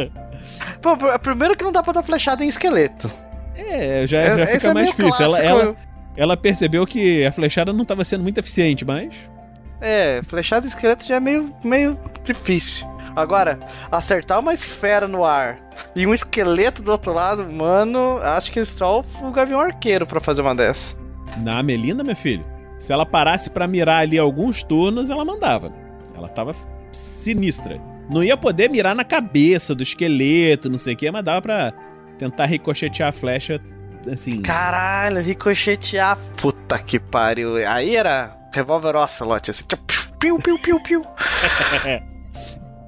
Pr- primeiro que não dá pra dar flechada em esqueleto. É, já, já esse fica é mais difícil. Ela, ela, ela percebeu que a flechada não estava sendo muito eficiente, mas. É, flechada em esqueleto já é meio, meio difícil. Agora, acertar uma esfera no ar e um esqueleto do outro lado, mano, acho que só o Gavião Arqueiro pra fazer uma dessa. Na Melinda, meu filho, se ela parasse pra mirar ali alguns turnos, ela mandava. Ela tava sinistra. Não ia poder mirar na cabeça do esqueleto, não sei o que, mas dava pra tentar ricochetear a flecha assim. Caralho, ricochetear. Puta que pariu. Aí era revólver Ocelot, assim. Piu, piu, piu, piu.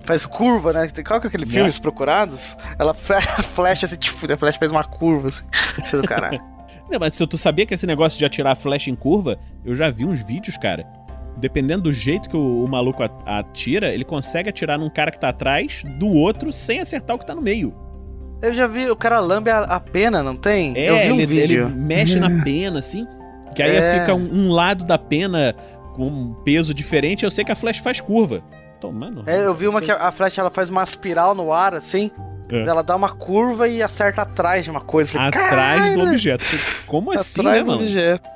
Faz curva, né? Qual que é aquele filme, É. Os Procurados? Ela flecha assim, tipo, a flecha faz uma curva, assim. Isso é do caralho. Não, mas se tu sabia que esse negócio de atirar a flecha em curva, eu já vi uns vídeos, cara. Dependendo do jeito que o, o maluco atira, ele consegue atirar num cara que tá atrás do outro sem acertar o que tá no meio. Eu já vi o cara lambe a, a pena, não tem? É, Eu vi um ele, vídeo. ele mexe na pena, assim. Que aí É. fica um, um lado da pena com um peso diferente. Eu sei que a flecha faz curva. Mano. É, eu vi uma que a a flecha ela faz uma espiral no ar, assim. É. Ela dá uma curva e acerta atrás de uma coisa. Falei, Atrás do "Caralho!" objeto. Como assim, Atrás né, do mano? objeto.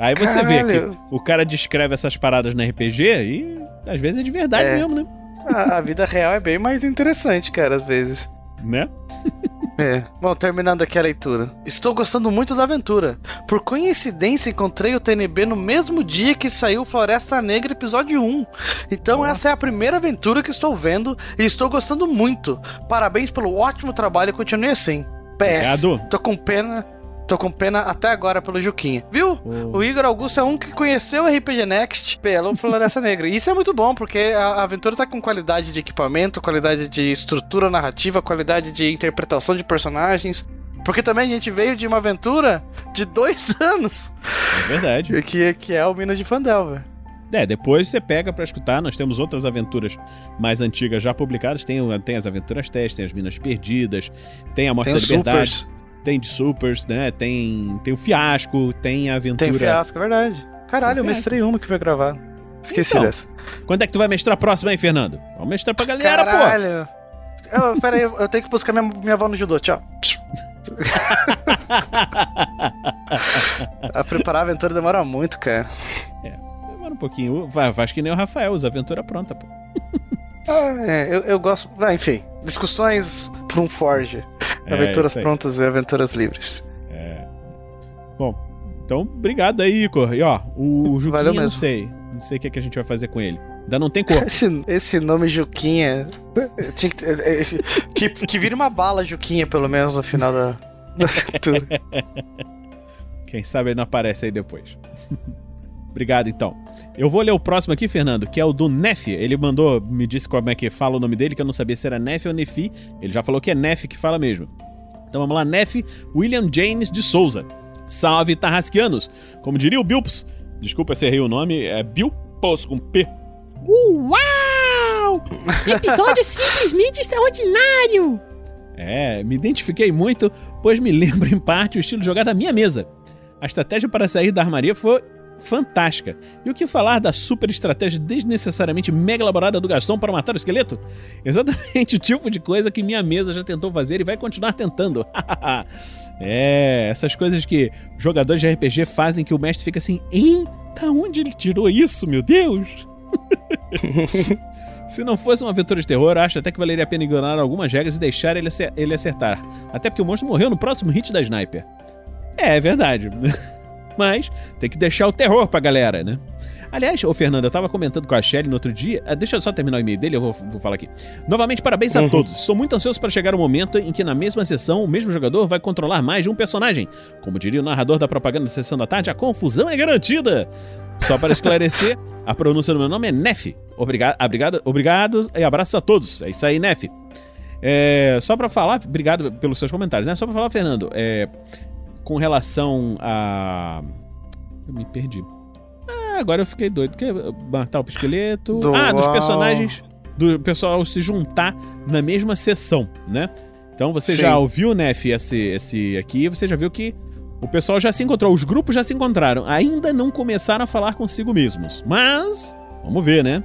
Aí você vê Caralho. que o cara descreve essas paradas na RPG e às vezes é de verdade É. mesmo, né? A, a vida real é bem mais interessante, cara, às vezes. Né? É. Bom, terminando aqui a leitura. Estou gostando muito da aventura. Por coincidência, encontrei o TNB no mesmo dia que saiu Floresta Negra episódio 1. Então essa é a primeira aventura que estou vendo e estou gostando muito. Parabéns pelo ótimo trabalho e continue assim. PS. Obrigado. Tô com pena. Tô com pena até agora pelo Juquinha. Viu? O Igor Augusto é um que conheceu o RPG Next pelo Floresta Negra. E isso é muito bom, porque a aventura tá com qualidade de equipamento, qualidade de estrutura narrativa, qualidade de interpretação de personagens. Porque também a gente veio de uma aventura de dois anos. É verdade. Que, que é o Minas de Fandel, velho. É, depois você pega pra escutar. Nós temos outras aventuras mais antigas já publicadas. Tem, tem as aventuras teste, tem as Minas Perdidas, tem a Morte Tem da Liberdade. Supers. Tem de Supers, né? Tem, tem o Fiasco, tem a aventura. Tem fiasco, é verdade. Caralho, eu mestrei uma que foi gravada. Esqueci Então, dessa. Quando é que tu vai mestrar a próxima aí, Fernando? Vamos mestrar pra galera, pô! Caralho. Eu, pera aí, eu tenho que buscar minha, minha avó no judô, tchau. a preparar a aventura demora muito, cara. Demora um pouquinho. Vai, faz que nem o Rafael, usa a aventura pronta, pô. Ah, é, eu, eu gosto. Ah, enfim, discussões por um Forge. É, aventuras prontas e aventuras livres. É. Bom, então obrigado aí, Igor. E ó, o Juquinha, Valeu não mesmo. sei. Não sei o que, é que a gente vai fazer com ele. Ainda não tem cor. Esse, esse nome Juquinha. eu tinha que, que, que vire uma bala Juquinha, pelo menos, no final da, da aventura. Quem sabe ele não aparece aí depois. Obrigado, então. Eu vou ler o próximo aqui, Fernando, que é o do Nef. Ele mandou, me disse como é que fala o nome dele, que eu não sabia se era Nef ou Nefi. Ele já falou que é Nef que fala mesmo. Então vamos lá, Nef William James de Souza. Salve, Tarrasquianos! Como diria o Bilpos, desculpa se errei o nome, é Bilpos com P. Uau! Episódio simplesmente extraordinário! É, me identifiquei muito, pois me lembra em parte o estilo de jogar da minha mesa. A estratégia para sair da armaria foi fantástica. E o que falar da super estratégia desnecessariamente mega elaborada do Gastão para matar o esqueleto? Exatamente o tipo de coisa que minha mesa já tentou fazer e vai continuar tentando. é, essas coisas que jogadores de RPG fazem que o mestre fica assim, hein? Da onde ele tirou isso, meu Deus? Se não fosse uma aventura de terror, acho até que valeria a pena ignorar algumas regras e deixar ele, acer- ele acertar. Até porque o monstro morreu no próximo hit da sniper. É, é verdade. Mas tem que deixar o terror pra galera, né? Aliás, ô Fernando, eu tava comentando com a Shelly no outro dia. ah, Deixa eu só terminar o e-mail dele, eu vou, vou falar aqui. Novamente, parabéns a Uhum. todos. Sou muito ansioso para chegar o momento em que na mesma sessão o mesmo jogador vai controlar mais de um personagem. Como diria o narrador da propaganda da sessão da tarde, a confusão é garantida. Só para esclarecer, a pronúncia do meu nome é Nef. Obrigado, obrigado, obrigado e abraços a todos. É isso aí, Nef. É, só pra falar, obrigado pelos seus comentários, né? Só pra falar, Fernando, é, com relação a. Eu me perdi. Ah, agora eu fiquei doido. Que, matar o esqueleto. Do- Ah, dos personagens. Do pessoal se juntar na mesma sessão, né? Então você Sim. já ouviu, Nef, esse, esse aqui, você já viu que o pessoal já se encontrou, os grupos já se encontraram. Ainda não começaram a falar consigo mesmos. Mas, vamos ver, né?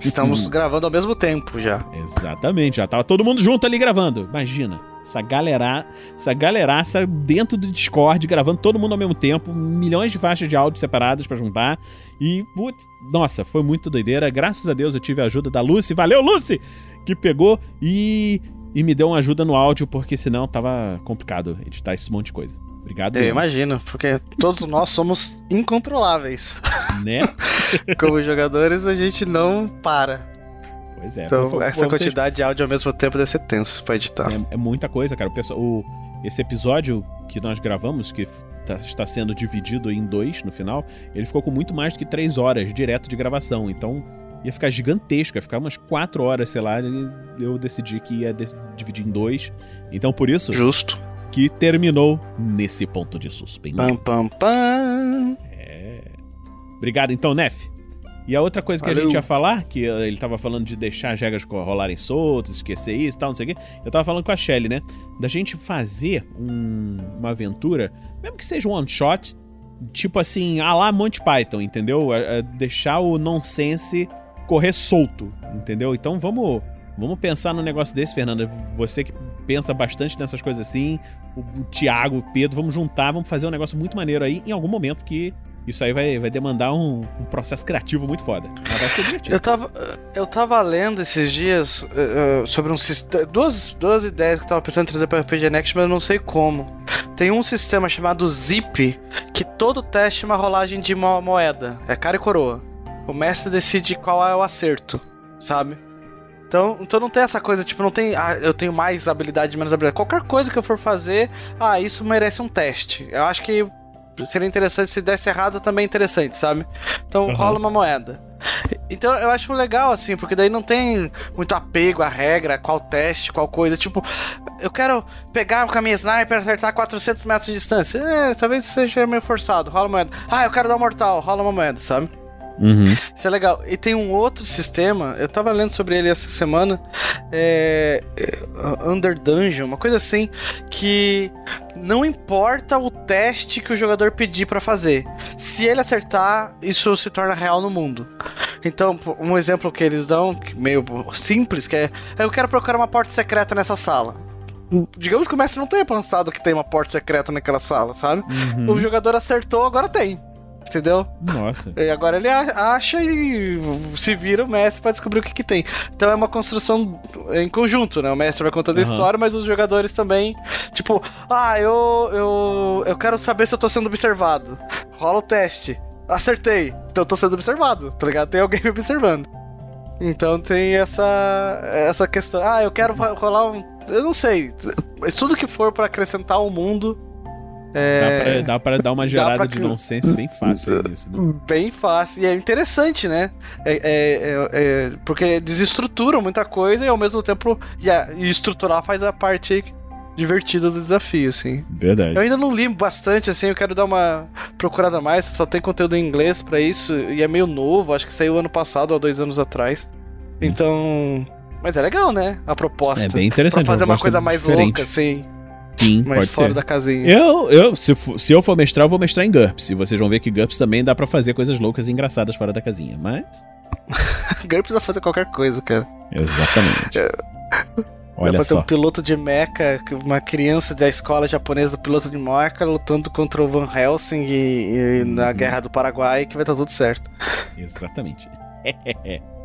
Estamos gravando ao mesmo tempo já. Exatamente, já tava todo mundo junto ali gravando. Imagina, essa galera, essa galeraça dentro do Discord, gravando todo mundo ao mesmo tempo, milhões de faixas de áudio separadas pra juntar. E, putz, nossa, foi muito doideira. Graças a Deus eu tive a ajuda da Lucy. Valeu, Lucy! Que pegou e, e me deu uma ajuda no áudio, porque senão tava complicado editar esse monte de coisa. Obrigado. Eu imagino, porque todos nós somos incontroláveis. Né? Como jogadores, a gente não para. Pois é. Então, essa vocês- quantidade de áudio ao mesmo tempo deve ser tenso pra editar. É, é muita coisa, cara. O pessoal, o- esse episódio que nós gravamos, que tá- está sendo dividido em dois no final, ele ficou com muito mais do que três horas direto de gravação. Então ia ficar gigantesco, ia ficar umas quatro horas, sei lá. e Eu decidi que ia dividir em dois. Então por isso. Justo. Que terminou nesse ponto de suspense. Pam, pam, pam. É. Obrigado, então, Nef. E a outra coisa que a Valeu. gente ia falar, que ele tava falando de deixar as regras rolarem soltas, esquecer isso e tal, não sei o quê. Eu tava falando com a Shelly, né? Da gente fazer um- uma aventura, mesmo que seja um one shot, tipo assim, a lá Monty Python, entendeu? É- é deixar o nonsense correr solto, entendeu? Então vamos. Vamos pensar num negócio desse, Fernanda. Você que pensa bastante nessas coisas assim, o, o Thiago, o Pedro, vamos juntar, vamos fazer um negócio muito maneiro aí em algum momento que isso aí vai, vai demandar um, um processo criativo muito foda. Mas vai ser divertido. Eu tava, eu tava lendo esses dias eh, sobre um sistema. Duas, duas ideias que eu tava pensando em trazer pra RPG Next, mas eu não sei como. Tem um sistema chamado Zip, que todo teste é uma rolagem de moeda. É cara e coroa. O mestre decide qual é o acerto, sabe? Então, então não tem essa coisa, tipo, não tem. Ah, eu tenho mais habilidade, menos habilidade. Qualquer coisa que eu for fazer, ah, isso merece um teste. Eu acho que seria interessante se desse errado também é interessante, sabe? Então Uhum. rola uma moeda. Então eu acho legal, assim, porque daí não tem muito apego à regra, qual teste, qual coisa. Tipo, eu quero pegar com a minha sniper e acertar 400 metros de distância. É, talvez seja meio forçado, rola uma moeda. Ah, eu quero dar um mortal, rola uma moeda, sabe? Uhum. Isso é legal. E tem um outro sistema, eu tava lendo sobre ele essa semana, é, é, Under Dungeon, uma coisa assim, que não importa o teste que o jogador pedir pra fazer. Se ele acertar, isso se torna real no mundo. Então, um exemplo que eles dão, meio simples, que é: eu quero procurar uma porta secreta nessa sala. Digamos que o mestre não tenha pensado que tem uma porta secreta naquela sala, sabe? Uhum. O jogador acertou, agora tem. Entendeu? Nossa. E agora ele a- acha e se vira o mestre pra descobrir o que, que tem. Então é uma construção em conjunto, né? O mestre vai contando a Aham. história, mas os jogadores também. Tipo, ah, eu, eu, eu quero saber se eu tô sendo observado. Rola o teste. Acertei. Então eu tô sendo observado, tá ligado? Tem alguém me observando. Então tem essa essa questão. Ah, eu quero rolar um. Eu não sei. Mas tudo que for pra acrescentar ao mundo. Dá, É... pra, dá pra dar uma dá gerada pra de nonsense bem fácil nisso, né? Bem fácil. E é interessante, né? É, é- é- é- porque desestruturam muita coisa e ao mesmo tempo. E, a- e estruturar faz a parte divertida do desafio, assim. Verdade. Eu ainda não li bastante, assim, eu quero dar uma procurada mais. Só tem conteúdo em inglês pra isso. E é meio novo, acho que saiu ano passado ou dois anos atrás. Então. Mas é legal, né? A proposta. É bem interessante, Pra fazer uma coisa mais diferente. louca, assim. Sim, Mas pode fora ser. da casinha. Eu, eu se, se eu for mestrar, eu vou mestrar em GURPS. E vocês vão ver que GURPS também dá pra fazer coisas loucas e engraçadas fora da casinha. Mas. GURPS precisa fazer qualquer coisa, cara. Exatamente. Dá Olha pra ter só. um piloto de mecha, uma criança da escola japonesa, piloto de mecha, lutando contra o Van Helsing e, e na Guerra do Paraguai, que vai estar tudo certo. Exatamente.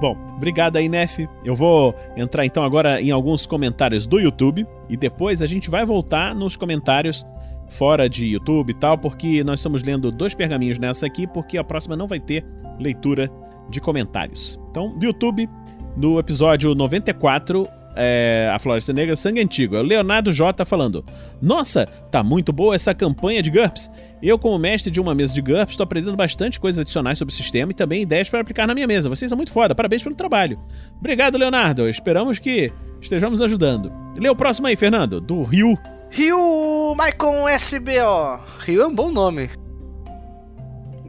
Bom, obrigado aí, Nef. Eu vou entrar então agora em alguns comentários do YouTube e depois a gente vai voltar nos comentários fora de YouTube e tal, porque nós estamos lendo dois pergaminhos nessa aqui, porque a próxima não vai ter leitura de comentários. Então, do YouTube, no episódio 94, é, A Floresta Negra, Sangue Antigo. É o Leonardo J falando: Nossa, tá muito boa essa campanha de GURPS. Eu, como mestre de uma mesa de GURPS, estou aprendendo bastante coisas adicionais sobre o sistema e também ideias para aplicar na minha mesa. Vocês são muito foda, parabéns pelo trabalho. Obrigado, Leonardo. Esperamos que estejamos ajudando. Lê o próximo aí, Fernando, do Rio. Rio Maicon SBO. Rio é um bom nome.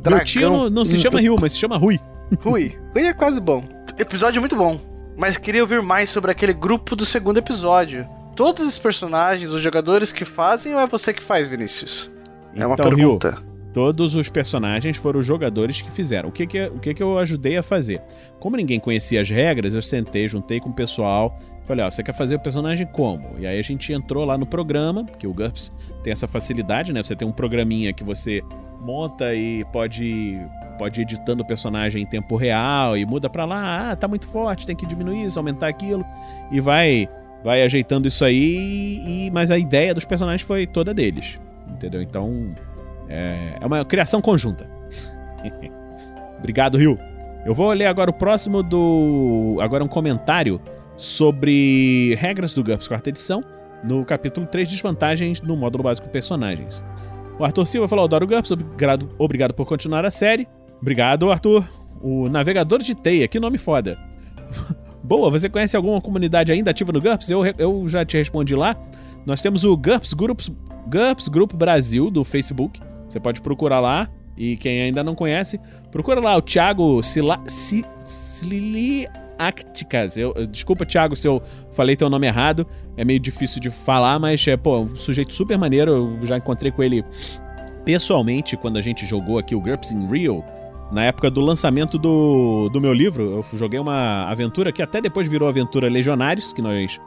Meu tio não, não se chama Rio, mas se chama Rui. Rui. Rui é quase bom. Episódio muito bom. Mas queria ouvir mais sobre aquele grupo do segundo episódio. Todos os personagens, os jogadores que fazem ou é você que faz, Vinícius? É uma Então, pergunta. Rio, todos os personagens foram os jogadores que fizeram. O que que, o que que eu ajudei a fazer? Como ninguém conhecia as regras, eu sentei, juntei com o pessoal. Falei, ó, você quer fazer o personagem como? E aí a gente entrou lá no programa, que o GURPS tem essa facilidade, né? Você tem um programinha que você monta e pode pode ir editando o personagem em tempo real e muda pra lá, ah, tá muito forte, tem que diminuir isso, aumentar aquilo e vai vai ajeitando isso aí e mas a ideia dos personagens foi toda deles, entendeu? Então é, é uma criação conjunta. Obrigado, Rio. Eu vou ler agora o próximo do agora um comentário sobre regras do GURPS quarta edição no capítulo 3 desvantagens no módulo básico personagens. O Arthur Silva falou: Adoro GURPS, obrigado, obrigado por continuar a série. Obrigado, Arthur. O Navegador de Teia, que nome foda. Boa, você conhece alguma comunidade ainda ativa no GURPS? Eu, eu já te respondi lá. Nós temos o GURPS, Groups, GURPS Grupo Brasil do Facebook. Você pode procurar lá. E quem ainda não conhece, procura lá o Thiago Sila, Si- Siliacticas. Eu- desculpa, Thiago, se eu falei teu nome errado. É meio difícil de falar, mas é, pô, um sujeito super maneiro. Eu já encontrei com ele pessoalmente quando a gente jogou aqui o GURPS in Rio. Na época do lançamento do, do meu livro, eu joguei uma aventura que até depois virou aventura Legionários, que nós,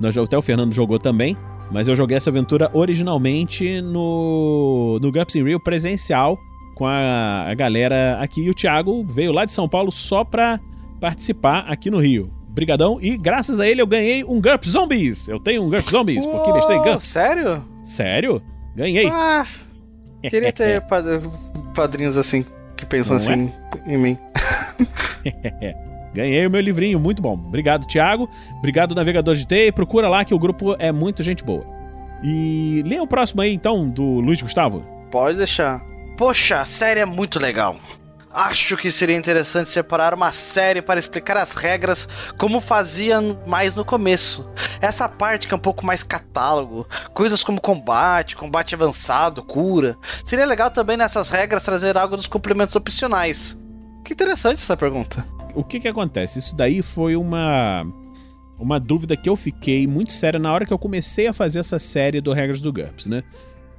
nós até o Fernando jogou também. Mas eu joguei essa aventura originalmente no, no GURPS in Rio presencial com a, a galera aqui. E o Thiago veio lá de São Paulo só pra participar aqui no Rio. Brigadão. E graças a ele eu ganhei um GURPS Zombies. Eu tenho um GURPS Zombies, porque mestrei em Uou, GURPS. Sério? Sério? Ganhei. Ah, queria ter pad- padrinhos assim, que pensam Não é? assim em mim. Ganhei o meu livrinho, muito bom. Obrigado, Thiago. Obrigado, Navegador de T. Procura lá que o grupo é muito gente boa. E lê o próximo aí, então, do Luiz Gustavo. Pode deixar. Poxa, a série é muito legal. Acho que seria interessante separar uma série para explicar as regras como fazia mais no começo. Essa parte que é um pouco mais catálogo, coisas como combate, combate avançado, cura. Seria legal também nessas regras trazer algo dos complementos opcionais. Que interessante essa pergunta. O que que acontece? Isso daí foi uma uma dúvida que eu fiquei muito séria na hora que eu comecei a fazer essa série do Regras do GURPS, né?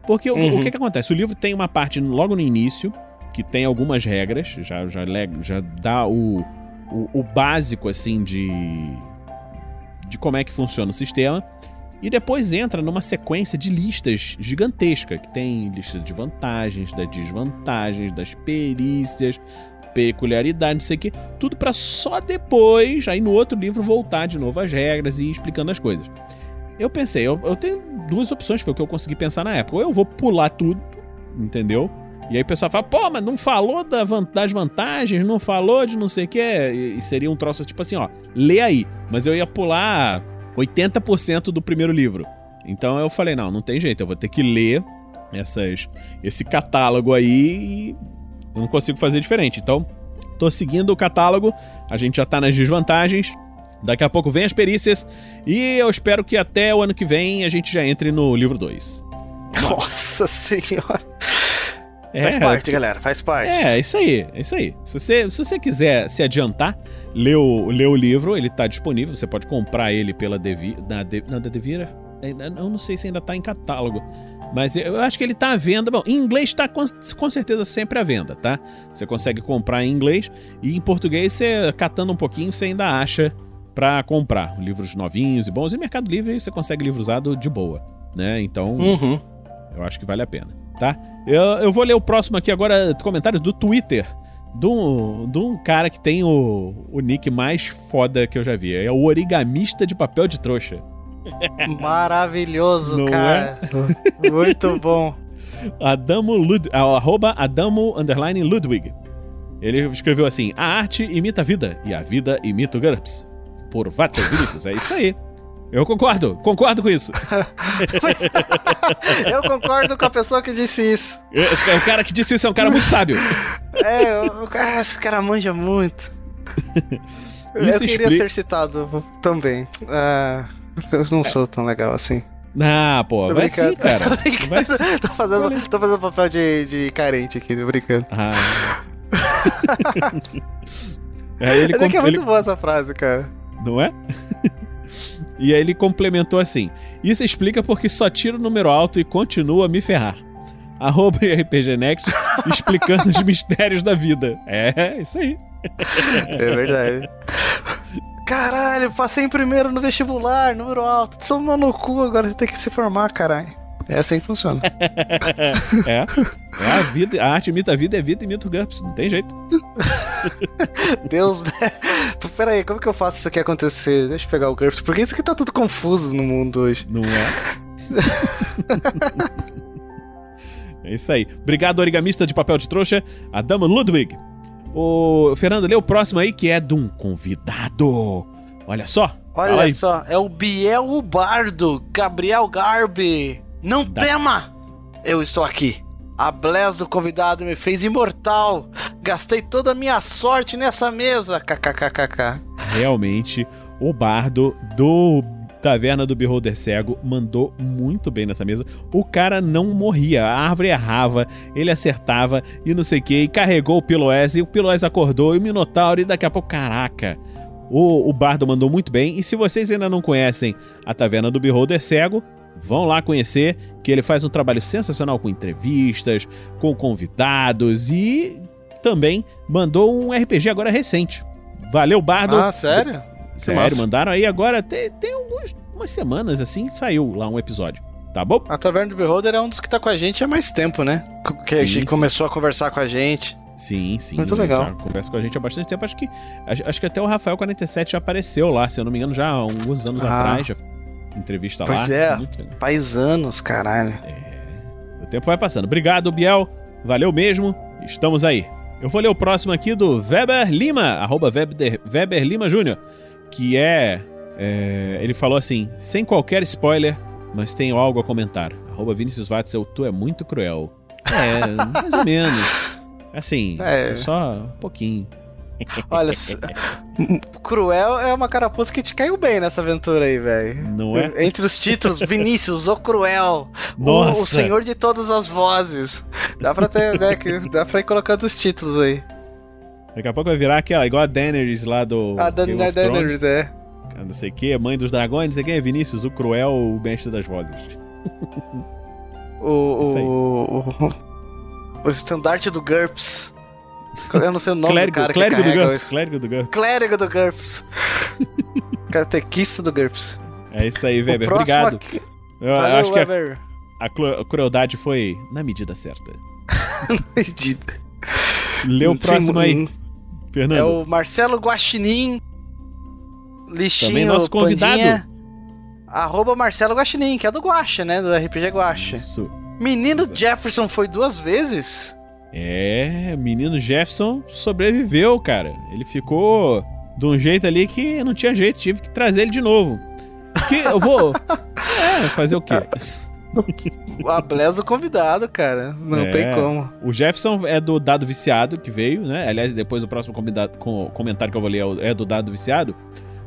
Porque o- Uhum. o que que acontece? O livro tem uma parte logo no início que tem algumas regras, já já, já dá o, o, o básico assim de de como é que funciona o sistema. E depois entra numa sequência de listas gigantesca, que tem lista de vantagens, das desvantagens, das perícias, peculiaridades, não sei o que. Tudo pra só depois, aí no outro livro, voltar de novo às regras e ir explicando as coisas. Eu pensei, eu, eu tenho duas opções, foi o que eu consegui pensar na época. Ou eu vou pular tudo, entendeu? E aí o pessoal fala, pô, mas não falou da van- das vantagens, não falou de não sei o que. E, seria um troço tipo assim, ó, lê aí. Mas eu ia pular 80% do primeiro livro. Então eu falei, não, não tem jeito, eu vou ter que ler essas, esse catálogo aí e eu não consigo fazer diferente. Então, tô seguindo o catálogo, a gente já tá nas desvantagens. Daqui a pouco vem as perícias e eu espero que até o ano que vem a gente já entre no livro 2. Nossa senhora. É, faz parte, galera, faz parte. É, isso aí, é isso aí. Se você, se você quiser se adiantar, lê o, lê o livro, ele tá disponível, você pode comprar ele pela Devi, na, De, na da Devira. Eu não sei se ainda tá em catálogo. Mas eu acho que ele tá à venda. Bom, em inglês tá com, com certeza sempre à venda, tá? Você consegue comprar em inglês e em português, você catando um pouquinho, você ainda acha pra comprar livros novinhos e bons. E Mercado Livre você consegue livro usado de boa, né? Então, Uhum. eu acho que vale a pena, tá? Eu, eu vou ler o próximo aqui agora, comentário do Twitter. De um, de um cara que tem o, o nick mais foda que eu já vi. É o origamista de papel de trouxa. Maravilhoso, Não cara. Muito bom. Adamo Lud, arroba Adamo underline Ludwig. Ele escreveu assim: A arte imita a vida e a vida imita o GURPS. Por Vatsa Vinícius. É isso aí. Eu concordo, concordo com isso. Eu concordo com a pessoa que disse isso. É, o cara que disse isso é um cara muito sábio. É, o, esse cara manja muito. Eu Isso queria explica- ser citado também. Ah, eu não sou tão legal assim. Ah, pô, Tô vai brincando. sim, cara. Tô. Vai sim. Tô fazendo, tô fazendo papel de, de carente aqui, tô brincando. Ah, ele, Mas é que é com- muito ele- boa essa frase, cara. Não é? E aí ele complementou assim: Isso explica porque só tiro o número alto e continua a me ferrar. Arroba RPG Next explicando os mistérios da vida. É, isso aí. É verdade. Caralho, passei em primeiro no vestibular, número alto. Toma no cu, agora você tem que se formar, caralho. É assim que funciona. é. É a vida, a arte imita a vida, é a vida imita o GURPS. Não tem jeito. Deus, né? Pera aí, como que eu faço isso aqui acontecer? Deixa eu pegar o GURPS. Porque isso aqui tá tudo confuso no mundo hoje. Não é? É isso aí. Obrigado, origamista de papel de trouxa, Adamo Ludwig. O Fernando, lê o próximo aí, que é de um convidado. Olha só. Olha só, é o Biel o Bardo, Gabriel Garbi. Não tema! Eu estou aqui. A bless do convidado me fez imortal. Gastei toda a minha sorte nessa mesa. KKKKK. Realmente, o bardo do Taverna do Beholder Cego mandou muito bem nessa mesa. O cara não morria, a árvore errava, ele acertava e não sei o que, e carregou o Piloés, e o Piloés acordou, e o Minotauro, e daqui a pouco, caraca. O, o Bardo mandou muito bem, e se vocês ainda não conhecem a Taverna do Beholder Cego, vão lá conhecer, que ele faz um trabalho sensacional com entrevistas, com convidados e também mandou um RPG agora recente. Valeu, Bardo. Ah, sério? Sério, massa. mandaram aí agora, tem, tem algumas umas semanas assim, saiu lá um episódio. Tá bom? A Taverna do Beholder é um dos que tá com a gente há mais tempo, né? Que a Sim, gente sim. começou a conversar com a gente. Sim, sim. Muito legal. Conversa com a gente há bastante tempo. Acho que, acho, que até o Rafael47 já apareceu lá, se eu não me engano, já há alguns anos Ah. atrás. Já entrevista Pois lá. é, Muito legal. paisanos, caralho. O tempo vai passando. Obrigado, Biel. Valeu mesmo. Estamos aí. Eu vou ler o próximo aqui do Weber Lima, arroba Weber, Weber Lima Júnior, que é, é, Ele falou assim: sem qualquer spoiler, mas tenho algo a comentar. Arroba Vinicius Watzel, tu é muito cruel. É, mais ou menos. Assim, É. é só um pouquinho. Olha, Cruel é uma carapuça que te caiu bem nessa aventura aí, velho. Não é? Entre os títulos, Vinícius, o Cruel, o, Nossa. o Senhor de todas as vozes. Dá pra ter, né, que dá pra ir colocando os títulos aí. Daqui a pouco vai virar aquela, igual a Daenerys lá do. A Game Dan of Thrones. Daenerys, é. Não sei o que, mãe dos dragões, não sei quem é Vinícius, o cruel, o mestre das vozes. O, o, o, o estandarte do GURPS. Eu não sei o nome Clérigo, do cara clérigo que do GURPS, clérigo do GURPS. Clérigo do GURPS. Catequista do GURPS. É isso aí, Weber. Obrigado. aqui- Eu Valeu, acho que a, a cru- a crueldade foi na medida certa. medida. Lê o Sim, próximo aí, hum, Fernando. É o Marcelo Guaxinim. Lixinho, Também nosso convidado. Pandinha, arroba Marcelo Guaxinim, que é do Guaxa, né? Do RPG Guaxa. Isso. Menino Jefferson foi duas vezes? É, o menino Jefferson sobreviveu, cara. Ele ficou de um jeito ali que não tinha jeito, tive que trazer ele de novo. Que eu vou. É, fazer o quê? A Bless do convidado, cara. Não É, tem como. O Jefferson é do Dado Viciado, que veio, né? Aliás, depois o próximo convidado, com, comentário que eu vou ler é o- é do Dado Viciado.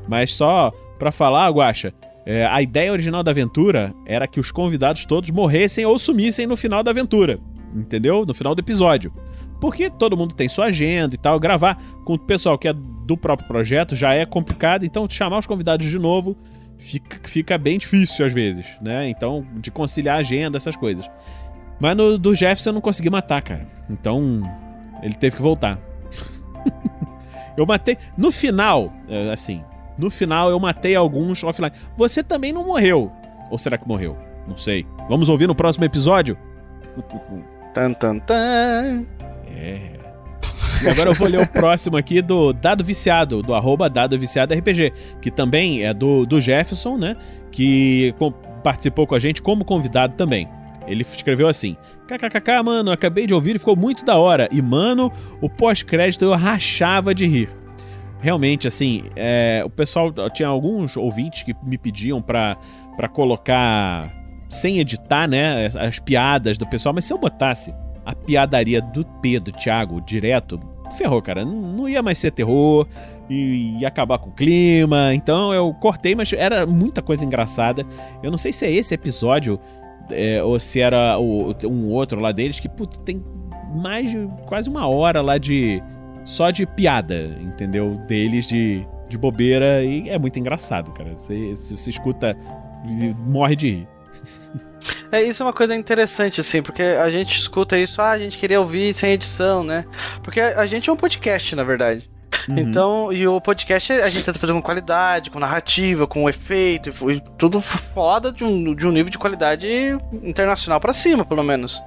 Mas só pra falar, Guaxa, é, a ideia original da aventura era que os convidados todos morressem ou sumissem no final da aventura. Entendeu? No final do episódio. Porque todo mundo tem sua agenda e tal. Gravar com o pessoal que é do próprio projeto já é complicado. Então, chamar os convidados de novo fica, fica bem difícil às vezes, né? Então, de conciliar a agenda, essas coisas. Mas no do Jefferson eu não consegui matar, cara. Então, ele teve que voltar. eu matei. No final, é, assim, no final eu matei alguns offline. Você também não morreu. Ou será que morreu? Não sei. Vamos ouvir no próximo episódio? Tan, tan, tan. É. E agora eu vou ler o próximo aqui do Dado Viciado, do arroba Dado Viciado RPG, que também é do, do Jefferson, né? Que com- participou com a gente como convidado também. Ele escreveu assim: KKKK, mano, acabei de ouvir e ficou muito da hora. E, mano, o pós-crédito eu rachava de rir. Realmente, assim, é, o pessoal. Tinha alguns ouvintes que me pediam pra, pra colocar sem editar, né? As, as piadas do pessoal, mas se eu botasse a piadaria do Pedro, Thiago, direto, ferrou, cara. Não, ia mais ser terror, ia acabar com o clima. Então eu cortei, mas era muita coisa engraçada. Eu não sei se é esse episódio é, ou se era o- um outro lá deles que putz, tem mais de quase uma hora lá de só de piada, entendeu? Deles de, de bobeira e é muito engraçado, cara. Você, você escuta, morre de rir. É, isso é uma coisa interessante, assim, porque a gente escuta isso, ah, a gente queria ouvir sem edição, né? Porque a gente é um podcast, na verdade. Uhum. Então, e o podcast a gente tenta fazer com qualidade, com narrativa, com efeito, e tudo foda de um, de um nível de qualidade internacional pra cima, pelo menos.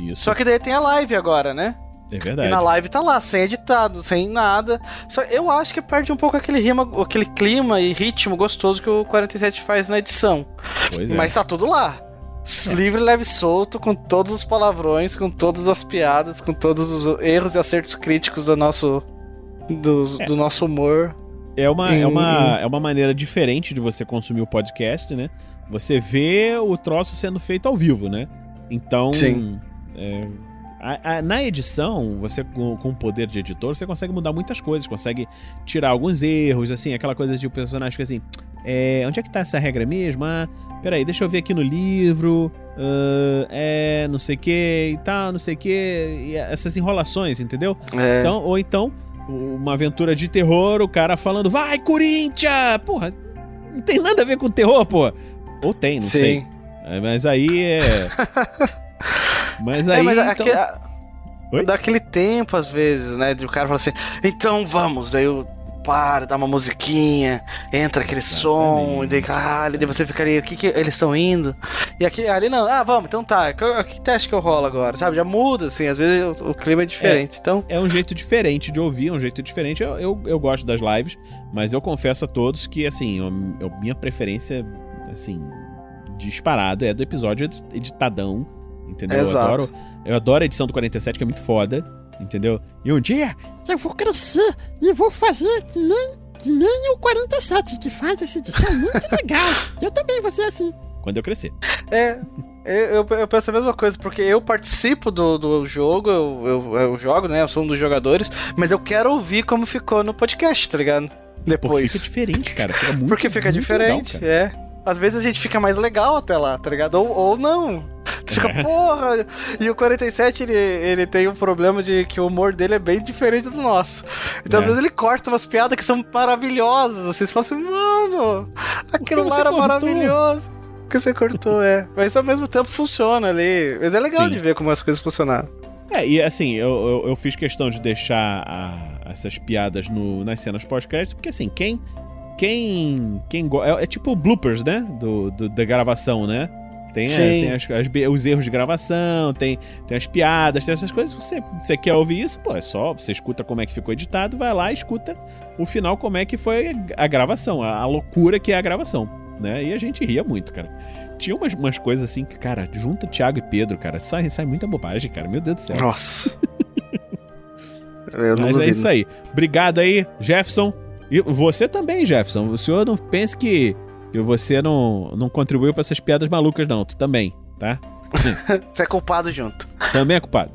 Isso. Só que daí tem a live agora, né? É verdade. E na live tá lá, sem editado, sem nada. Só eu acho que perde um pouco aquele rima, aquele clima e ritmo gostoso que o 47 faz na edição. Pois é. Mas tá tudo lá. Livre, leve e solto, com todos os palavrões, com todas as piadas, com todos os erros e acertos críticos do nosso do, do nosso humor. É uma, é, Hum. uma, é uma maneira diferente de você consumir o podcast, né? Você vê o troço sendo feito ao vivo, né? Então, Sim. é, a- a- na edição, você com, com o poder de editor, você consegue mudar muitas coisas, consegue tirar alguns erros, assim, aquela coisa de o personagem fica assim, é, onde é que tá essa regra mesmo? Ah, peraí, deixa eu ver aqui no livro, ah, é, não sei o que e tal, não sei o que, essas enrolações, entendeu? É. Então, ou então, uma aventura de terror, o cara falando, vai, Corinthians! Porra, não tem nada a ver com terror, pô. Ou tem, não Sim. sei. É, mas aí é. mas aí. é, mas então... aque- a- dá aquele tempo, às vezes, né? De o cara falar assim, então vamos, daí eu para, dá uma musiquinha, entra aquele som, e daí, caralho, daí você ficaria, o que que eles estão indo? E aqui, ali não, ah, vamos, então tá, que, que teste que eu rolo agora, sabe? Já muda, assim, às vezes o, o clima é diferente, então... É um jeito diferente de ouvir, é um jeito diferente. Eu, eu, eu gosto das lives, mas eu confesso a todos que, assim, eu- minha preferência, assim, disparado é do episódio edi- editadão, entendeu? Exato. Eu adoro, eu adoro a edição do 47, que é muito foda, entendeu? E um dia Eu vou crescer e vou fazer que nem, que nem o 47, que faz essa edição muito legal. Eu também vou ser assim. quando eu crescer. É, eu, eu- eu penso a mesma coisa, porque eu participo do, do jogo, eu, eu, eu jogo, né? Eu sou um dos jogadores, mas eu quero ouvir como ficou no podcast, tá ligado? Depois. fica diferente, cara. Fica muito, Porque fica muito diferente, legal, é. Às vezes a gente fica mais legal até lá, tá ligado? Ou, ou não. Você fica, porra! E o 47, ele, ele tem um problema de que o humor dele é bem diferente do nosso. Então, às É. vezes, ele corta umas piadas que são maravilhosas. Vocês falam assim, mano, aquilo lá você era cortou? maravilhoso. O que você cortou, é. Mas ao mesmo tempo funciona ali. Mas é legal Sim. de ver como as coisas funcionaram. É, e assim, eu, eu, eu fiz questão de deixar a- essas piadas no- nas cenas pós-crédito, porque assim, quem. Quem. quem é, é tipo bloopers, né? Do, do- da gravação, né? Tem, é, tem as- as os erros de gravação, tem, tem as piadas, tem essas coisas. Você, você quer ouvir isso? Pô, é só. Você escuta como é que ficou editado, vai lá e escuta o final, como é que foi a gravação, a, a loucura que é a gravação, né? E a gente ria muito, cara. Tinha umas, umas coisas assim que, cara, junta Thiago e Pedro, cara, sai, sai muita bobagem, cara. Meu Deus do céu. Nossa. Mas é duvido. isso aí. Obrigado aí, Jefferson. E você também, Jefferson. O senhor não pense que, que você não, não contribuiu pra essas piadas malucas, não. Tu também, tá? Você é culpado junto. Também é culpado.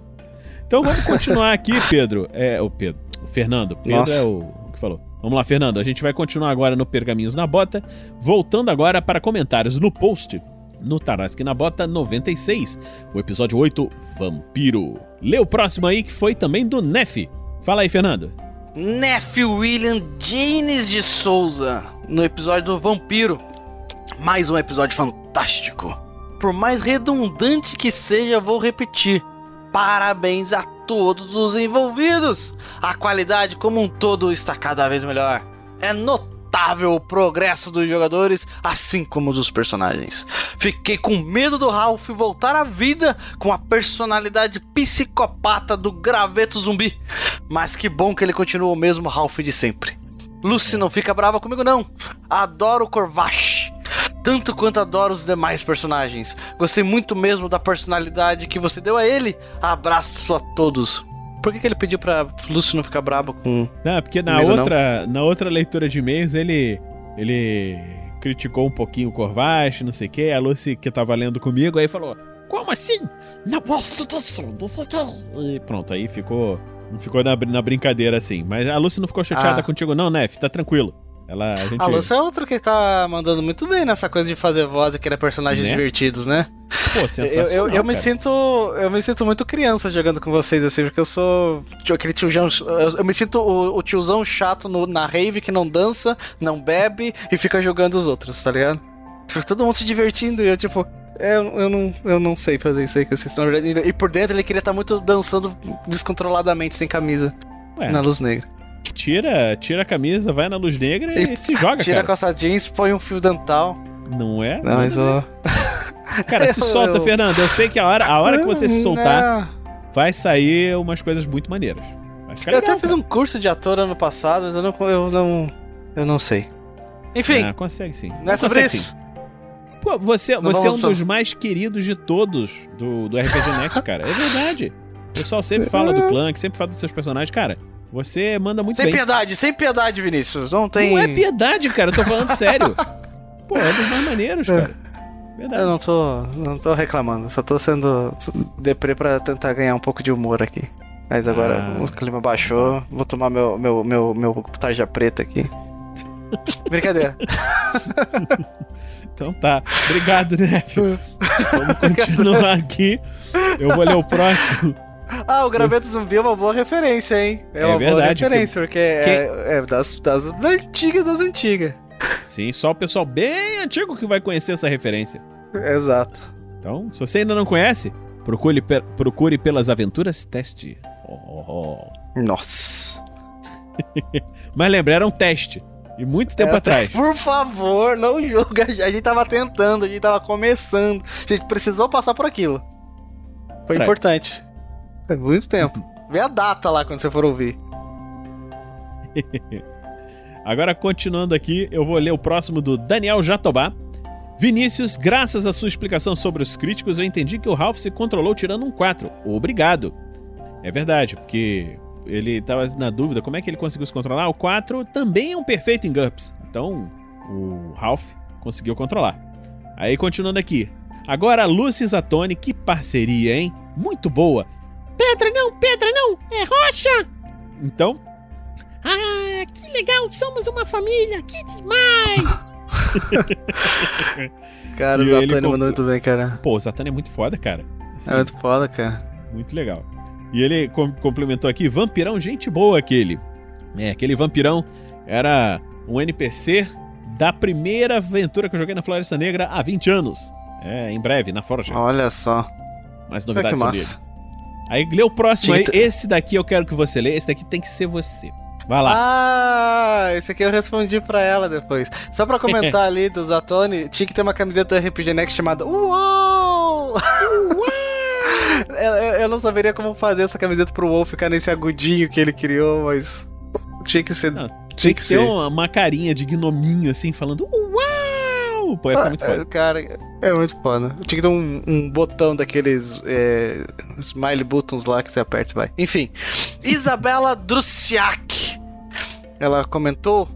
Então vamos continuar aqui, Pedro. É, o Pedro. O Fernando. Pedro Nossa. é o, o que falou. Vamos lá, Fernando. A gente vai continuar agora no Pergaminhos na Bota. Voltando agora para comentários no post. No Tarasque na Bota 96. O episódio 8, Vampiro. Lê o próximo aí, que foi também do Nef. Fala aí, Fernando. Nephew William James de Souza, no episódio do Vampiro. Mais um episódio fantástico. Por mais redundante que seja, vou repetir. Parabéns a todos os envolvidos. A qualidade como um todo está cada vez melhor. É notável o progresso dos jogadores, assim como dos personagens. Fiquei com medo do Ralph voltar à vida com a personalidade psicopata do graveto zumbi. Mas que bom que ele continua o mesmo Ralph de sempre. Lucy não fica brava comigo não. Adoro o Corvash. Tanto quanto adoro os demais personagens. Gostei muito mesmo da personalidade que você deu a ele. Abraço a todos. Por que, que ele pediu pra Lucy não ficar brava com. Não, porque na comigo, não? outra, na outra leitura de e-mails ele. ele criticou um pouquinho o Corvache, não sei o que. A Lucy, que tava lendo comigo, aí falou: Como assim? Não posso disso, não sei o que. E pronto, aí ficou. Ficou na, na brincadeira assim. Mas a Lucy não ficou chateada Ah. contigo, não, Nef, tá tranquilo. Ela. A gente. A Lucy é outra que tá mandando muito bem nessa coisa de fazer voz e querer personagens Né? divertidos, né? Pô, Eu, sensacional. eu, eu me cara. sinto. Eu me sinto muito criança jogando com vocês, assim, porque eu sou aquele tiozão. Eu, eu me sinto o, o tiozão chato no- na rave que não dança, não bebe e fica jogando os outros, tá ligado? Tipo, Todo mundo se divertindo e eu, tipo. Eu, eu, não, eu não sei fazer isso aí com vocês. E por dentro ele queria estar muito dançando descontroladamente, sem camisa. Ué. Na luz negra. Tira, tira a camisa, vai na luz negra e, se joga, Tira a cara. calça jeans, põe um fio dental. Não é? Não, mas ó. Cara, se Eu- solta, eu- Fernando. Eu sei que a hora, a hora que você se soltar, vai sair umas coisas muito maneiras. Ficar Eu até fiz um curso de ator ano passado, mas eu não. Eu não, eu não sei. Enfim, Ah, consegue sim. não é sobre Consegue isso. sim. Pô, você, Não você é um só- dos mais queridos de todos do, do RPG Next, cara. É verdade. O pessoal sempre fala do Clank, sempre fala dos seus personagens. Cara, você manda muito Sem bem. piedade, sem piedade, Vinícius. Não tem. Não é piedade, cara. Eu tô falando sério. Pô, é dos mais maneiros, cara. Verdade. Eu não tô, não tô reclamando, só tô sendo deprê pra tentar ganhar um pouco de humor aqui. Mas agora Ah. o clima baixou, vou tomar meu, meu, meu, meu tarja preta aqui. Brincadeira. Então tá. Obrigado, Nef. Vamos continuar aqui. Eu vou ler o próximo. Ah, o Graveto Zumbi é uma boa referência, hein? É, É uma boa verdade, referência, porque é, é das, das antigas das antigas. Sim, só o pessoal bem antigo que vai conhecer essa referência. Exato. Então, se você ainda não conhece, procure, pe- procure pelas aventuras teste. Oh. Nossa. Mas lembra, era um teste. E muito tempo É, atrás. Por favor, não julga. A gente tava tentando, a gente tava começando. A gente precisou passar por aquilo. Foi Atrás. importante. Muito tempo. Vê a data lá quando você for ouvir. Agora, continuando aqui, eu vou ler o próximo do Daniel Jatobá. Vinícius, graças à sua explicação sobre os críticos, eu entendi que o Ralph se controlou tirando um 4. Obrigado. É verdade, porque ele tava na dúvida como é que ele conseguiu se controlar. O 4 também é um perfeito em GURPS. Então, o Ralph conseguiu controlar. Aí, continuando aqui. Agora, Lucy Zatoni, que parceria, hein? Muito boa. Pedra não, pedra não, é rocha! Então, Ah, que legal, somos uma família, que demais! Cara, o E Zatoni comp- mandou muito bem, cara. Pô, o Zatoni é muito foda, cara. Assim, É muito foda, cara. Muito legal. E ele com- complementou aqui, vampirão, gente boa aquele. É, aquele vampirão era um NPC da primeira aventura que eu joguei na Floresta Negra há 20 anos. É, em breve, na Forja. Olha só. Mais Olha novidades que sobre massa. ele. Aí lê o próximo aí. Esse daqui eu quero que você lê. Esse daqui tem que ser você. Vai lá. Ah, esse aqui eu respondi pra ela depois. Só pra comentar ali do Zatoni, tinha que ter uma camiseta do RPG Next chamada Uou! eu, eu- eu não saberia como fazer essa camiseta pro WoW ficar nesse agudinho que ele criou, mas tinha que ser. Tem tinha que que ser. uma, uma carinha de gnominho assim, falando Uau! Pô, ia ficar muito Ah, foda. Cara, é muito foda. Tinha que ter um, um botão daqueles é, smile buttons lá que você aperta e vai. Enfim, Isabela Drusiak. Ela comentou: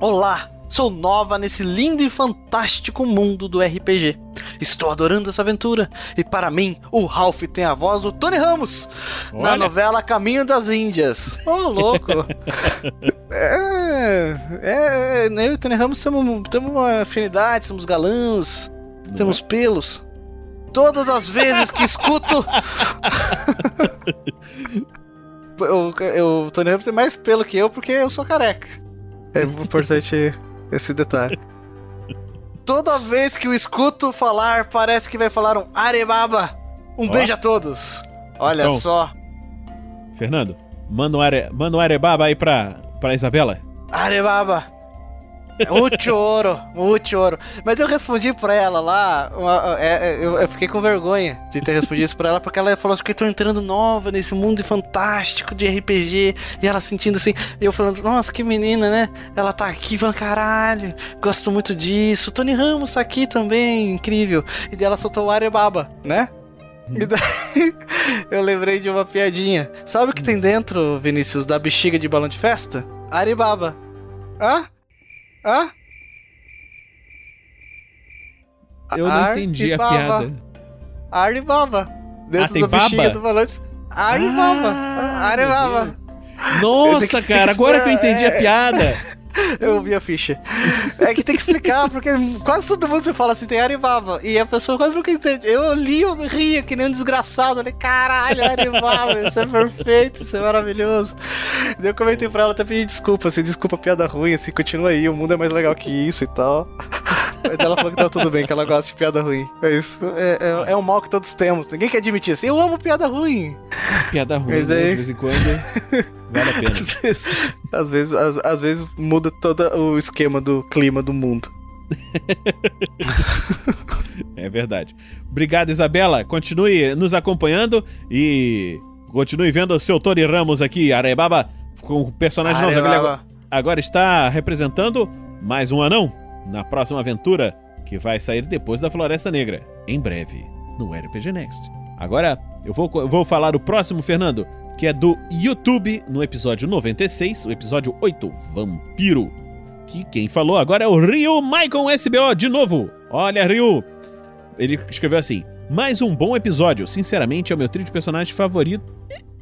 Olá, sou nova nesse lindo e fantástico mundo do RPG. Estou adorando essa aventura. E para mim, o Ralph tem a voz do Tony Ramos na Olha. novela Caminho das Índias. Ô, louco! É, é, eu e o Tony Ramos temos, temos uma afinidade, somos galãs, temos pelos. Todas as vezes que escuto. eu- o Tony Ramos tem mais pelo que eu porque eu sou careca. É importante esse detalhe. Toda vez que eu escuto falar, parece que vai falar um Arebaba. Um Ó. beijo a todos. Olha Então. só. Fernando, manda um, are, manda um arebaba aí pra, pra Isabela. Arebaba. Muito ouro, muito ouro. Mas eu respondi pra ela lá, uma- é, é, eu, eu fiquei com vergonha de ter respondido isso pra ela, porque ela falou assim, que eu tô entrando nova nesse mundo fantástico de RPG, e ela sentindo assim, e eu falando, nossa, que menina, né? Ela tá aqui falando, caralho, gosto muito disso. Tony Ramos tá aqui também, incrível. E daí ela soltou o Arebaba, né? E daí eu lembrei de uma piadinha. Sabe o que tem dentro, Vinícius, da bexiga de balão de festa? Aribaba. Hã? Hã? Eu não entendi a piada. Aribaba. Dentro Ah, tem bexiga baba? do balão de Aribaba. Aribaba. Nossa, cara, agora que eu entendi a piada. Eu vi a ficha. É que tem que explicar, porque quase todo mundo você fala assim, tem Aribaba. E a pessoa quase nunca entende. Eu li, eu ria que nem um desgraçado. Eu falei, caralho, Aribaba, isso é perfeito, isso é maravilhoso. Daí eu comentei pra ela, até pedi desculpa, assim, desculpa a piada ruim, assim, continua aí, o mundo é mais legal que isso e tal. Ela falou que tá tudo bem, que ela gosta de piada ruim. É isso. É, é, é um mal que todos temos. Ninguém quer admitir assim, eu amo piada ruim. Piada ruim, Mas né? aí- de vez em quando. Vale a pena. Às vezes, às vezes, às, às vezes muda todo o esquema do clima do mundo. É verdade. Obrigado, Isabela. Continue nos acompanhando e continue vendo o seu Tony Ramos aqui, Arebaba, com personagens novos. Ele agora está representando mais um anão na próxima aventura que vai sair depois da Floresta Negra, em breve, no RPG Next. Agora, eu vou, eu vou falar o próximo, Fernando, que é do YouTube, no episódio 96, o episódio 8, Vampiro. Que quem falou agora é o Ryu Maicon SBO, de novo. Olha, Ryu, ele escreveu assim: Mais um bom episódio. Sinceramente, é o meu trio de personagens favorito.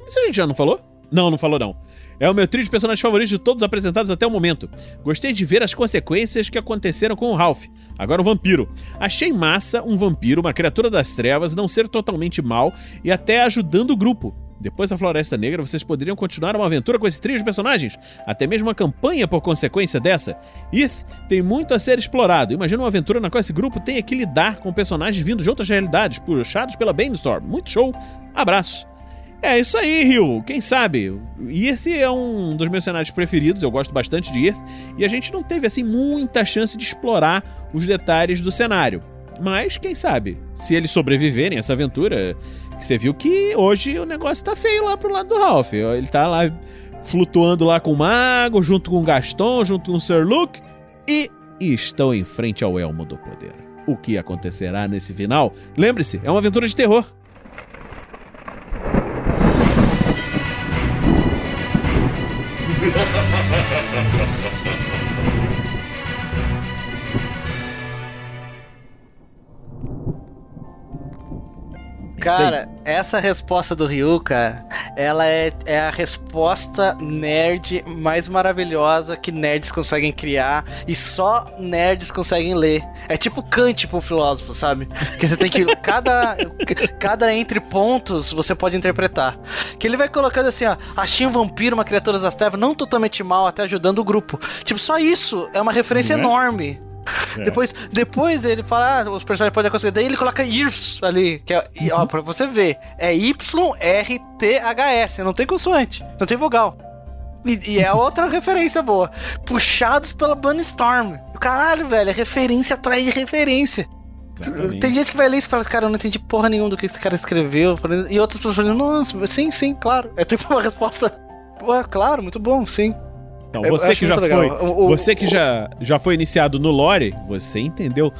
Isso a gente já não falou? Não, não falou não. É o meu trio de personagens favoritos de todos apresentados até o momento. Gostei de ver as consequências que aconteceram com o Ralph. Agora o vampiro. Achei massa um vampiro, uma criatura das trevas, não ser totalmente mal e até ajudando o grupo. Depois da Floresta Negra, vocês poderiam continuar uma aventura com esse trio de personagens, até mesmo uma campanha por consequência dessa. Ith tem muito a ser explorado. Imagina uma aventura na qual esse grupo tenha que lidar com personagens vindos de outras realidades, puxados pela Brainstorm. Muito show. Abraço. É isso aí, Rio. Quem sabe? Earth é um dos meus cenários preferidos, eu gosto bastante de Earth, e a gente não teve assim muita chance de explorar os detalhes do cenário. Mas quem sabe, se eles sobreviverem a essa aventura, você viu que hoje o negócio tá feio lá pro lado do Ralph. Ele tá lá flutuando lá com o Mago, junto com o Gaston, junto com o Sir Luke, e estão em frente ao Elmo do Poder. O que acontecerá nesse final? Lembre-se, é uma aventura de terror. ハハハハ Cara, essa resposta do Ryu, cara, ela é, é a resposta nerd mais maravilhosa que nerds conseguem criar e só nerds conseguem ler. É tipo Kant pro filósofo, sabe? Que você tem que. Cada, cada entre pontos você pode interpretar. Que ele vai colocando assim, ó. Achei um vampiro, uma criatura das trevas, não totalmente mal, até ajudando o grupo. Tipo, só isso é uma referência Né? enorme. É. Depois, depois ele fala, ah, os personagens podem conseguir. Daí ele coloca IRS ali, que é, ó, pra você ver, é Y-R-T-H-S, não tem consoante, não tem vogal. E, e é outra referência boa. Puxados pela Bunny-Storm. Caralho, velho, é referência atrás de referência. Exatamente. Tem gente que vai ler isso e fala, cara, eu não entendi porra nenhuma do que esse cara escreveu. E outras pessoas falam, nossa, sim, sim, claro. É tipo uma resposta. Claro, muito bom, sim. Então, você que já foi. O- o- você que já, já foi iniciado no lore, você entendeu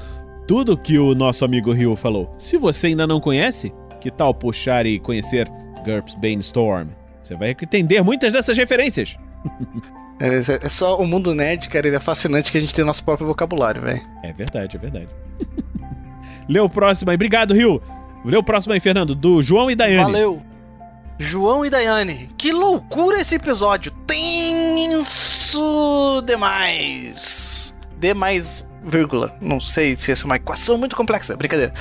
tudo que o nosso amigo Rio falou. Se você ainda não conhece, que tal puxar e conhecer GURPS Brainstorm? Você vai entender muitas dessas referências. É, é só o mundo nerd, cara, ele é fascinante que a gente tem nosso próprio vocabulário, velho. É verdade, é verdade. Lê o próximo aí. Obrigado, Rio. Lê o próximo aí, Fernando, do João e Daiane. Valeu. João e Daiane, que loucura esse episódio! Tenso demais! Demais, vírgula. Não sei se essa é uma equação muito complexa, brincadeira.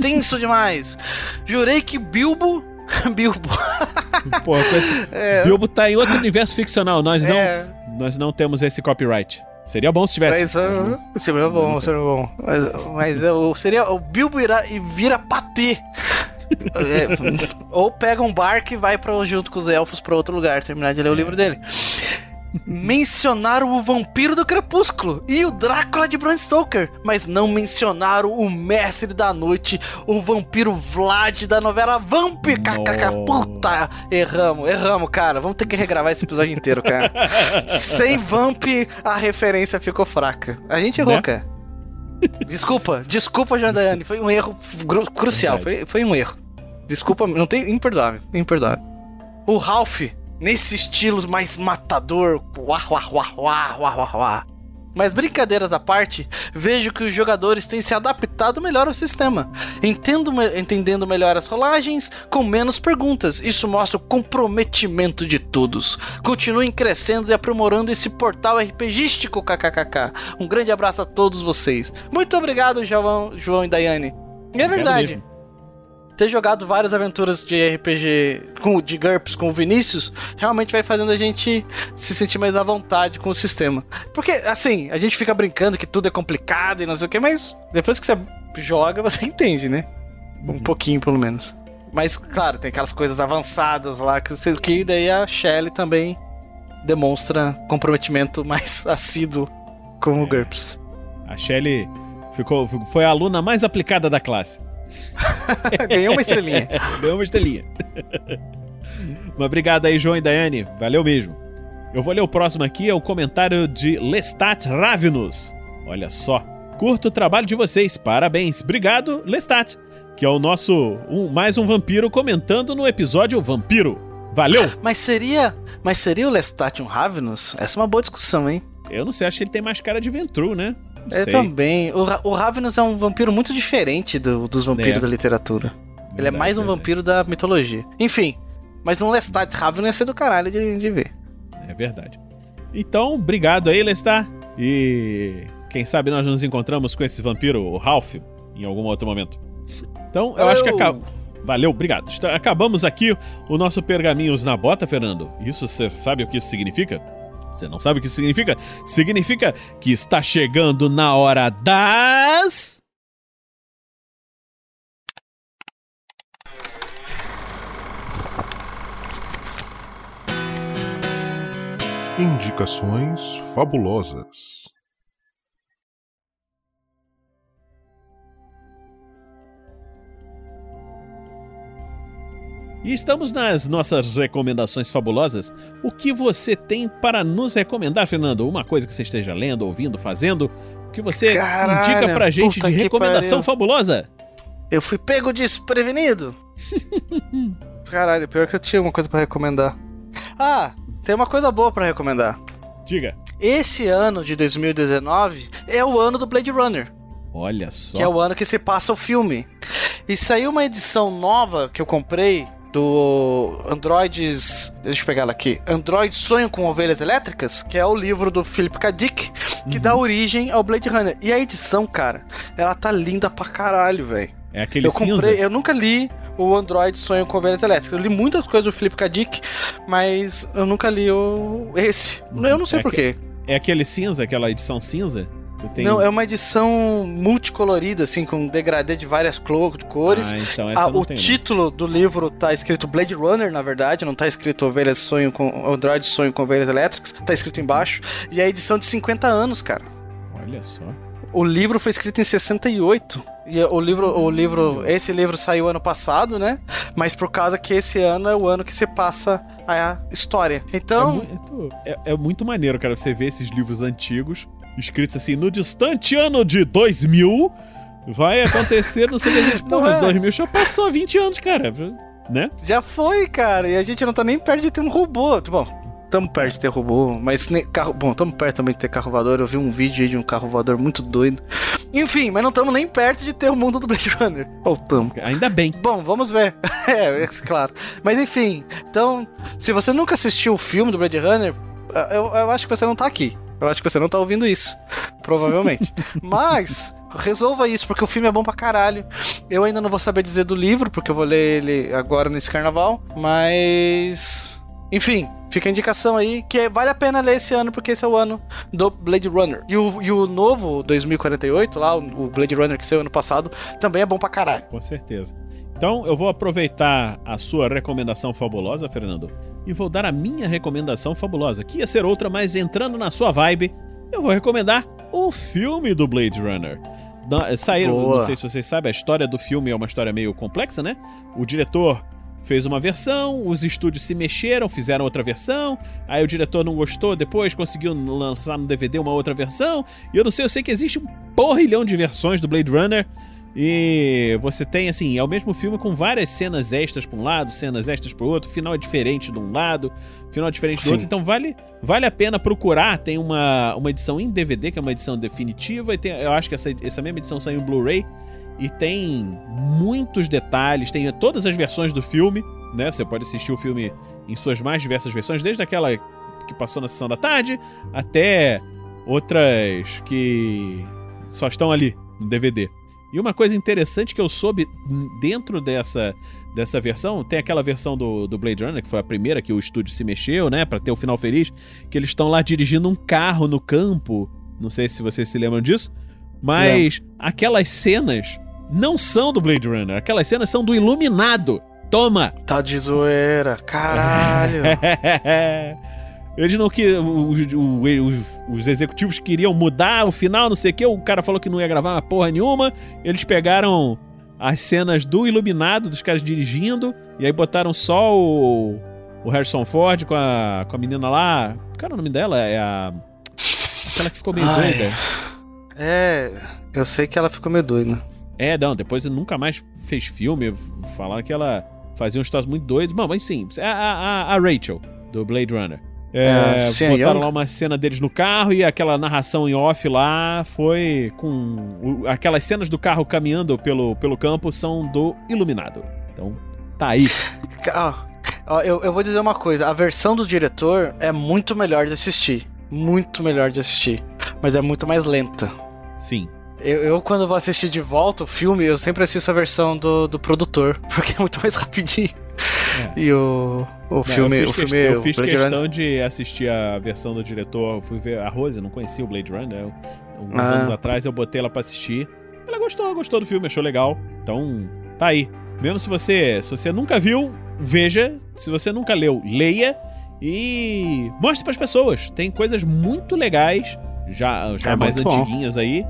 Tenso demais! Jurei que Bilbo. Bilbo. Pô, É. Bilbo tá em outro universo ficcional. Nós não, É. nós não temos esse copyright. Seria bom se tivesse. Mas, uh, seria bom, seria bom. Mas, mas uh, seria o Bilbo irá, e vira patê. É, ou pega um barco e vai pra, junto com os elfos pra outro lugar, terminar de ler o livro dele. Mencionaram o vampiro do crepúsculo e o Drácula de Bram Stoker, mas não mencionaram o mestre da noite, o vampiro Vlad da novela Vamp. KKK, puta, erramos, erramos, cara. Vamos ter que regravar esse episódio inteiro, cara. Sem Vamp, a referência ficou fraca. A gente errou, Né? cara. Desculpa, desculpa, João Daiane. Foi um erro crucial. Foi, foi um erro. Desculpa, não tem. Imperdoável. Imperdoável. O Ralph, nesse estilo mais matador. Uá, uá, uá, uá, uá, uá, uá. Mas brincadeiras à parte, vejo que os jogadores têm se adaptado melhor ao sistema, me- entendendo melhor as rolagens, com menos perguntas. Isso mostra o comprometimento de todos. Continuem crescendo e aprimorando esse portal RPGístico, kkkk. Um grande abraço a todos vocês. Muito obrigado, João, João e Daiane. É verdade. Ter jogado várias aventuras de RPG com, de GURPS com o Vinícius realmente vai fazendo a gente se sentir mais à vontade com o sistema. Porque, assim, a gente fica brincando que tudo é complicado e não sei o que, mas depois que você joga, você entende, né? Um pouquinho, pelo menos. Mas, claro, tem aquelas coisas avançadas lá que, que daí a Shelly também demonstra comprometimento mais assíduo com o GURPS. A Shelly ficou, foi a aluna mais aplicada da classe. Ganhou uma estrelinha. Ganhou uma estrelinha. Mas obrigado aí, João e Daiane. Valeu mesmo. Eu vou ler o próximo aqui, é o comentário de Lestat Ravenus. Olha só. Curto o trabalho de vocês. Parabéns. Obrigado, Lestat. Que é o nosso. um- mais um vampiro comentando no episódio Vampiro. Valeu! Mas seria. Mas seria o Lestat um Ravenous? Essa é uma boa discussão, hein? Eu não sei, acho que ele tem mais cara de Ventru, né? Não Eu sei. também. O, Ra- o Ravenous é um vampiro muito diferente do- dos vampiros É. da literatura. Ele é mais um vampiro da mitologia. Enfim, mas um Lestat Ravenous ia ser do caralho de, de ver. É verdade. Então, obrigado aí, Lestat. E quem sabe nós nos encontramos com esse vampiro, o Ralph, em algum outro momento. Então, eu acho que acaba. Valeu, obrigado. Acabamos aqui o nosso Pergaminhos na Bota, Fernando. Isso você sabe o que isso significa? Você não sabe o que isso significa? Significa que está chegando na hora das. Indicações fabulosas. E estamos nas nossas recomendações fabulosas. O que você tem para nos recomendar, Fernando? Uma coisa que você esteja lendo, ouvindo, fazendo? O que você Caralho, indica pra gente de recomendação pariu. fabulosa? Eu fui pego desprevenido. Caralho, pior que eu tinha uma coisa pra recomendar. Ah, tem uma coisa boa pra recomendar. Diga. Esse ano de 2019 é o ano do Blade Runner. Olha só. Que é o ano que se passa o filme. E saiu uma edição nova que eu comprei do Androids. Deixa eu pegar ela aqui. Android Sonho com Ovelhas Elétricas, que é o livro do Philip K. Dick, que dá origem ao Blade Runner. E a edição, cara, ela tá linda pra caralho, velho. É aquele eu comprei, cinza? eu nunca li o Android Sonho com Ovelhas Elétricas. Eu li muitas coisas do Philip K. Dick, mas eu nunca li o esse. Eu não sei É porquê. É aquele cinza, aquela edição cinza? Tem- Não, é uma edição multicolorida, assim, com degradê de várias cores. Ah, então essa Ah, não o tenho, não. título do livro tá escrito Blade Runner, na verdade, não tá escrito Ovelhas Sonho com Android Sonho com Ovelhas Elétricas, tá escrito embaixo. E é a edição de 50 anos, cara. Olha só. O livro foi escrito em 68. E o livro, o livro, esse livro saiu ano passado, né? Mas por causa que esse ano é o ano que se passa a história. Então, É, é muito maneiro, cara, você ver esses livros antigos, escritos assim, no distante ano de 2000, vai acontecer, não sei o que, a gente, Não porra, é? 2000 já passou 20 anos, cara, né? Já foi, cara, e a gente não tá nem perto de ter um robô. Bom, tamo perto de ter robô, mas nem carro. Bom, tamo perto também de ter carro voador. Eu vi um vídeo aí de um carro voador muito doido. Enfim, mas não tamo nem perto de ter o mundo do Blade Runner. Ou tamo. Ainda bem. Bom, vamos ver. é, é claro. Mas enfim, então, se você nunca assistiu o filme do Blade Runner, eu, eu acho que você não tá aqui. Eu acho que você não tá ouvindo isso. Provavelmente. Mas. Resolva isso, porque o filme é bom pra caralho. Eu ainda não vou saber dizer do livro, porque eu vou ler ele agora nesse carnaval. Mas. Enfim, fica a indicação aí que vale a pena ler esse ano, porque esse é o ano do Blade Runner. E o, e o novo 2048, lá, o Blade Runner que saiu ano passado, também é bom pra caralho. Com certeza. Então eu vou aproveitar a sua recomendação fabulosa, Fernando, e vou dar a minha recomendação fabulosa, que ia ser outra, mas entrando na sua vibe, eu vou recomendar o filme do Blade Runner. Da- Saíram, Boa. não sei se vocês sabem, a história do filme é uma história meio complexa, né? O diretor fez uma versão, os estúdios se mexeram, fizeram outra versão, aí o diretor não gostou, depois conseguiu lançar no DVD uma outra versão, e eu não sei, eu sei que existe um porrilhão de versões do Blade Runner, e você tem, assim, é o mesmo filme com várias cenas extras pra um lado, cenas extras pro outro, o final é diferente de um lado, final é diferente do Sim. outro, então vale, vale a pena procurar. Tem uma, uma edição em DVD, que é uma edição definitiva, e tem, eu acho que essa, essa mesma edição saiu em Blu-ray, e tem muitos detalhes, tem todas as versões do filme, né? Você pode assistir o filme em suas mais diversas versões, desde aquela que passou na sessão da tarde até outras que só estão ali no DVD. E uma coisa interessante que eu soube dentro dessa, dessa versão, tem aquela versão do, do Blade Runner, que foi a primeira que o estúdio se mexeu, né, Pra ter o final feliz, que eles estão lá dirigindo um carro no campo. Não sei se vocês se lembram disso, mas aquelas cenas não são do Blade Runner, aquelas cenas são do Iluminado. Toma! Tá de zoeira, caralho. Eles não que os, os- os executivos queriam mudar o final, não sei o que. O cara falou que não ia gravar uma porra nenhuma. Eles pegaram as cenas do Iluminado, dos caras dirigindo, e aí botaram só o, o Harrison Ford com a, com a menina lá. Qual era o nome dela? É a. Aquela que ficou meio Ai. doida. É, eu sei que ela ficou meio doida. É, não, depois ele nunca mais fez filme. Falaram que ela fazia uns troços muito doidos. Bom, mas sim, a, a- a Rachel, do Blade Runner. É, É, botaram lá uma cena deles no carro e aquela narração em off lá foi com. o- aquelas cenas do carro caminhando pelo, pelo campo são do Iluminado. Então, tá aí. Eu, eu vou dizer uma coisa: a versão do diretor é muito melhor de assistir. Muito melhor de assistir. Mas é muito mais lenta. Sim. Eu, eu, quando vou assistir de volta o filme, eu sempre assisto a versão do, do produtor, porque é muito mais rapidinho. E o, o Não, filme. eu o fiz, filme quest- eu fiz Blade questão Runner- de assistir a versão do diretor. Eu fui ver a Rose, não conhecia o Blade Runner. eu- Alguns Ah. anos atrás eu botei ela pra assistir. Ela gostou, gostou do filme, achou legal. Então, tá aí. Mesmo se você, se você nunca viu, veja. Se você nunca leu, leia. E mostre pras pessoas. Tem coisas muito legais, já, já É mais muito bom. antiguinhas aí,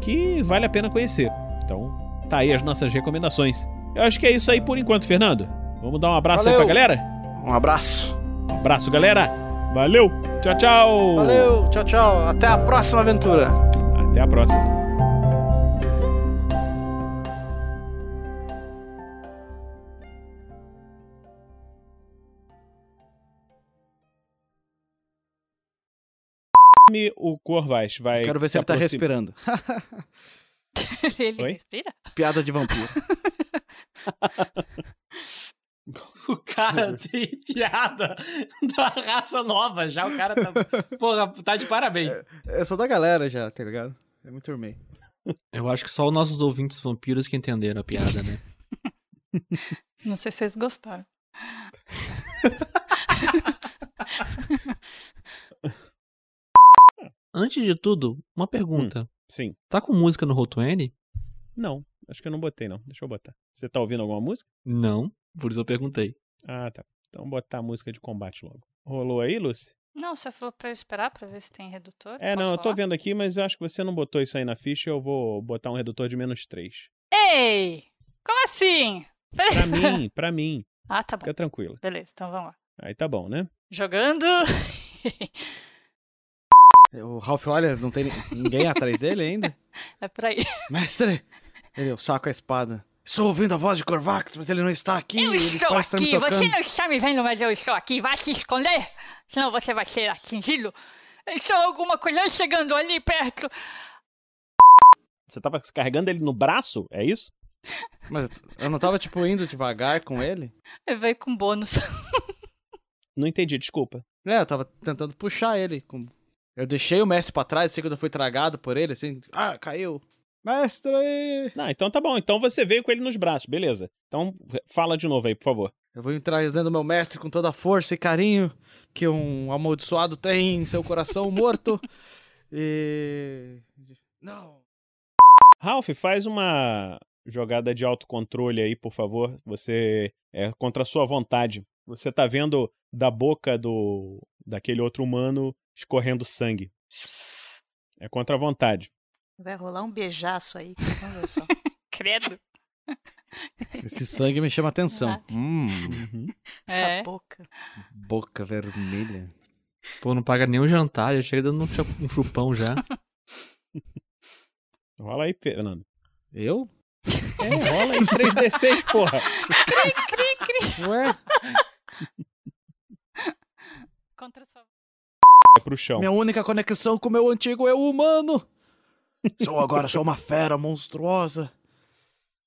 que vale a pena conhecer. Então, tá aí as nossas recomendações. Eu acho que é isso aí por enquanto, Fernando. Vamos dar um abraço aí Valeu. pra galera? Um abraço. Um abraço, galera. Valeu. Tchau, tchau. Valeu, tchau, tchau. Até a próxima aventura. Até a próxima. O Corvais vai. Quero ver se se ele tá aproxima- respirando. Ele Oi? respira? Piada de vampiro. O cara tem piada da raça nova já. O cara tá. Porra, tá de parabéns. Eu sou da galera já, tá ligado? Eu me turmei. Eu acho que só os nossos ouvintes vampiros que entenderam a piada, né? Não sei se vocês gostaram. Antes de tudo, uma pergunta. sim. Tá com música no Roll20? Não, acho que eu não botei, não. Deixa eu botar. Você tá ouvindo alguma música? Não, por isso eu perguntei. Ah, tá. Então botar a música de combate logo. Rolou aí, Lucy? Não, você falou pra eu esperar pra ver se tem redutor. É, Posso não, eu tô falar? vendo aqui, mas eu acho que você não botou isso aí na ficha. Eu vou botar um redutor de menos 3. Ei! Como assim? Pra mim, pra mim. Ah, tá bom. Fica tranquilo. Beleza, então vamos lá. Aí tá bom, né? Jogando. O Ralph olha, não tem ninguém atrás dele ainda. é por aí. Mestre! Ele, eu saco a espada. Estou ouvindo a voz de Corvax, mas ele não está aqui. Eu ele estou me aqui, você não está me vendo, mas eu estou aqui. Vai se esconder, senão você vai ser atingido. Estou alguma coisa chegando ali perto. Você tava carregando ele no braço? É isso? Mas eu não tava, tipo, indo devagar com ele? Ele veio com bônus. Não entendi, desculpa. É, eu tava tentando puxar ele. com- Eu deixei o mestre pra trás, sei quando eu fui tragado por ele, assim. Ah, caiu. Mestre! Não, então tá bom. Então você veio com ele nos braços, beleza. Então fala de novo aí, por favor. Eu vou trazendo meu mestre com toda a força e carinho que um amaldiçoado tem em seu coração morto. E. Não. Ralph, faz uma jogada de autocontrole aí, por favor. Você é contra a sua vontade. Você tá vendo da boca do daquele outro humano escorrendo sangue. É contra a vontade. Vai rolar um beijaço aí, que vocês vão ver só. Credo. Esse sangue me chama atenção. Ah. Hum. Essa É. boca. Boca vermelha. Pô, não paga nem o jantar, já chega dando um chu- chupão já. Rola aí, Fernando. Eu? É, rola aí 3D6, porra. Cri, cri, cri. Ué? Contra sua. É pro chão. Minha única conexão com o meu antigo eu humano. Sou agora sou uma fera monstruosa.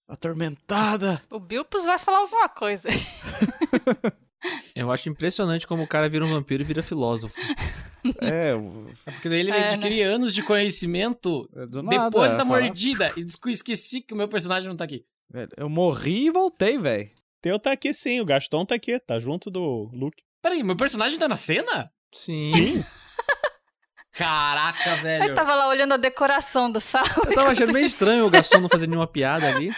Atormentada. O Bilpus vai falar alguma coisa. Eu acho impressionante como o cara vira um vampiro e vira filósofo. É, É porque daí ele É, adquire anos de conhecimento nada, depois da mordida. E esqueci que o meu personagem não tá aqui. Velho, eu morri e voltei, velho. Teu tá aqui sim, o Gaston tá aqui, tá junto do Luke. Peraí, meu personagem tá na cena? Sim. Caraca, velho. Eu tava lá olhando a decoração da sala. Eu tava achando meio estranho o Gaston não fazer nenhuma piada ali.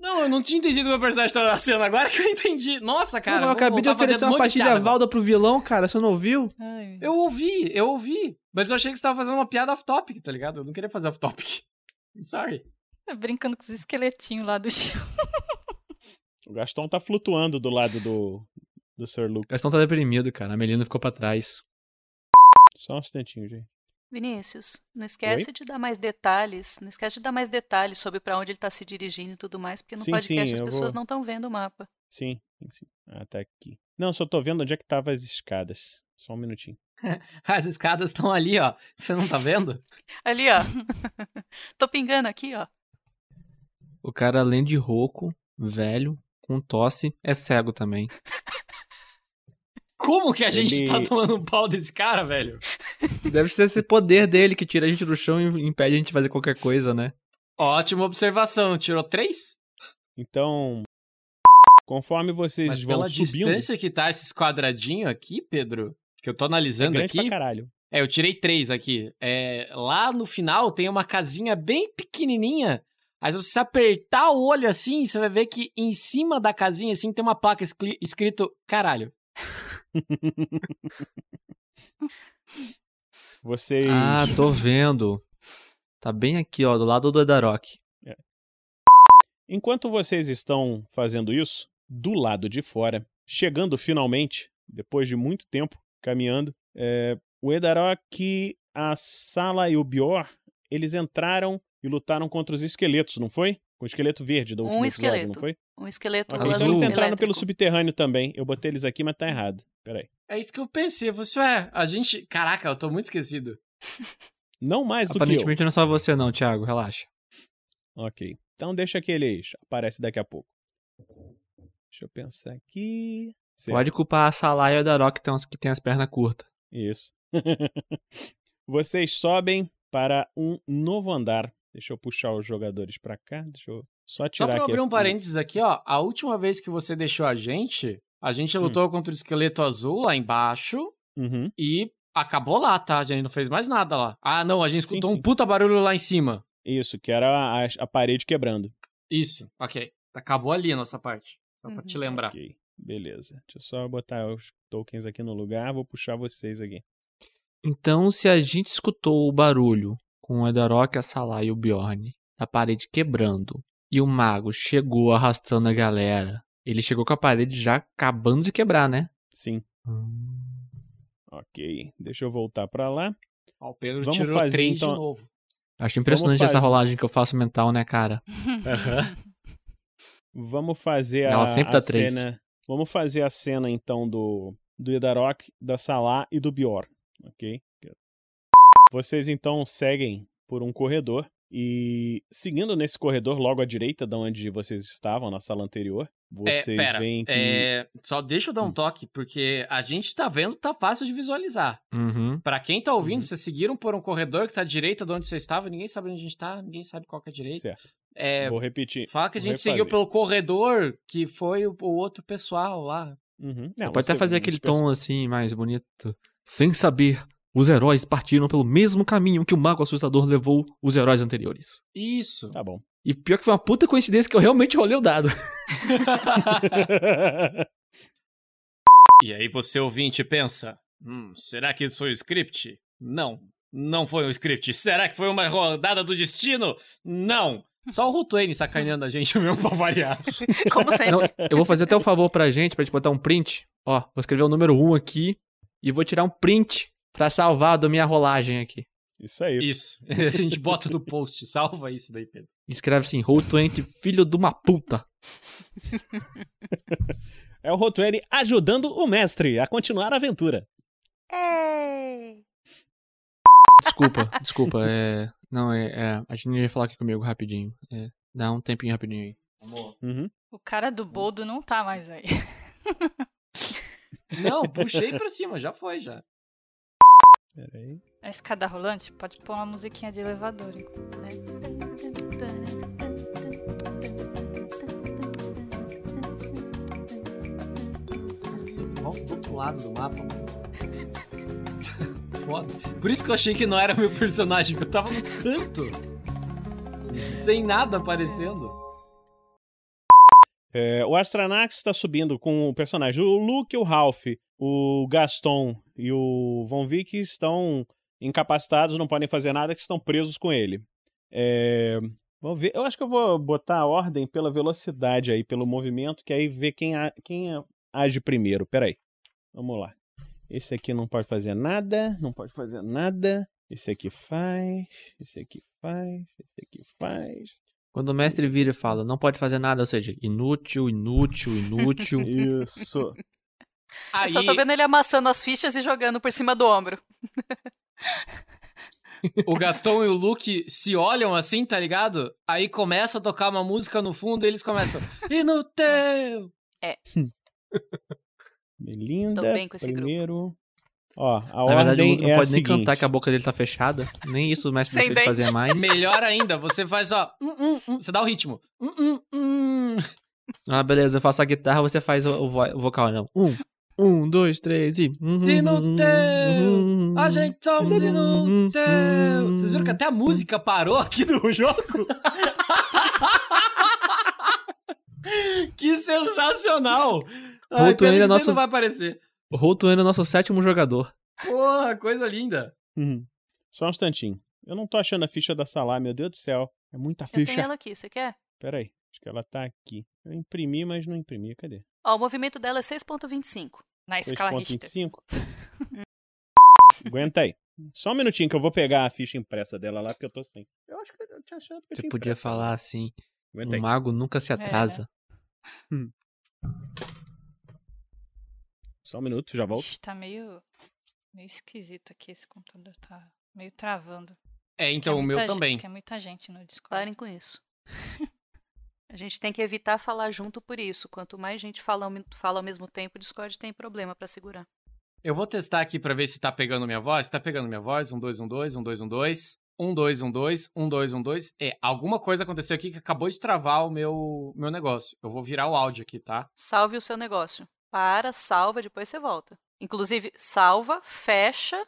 Não, eu não tinha entendido que meu personagem tava na cena. Agora que eu entendi. Nossa, cara. eu vou acabei de oferecer um uma monte de pastilha piada. Valda pro vilão, cara. Você não ouviu? Eu ouvi, eu ouvi. Mas eu achei que você tava fazendo uma piada off-topic, tá ligado? Eu não queria fazer off-topic. Sorry. Brincando com os esqueletinhos lá do chão. O Gaston tá flutuando do lado do, do Sir Luke. O Gaston tá deprimido, cara. A Melina ficou pra trás. Só um instantinho, gente. Vinícius, não esquece Oi? de dar mais detalhes. Não esquece de dar mais detalhes sobre pra onde ele tá se dirigindo e tudo mais, porque no Sim, podcast sim, as pessoas vou- não estão vendo o mapa. Sim, sim, sim. Ah, tá aqui. Não, só tô vendo onde é que tava as escadas. Só um minutinho. As escadas estão ali, ó. Você não tá vendo? Ali, ó. Tô pingando aqui, ó. O cara, além de rouco, velho, com tosse, é cego também. Como que a gente Ele- tá tomando um pau desse cara, velho? Deve ser esse poder dele que tira a gente do chão e impede a gente de fazer qualquer coisa, né? Ótima observação. Tirou três? Então, conforme vocês Mas vão pela subindo... distância que tá esses quadradinhos aqui, Pedro, que eu tô analisando É aqui. pra caralho. É, eu tirei três aqui. É, lá no final tem uma casinha bem pequenininha. Aí se você apertar o olho assim, você vai ver que em cima da casinha assim tem uma placa escri- escrito caralho. Vocês... Ah, tô vendo. Tá bem aqui, ó, do lado do Edarok. Enquanto vocês estão fazendo isso, do lado de fora, chegando finalmente, depois de muito tempo caminhando, é, o Edarok, a Sala e o Bior, eles entraram e lutaram contra os esqueletos, não foi? O esqueleto verde do último Um episódio, esqueleto. não foi? Um esqueleto Ok, então azul eles entraram pelo elétrico. subterrâneo também. Eu botei eles aqui, mas tá errado. Peraí. É isso que eu pensei. Você é, a gente. Caraca, eu tô muito esquecido. Não mais do que eu. Aparentemente não é só você não, Thiago, relaxa. Ok. Então deixa que eles aparecem daqui a pouco. Deixa eu pensar aqui. Certo. Pode culpar a Salah e o Edarok que tem, uns- que tem as pernas curtas. Isso. Vocês sobem para um novo andar. Deixa eu puxar os jogadores pra cá. Deixa eu só Só tirar pra eu aqui. abrir um parênteses aqui, ó. A última vez que você deixou a gente, a gente lutou contra o esqueleto azul lá embaixo Uhum. e acabou lá, tá? A gente não fez mais nada lá. Ah, não, a gente escutou um puta barulho lá em cima. Isso, que era a, a parede quebrando. Isso, ok. Acabou ali a nossa parte. Só pra Uhum. te lembrar. Ok, beleza. Deixa eu só botar os tokens aqui no lugar. Vou puxar vocês aqui. Então, se a gente escutou o barulho com o Edarok, a Salah e o Bjorn, a parede quebrando, e o mago chegou arrastando a galera, ele chegou com a parede já acabando de quebrar, né? Sim. Ok, deixa eu voltar pra lá. Ó, o Pedro Vamos tirou fazer, três então- de novo. Acho impressionante Vamos essa fazer- rolagem que eu faço mental, né, cara? Vamos fazer a, Ela sempre dá a três. cena. Vamos fazer a cena então do do Edarok, da Salah e do Bior, ok? Vocês então seguem por um corredor e seguindo nesse corredor logo à direita da onde vocês estavam na sala anterior, vocês é, pera, veem que é, só deixa eu dar um toque, porque a gente tá vendo, tá fácil de visualizar. Uhum. Pra quem tá ouvindo, vocês seguiram por um corredor que tá à direita de onde você estava, ninguém sabe onde a gente tá, ninguém sabe qual que é a direita. Certo. É, Vou repetir. Fala que a gente seguiu pelo corredor, que foi o, o outro pessoal lá. Uhum. Pode até fazer aquele tom assim, mais bonito. Sem saber, os heróis partiram pelo mesmo caminho que o mago assustador levou os heróis anteriores. Isso. Tá bom. E pior que foi uma puta coincidência que eu realmente rolei o dado. E aí você ouvinte pensa, hum, será que isso foi o script? Não, não foi um script. Será que foi uma rodada do destino? Não. Só o Rutuane sacaneando a gente mesmo pra variar. Como Não, eu vou fazer até um favor pra gente, pra gente botar um print. Ó, vou escrever o número 1 aqui e vou tirar um print pra salvar da minha rolagem aqui. Isso aí. Isso. A gente bota no post. Salva isso daí, Pedro. Escreve assim, Roll20, filho de uma puta. É o Rotuene ajudando o mestre a continuar a aventura. Desculpa, desculpa, é... Não, é, é... A gente ia falar aqui comigo rapidinho. É, dá um tempinho rapidinho aí. Uhum. O cara do boldo não tá mais aí. Não, puxei pra cima, já foi, já. Peraí. A escada rolante pode pôr uma musiquinha de elevador. né? Volta do outro lado do mapa, mano. Foda. Por isso que eu achei que não era meu personagem, porque eu tava no canto. Sem nada aparecendo. É, o Astranax está subindo com o personagem. O Luke, o Ralph, o Gaston e o Von Vick estão incapacitados, não podem fazer nada, que estão presos com ele. É, vamos ver. Eu acho que eu vou botar a ordem pela velocidade aí, pelo movimento, que aí vê quem, a- quem age primeiro. Peraí. Vamos lá. Esse aqui não pode fazer nada, não pode fazer nada. Esse aqui faz, esse aqui faz, esse aqui faz. Quando o mestre vira e fala, não pode fazer nada, ou seja, inútil, inútil, inútil. Isso. Eu só tô vendo ele amassando as fichas e jogando por cima do ombro. O Gaston e o Luke se olham assim, tá ligado? Aí começa a tocar uma música no fundo e eles começam. Inútil! É. Melinda, Tô bem com esse primeiro. Ó, a Na verdade, o não é pode nem seguinte. cantar que a boca dele tá fechada. Nem isso o mestre Sem deixa ele fazer mais. Melhor ainda, você faz ó. hum, hum, hum, você dá o ritmo. Ah, beleza, eu faço a guitarra, você faz o, o vocal, não. Um, um, dois, três e... Inútil! A gente somos inútil! Vocês viram que até a música parou aqui no jogo? que sensacional! Que é nosso- não vai aparecer. É nosso sétimo jogador. Porra, coisa linda. Uhum. Só um instantinho. Eu não tô achando a ficha da Salá, meu Deus do céu. É muita Eu tenho ficha. ela aqui, você quer? Peraí, que ela tá aqui. Eu imprimi, mas não imprimi. Cadê? Ó, o movimento dela é 6.25. Na 6.25? Aguenta aí. Só um minutinho que eu vou pegar a ficha impressa dela lá, porque eu tô sem. Eu acho que eu tinha achado que eu Você tinha podia impresso. falar assim, Aguenta o aí. mago nunca se É. atrasa. Só um minuto, já volto. Ixi, tá meio, meio esquisito aqui esse computador. Tá meio travando. É, Acho então o meu muita gen- também. Porque é muita gente no Discord. Parem com isso. A gente tem que evitar falar junto por isso. Quanto mais gente fala fala ao mesmo tempo, o Discord tem problema pra segurar. Eu vou testar aqui pra ver se tá pegando minha voz. Tá pegando minha voz? Um, dois, um, dois, um, dois, um, dois. Um, dois, um, dois, um, dois, um, dois. É, alguma coisa aconteceu aqui que acabou de travar o meu, meu negócio. Eu vou virar o áudio aqui, tá? Salve o seu negócio. Para, salva, depois você volta. Inclusive, salva, fecha,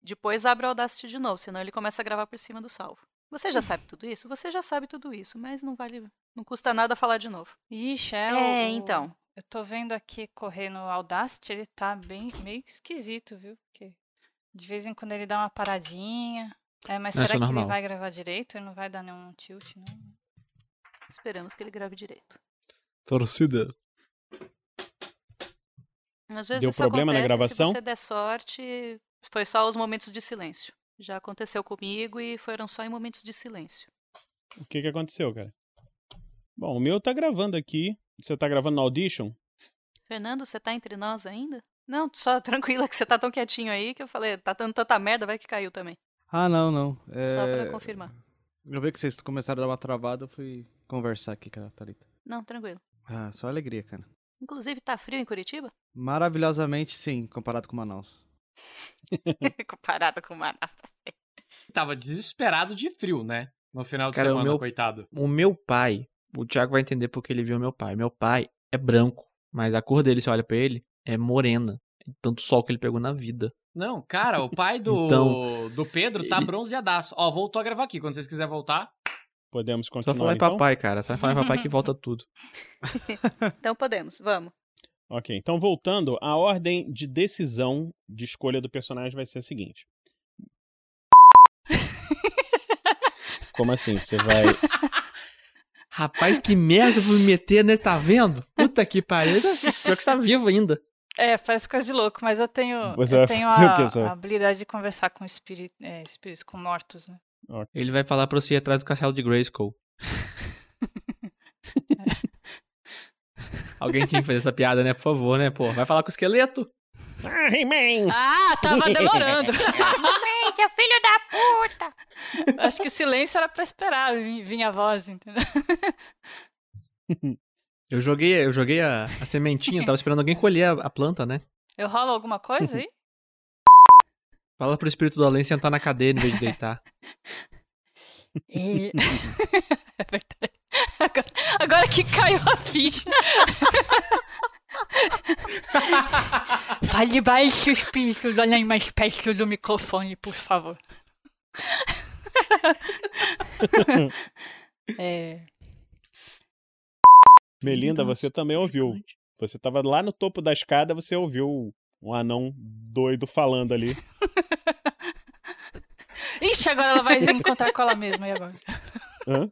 depois abre o Audacity de novo, senão ele começa a gravar por cima do salvo. Você já sabe tudo isso? Você já sabe tudo isso, mas não vale, não custa nada falar de novo. Ixi, é, É, o- então. Eu tô vendo aqui correr no Audacity, ele tá bem meio esquisito, viu? Porque de vez em quando ele dá uma paradinha. É, mas será isso é que ele normal. vai gravar direito? Ele não vai dar nenhum tilt, não? Esperamos que ele grave direito. Torcida. Às vezes Deu isso problema na gravação? Se você der sorte, foi só os momentos de silêncio. Já aconteceu comigo e foram só em momentos de silêncio. O que que aconteceu, cara? Bom, o meu tá gravando aqui. Você tá gravando no Audition? Fernando, você tá entre nós ainda? Não, só tranquila que você tá tão quietinho aí que eu falei, tá dando tanta merda, vai que caiu também. Ah, não, não. É... Só pra confirmar. Eu vi que vocês começaram a dar uma travada, eu fui conversar aqui com a Thalita. Não, tranquilo. Ah, só alegria, cara. Inclusive, tá frio em Curitiba? Maravilhosamente sim, comparado com Manaus. Comparado com Manaus. Tava desesperado de frio, né? no final de Cara, semana, o meu, coitado. O meu pai, o Thiago vai entender porque ele viu meu pai. Meu pai é branco, mas a cor dele, se olha pra ele, é morena. É Tanto sol que ele pegou na vida. Não, cara, o pai do, Então, do Pedro tá bronzeadaço. Ó, voltou a gravar aqui. Quando vocês quiserem voltar. Podemos Só continuar falar em então? papai, cara. Só falar em papai que volta tudo. Então podemos, vamos. Ok, então voltando, a ordem de decisão de escolha do personagem vai ser a seguinte. Como assim? Você vai. Rapaz, que merda eu vou me meter, né? Tá vendo? Puta que pariu. Pior que você tá vivo ainda. É, parece coisa de louco, mas eu tenho, Você eu tenho a, quê, a habilidade de conversar com espírito, é, espíritos, com mortos, né? Ele vai falar pra você ir atrás do castelo de Grayskull. Alguém tinha que fazer essa piada, né? Por favor, né? Pô, vai falar com o esqueleto. Ah, He-Man! Ah, tava demorando. Mamãe, seu filho da puta! Acho que o silêncio era pra esperar vir, vir a voz, entendeu? Eu joguei, eu joguei a, a sementinha, tava esperando alguém colher a, a planta, né? Eu rolo alguma coisa aí? Fala pro espírito do além sentar na cadeira em vez de deitar. E- é verdade. Agora, agora que caiu a ficha. Fale baixo, espírito do além mais perto do microfone, por favor. é. Melinda, você também ouviu. Você tava lá no topo da escada, você ouviu um anão doido falando ali. Ixi, agora ela vai encontrar com ela mesma. E agora? Hã?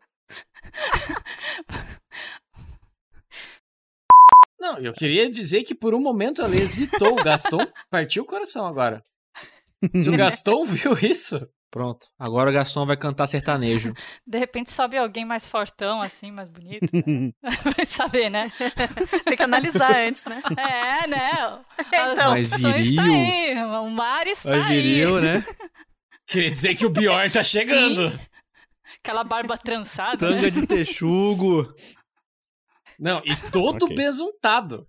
Não, eu queria dizer que por um momento ela hesitou. O Gaston partiu o coração agora. Se o Gaston viu isso. Pronto. Agora o Gaston vai cantar sertanejo. De repente sobe alguém mais fortão, assim, mais bonito. né? vai saber, né? Tem que analisar antes, né? É, né? As Então. Opções viril. tá aí. O mar está Vai viril, aí. né? Queria dizer que o Bjorn tá chegando. Aquela barba trançada. Tanga né? de texugo. Não, e todo Ok. besuntado.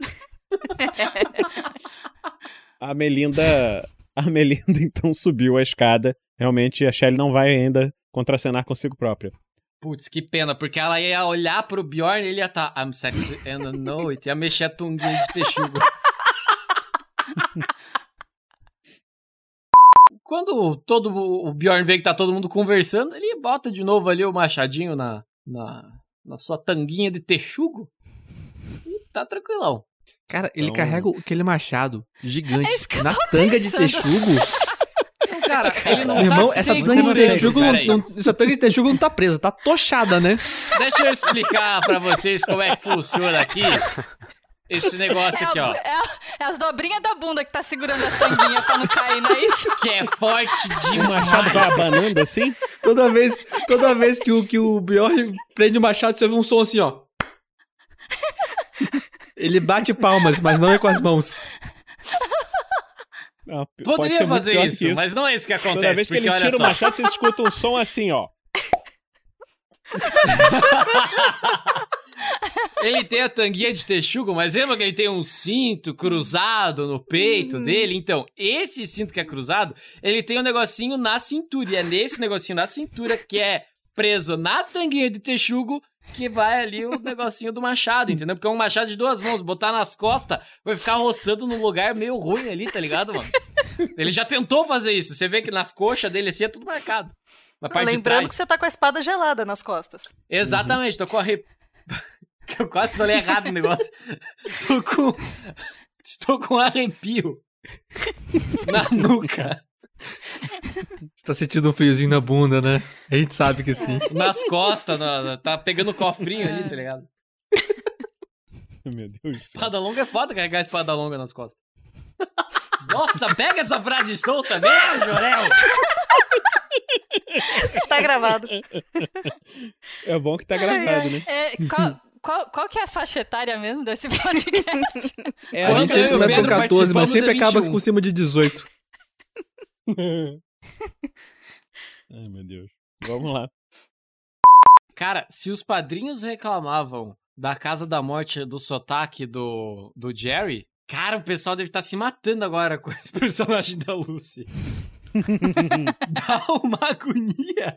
A Melinda. A Melinda então subiu a escada. Realmente a Shelly não vai ainda contracenar consigo própria. Putz, que pena, porque ela ia olhar pro Bjorn e ele ia estar I'm sexy and I know it. Ia mexer a tunguinha de texugo. Quando todo o Bjorn vê que tá todo mundo conversando, ele bota de novo ali o machadinho na, na, na sua tanguinha de texugo. E tá tranquilão. Cara, ele Então- carrega aquele machado gigante É na tanga de texugo. Cara, ele não Meu irmão, tá essa sem tanga de texugo, não, não- essa tanga de texugo não tá presa, tá tochada, né? Deixa eu explicar pra vocês como é que funciona aqui esse negócio aqui, é, a- ó. é a- é as dobrinhas da bunda que tá segurando a tanguinha pra não cair, não é isso? Que é forte O demais. machado vai abanando assim? Toda vez, toda vez que o, que o Bjorn prende o machado, você ouve um som assim, ó. Ele bate palmas, mas não é com as mãos. Não, pode Poderia ser muito fazer isso, que mas não é isso que acontece. Toda vez que ele tira o só. machado, você escuta um som assim, ó. Ele tem a tanguinha de texugo, mas lembra que ele tem um cinto cruzado no peito dele? Então, esse cinto que é cruzado, ele tem um negocinho na cintura. E é nesse negocinho na cintura que é preso na tanguinha de texugo que vai ali o negocinho do machado, entendeu? Porque é um machado de duas mãos. Botar nas costas, vai ficar roçando num lugar meio ruim ali, tá ligado, mano? Ele já tentou fazer isso. Você vê que nas coxas dele assim é tudo marcado. De Lembrando que você tá com a espada gelada nas costas. Exatamente, tô com a Eu quase falei errado o negócio. tô com. Estou com arrepio na nuca. Você tá sentindo um friozinho na bunda, né? A gente sabe que sim. Nas costas, na- na- tá pegando o cofrinho ali, tá ligado? Meu Deus. Espada longa é foda carregar espada longa nas costas. Nossa, pega essa frase solta mesmo, Jorel! Tá gravado. É bom que tá gravado, né? É, qual, qual, qual que é a faixa etária mesmo desse podcast? É, a gente sempre começa com 14, mas sempre acaba é com cima de 18. Ai, meu Deus. Vamos lá. Cara, se os padrinhos reclamavam da Casa da Morte do sotaque do, do Jerry, cara, o pessoal deve estar se matando agora com esse personagem da Lucy. Dá uma agonia.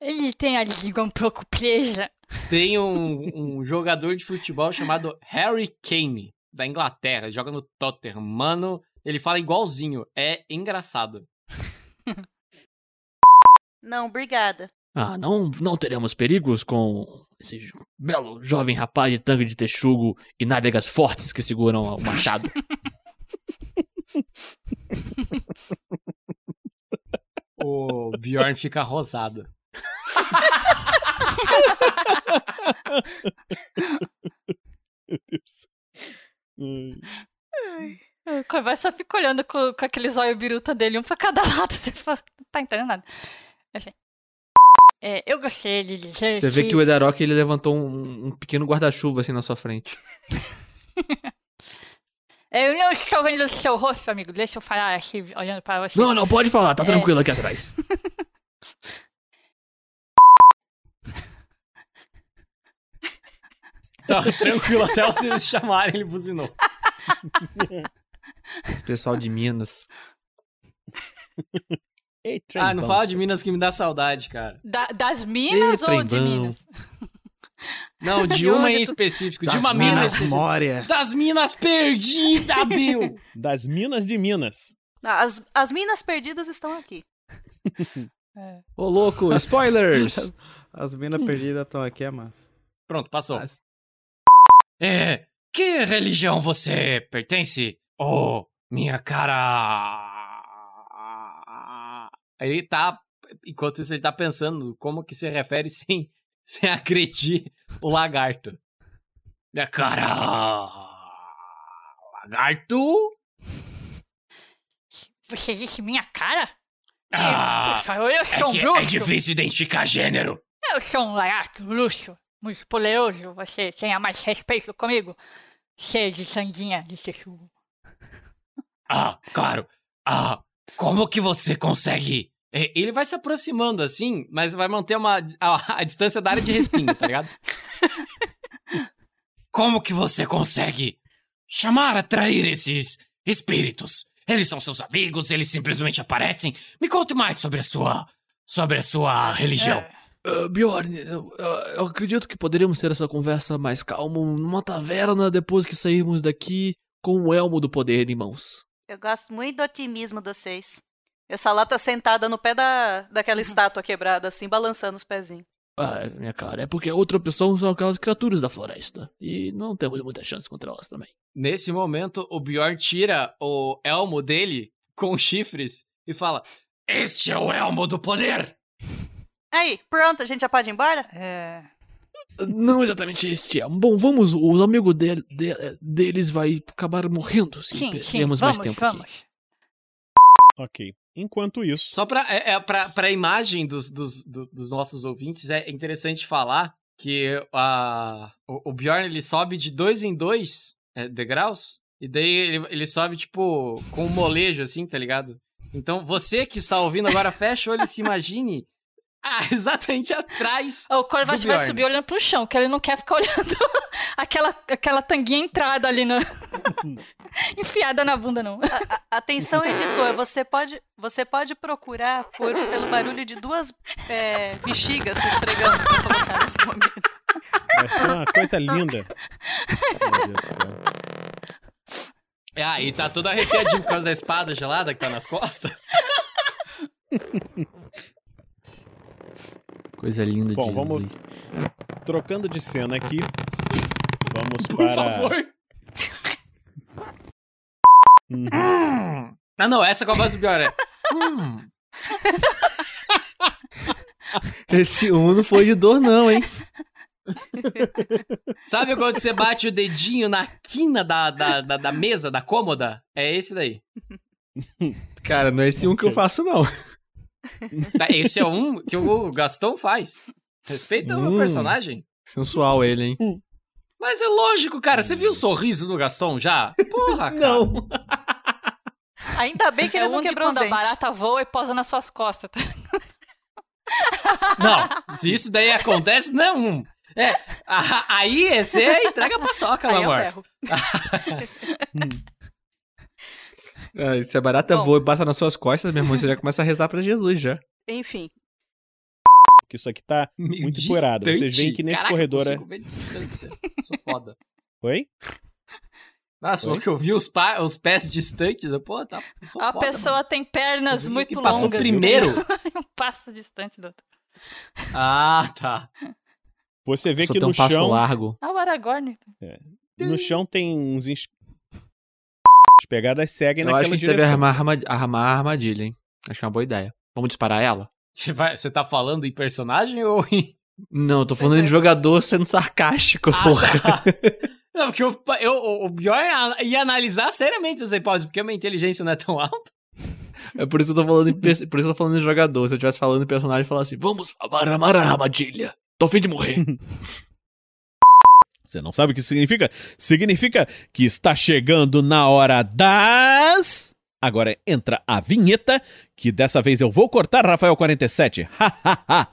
Ele tem a língua um pouco presa. Tem um, um jogador de futebol chamado Harry Kane, da Inglaterra. Ele joga no Tottenham. Mano, ele fala igualzinho. É engraçado. Não, obrigada. Ah, não, não teremos perigos com esse belo jovem rapaz de tanque de texugo e nádegas fortes que seguram o machado. O Bjorn fica rosado. Meu Deus. O Corvai só fica olhando com, com aquele zóio biruta dele, um pra cada lado. Você fala, não tá entendendo nada. Enfim. É, eu gostaria de dizer Você vê que o Edarok ele levantou um, um pequeno guarda-chuva assim na sua frente. Eu não estou vendo o seu rosto, amigo. Deixa eu falar aqui, olhando para você. Não, não, pode falar, tá É. tranquilo aqui atrás. Tá tranquilo até vocês chamarem, ele buzinou. Esse pessoal de Minas. Ei, Ah, não fala de Minas que me dá saudade, cara. Da- das Minas Ei, ou de. Minas? Não, de De uma em tu- específico. De Das uma mina Minas específica. Mória. Das minas perdidas, Bill! Das Minas de Minas. As, as minas perdidas estão aqui. Ô, louco, spoilers! As minas perdidas estão aqui, é massa. Pronto, passou. É, que religião você pertence? Oh, minha cara. Ele tá. Enquanto isso, ele tá pensando como que se refere sem, sem agredir o lagarto. Minha cara. Lagarto? Você disse minha cara? Ah, Por favor, eu é, sou um que bruxo. é difícil identificar gênero. Eu sou um lagarto luxo, muito poderoso. Você tenha mais respeito comigo. Cheio de sanguinha de texugo. Ah, claro. Ah, como que você consegue? É, Ele vai se aproximando assim, mas vai manter uma, a, a distância da área de respingo, tá ligado? Como que você consegue chamar, atrair esses espíritos? Eles são seus amigos, eles simplesmente aparecem. Me conte mais sobre a sua. sobre a sua religião. Ah, Bjorn, eu, eu- acredito que poderíamos ter essa conversa mais calma numa taverna depois que sairmos daqui com o elmo do poder em mãos. Eu gosto muito do otimismo de vocês. Essa lá tá sentada no pé da, daquela estátua quebrada, assim, balançando os pezinhos. Ah, minha cara, é porque a outra opção são aquelas criaturas da floresta. E não temos muita chance contra elas também. Nesse momento, o Bjorn tira o elmo dele com chifres e fala: Este é o elmo do poder! Aí, pronto, a gente já pode ir embora? É. Não exatamente este é. Bom, vamos, os amigos de- de- deles vai acabar morrendo se Sim, sim, perdermos mais vamos, tempo aqui. vamos. Ok. Enquanto isso. Só pra, é, é, pra, pra imagem dos, dos, do- dos nossos ouvintes, é interessante falar que a, o, o Bjorn ele sobe de dois em dois é, degraus, e daí ele, ele sobe, tipo, com um molejo, assim, tá ligado? Então, você que está ouvindo agora, fecha o olho e se imagine ah, exatamente atrás. O Corvas do vai subir olhando pro chão, que ele não quer ficar olhando aquela, aquela tanguinha entrada ali na. enfiada na bunda, não. Atenção, editor, você pode, você pode procurar por, pelo barulho de duas é, bexigas se esfregando pra colocar nesse momento. Vai ser uma coisa linda. Meu Deus do céu. Ah, e tá todo arrepiadinho por causa da espada gelada que tá nas costas. Coisa linda Bom, de vamos Jesus. trocando de cena aqui. Vamos Por para. favor. Uhum. Hum. Ah, não, essa com a voz do Bjorn é. Hum. Esse um não foi de dor, não, hein? Sabe quando você bate o dedinho na quina da, da, da, da mesa, da cômoda? É esse daí. Cara, não é esse um que eu faço, não. Tá, Esse é um que o Gastão faz. Respeita o meu Hum. personagem. Sensual ele, hein? Mas é lógico, cara. Você viu o sorriso do Gastão já? Porra, cara. Não. Ainda bem que é ele não quebrou os quando a dentes. barata voa e posa nas suas costas. Tá? Não, se isso daí acontece, não. É, a- aí você entrega a paçoca, meu Aí eu amor. berro. Ah, se a barata voa e passa nas suas costas, meu irmão, você já começa a rezar pra Jesus já. Enfim. Que isso aqui tá Meio muito empoeirado. Vocês veem distante. que nesse Caraca, corredor eu é. consigo ver distância. Sou foda. Oi? Ah, só Oi? que eu vi os, pa- os pés distantes. Pô, tá. sou A foda, pessoa mano. tem pernas muito que passou longas. primeiro? um passo distante do outro. Ah, tá. Você vê Só que no um passo chão. largo. Ah, o Aragorn. É. No chão tem uns. Pegadas seguem Eu acho naquela que a gente deve direção. armar, arma- armar a armadilha, hein? Acho que é uma boa ideia. Vamos disparar ela? Você, vai, você tá falando em personagem ou em. Não, eu tô falando de jogador sendo sarcástico, Ah, porra. tá. Não, porque eu, eu, o- pior é ia analisar seriamente essa hipótese, porque a minha inteligência não é tão alta. É por isso que eu tô falando em, por isso que eu tô falando em jogador. Se eu estivesse falando em personagem, eu falar assim, vamos armar a armadilha. Tô a fim de morrer. Você não sabe o que isso significa? Significa que está chegando na hora das. Agora entra a vinheta, que dessa vez eu vou cortar Rafael 47. Hahaha.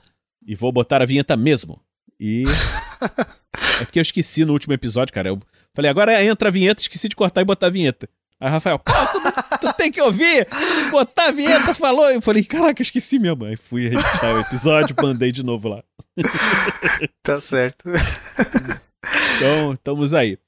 e vou botar a vinheta mesmo. E. é porque eu esqueci no último episódio, cara. Eu falei, agora entra a vinheta, esqueci de cortar e botar a vinheta. Aí, Rafael, pô, tu, tu tem que ouvir, botar a vinheta, falou. Eu falei, caraca, esqueci minha mãe. Fui editar o episódio, mandei de novo lá. Tá certo. Então, estamos aí.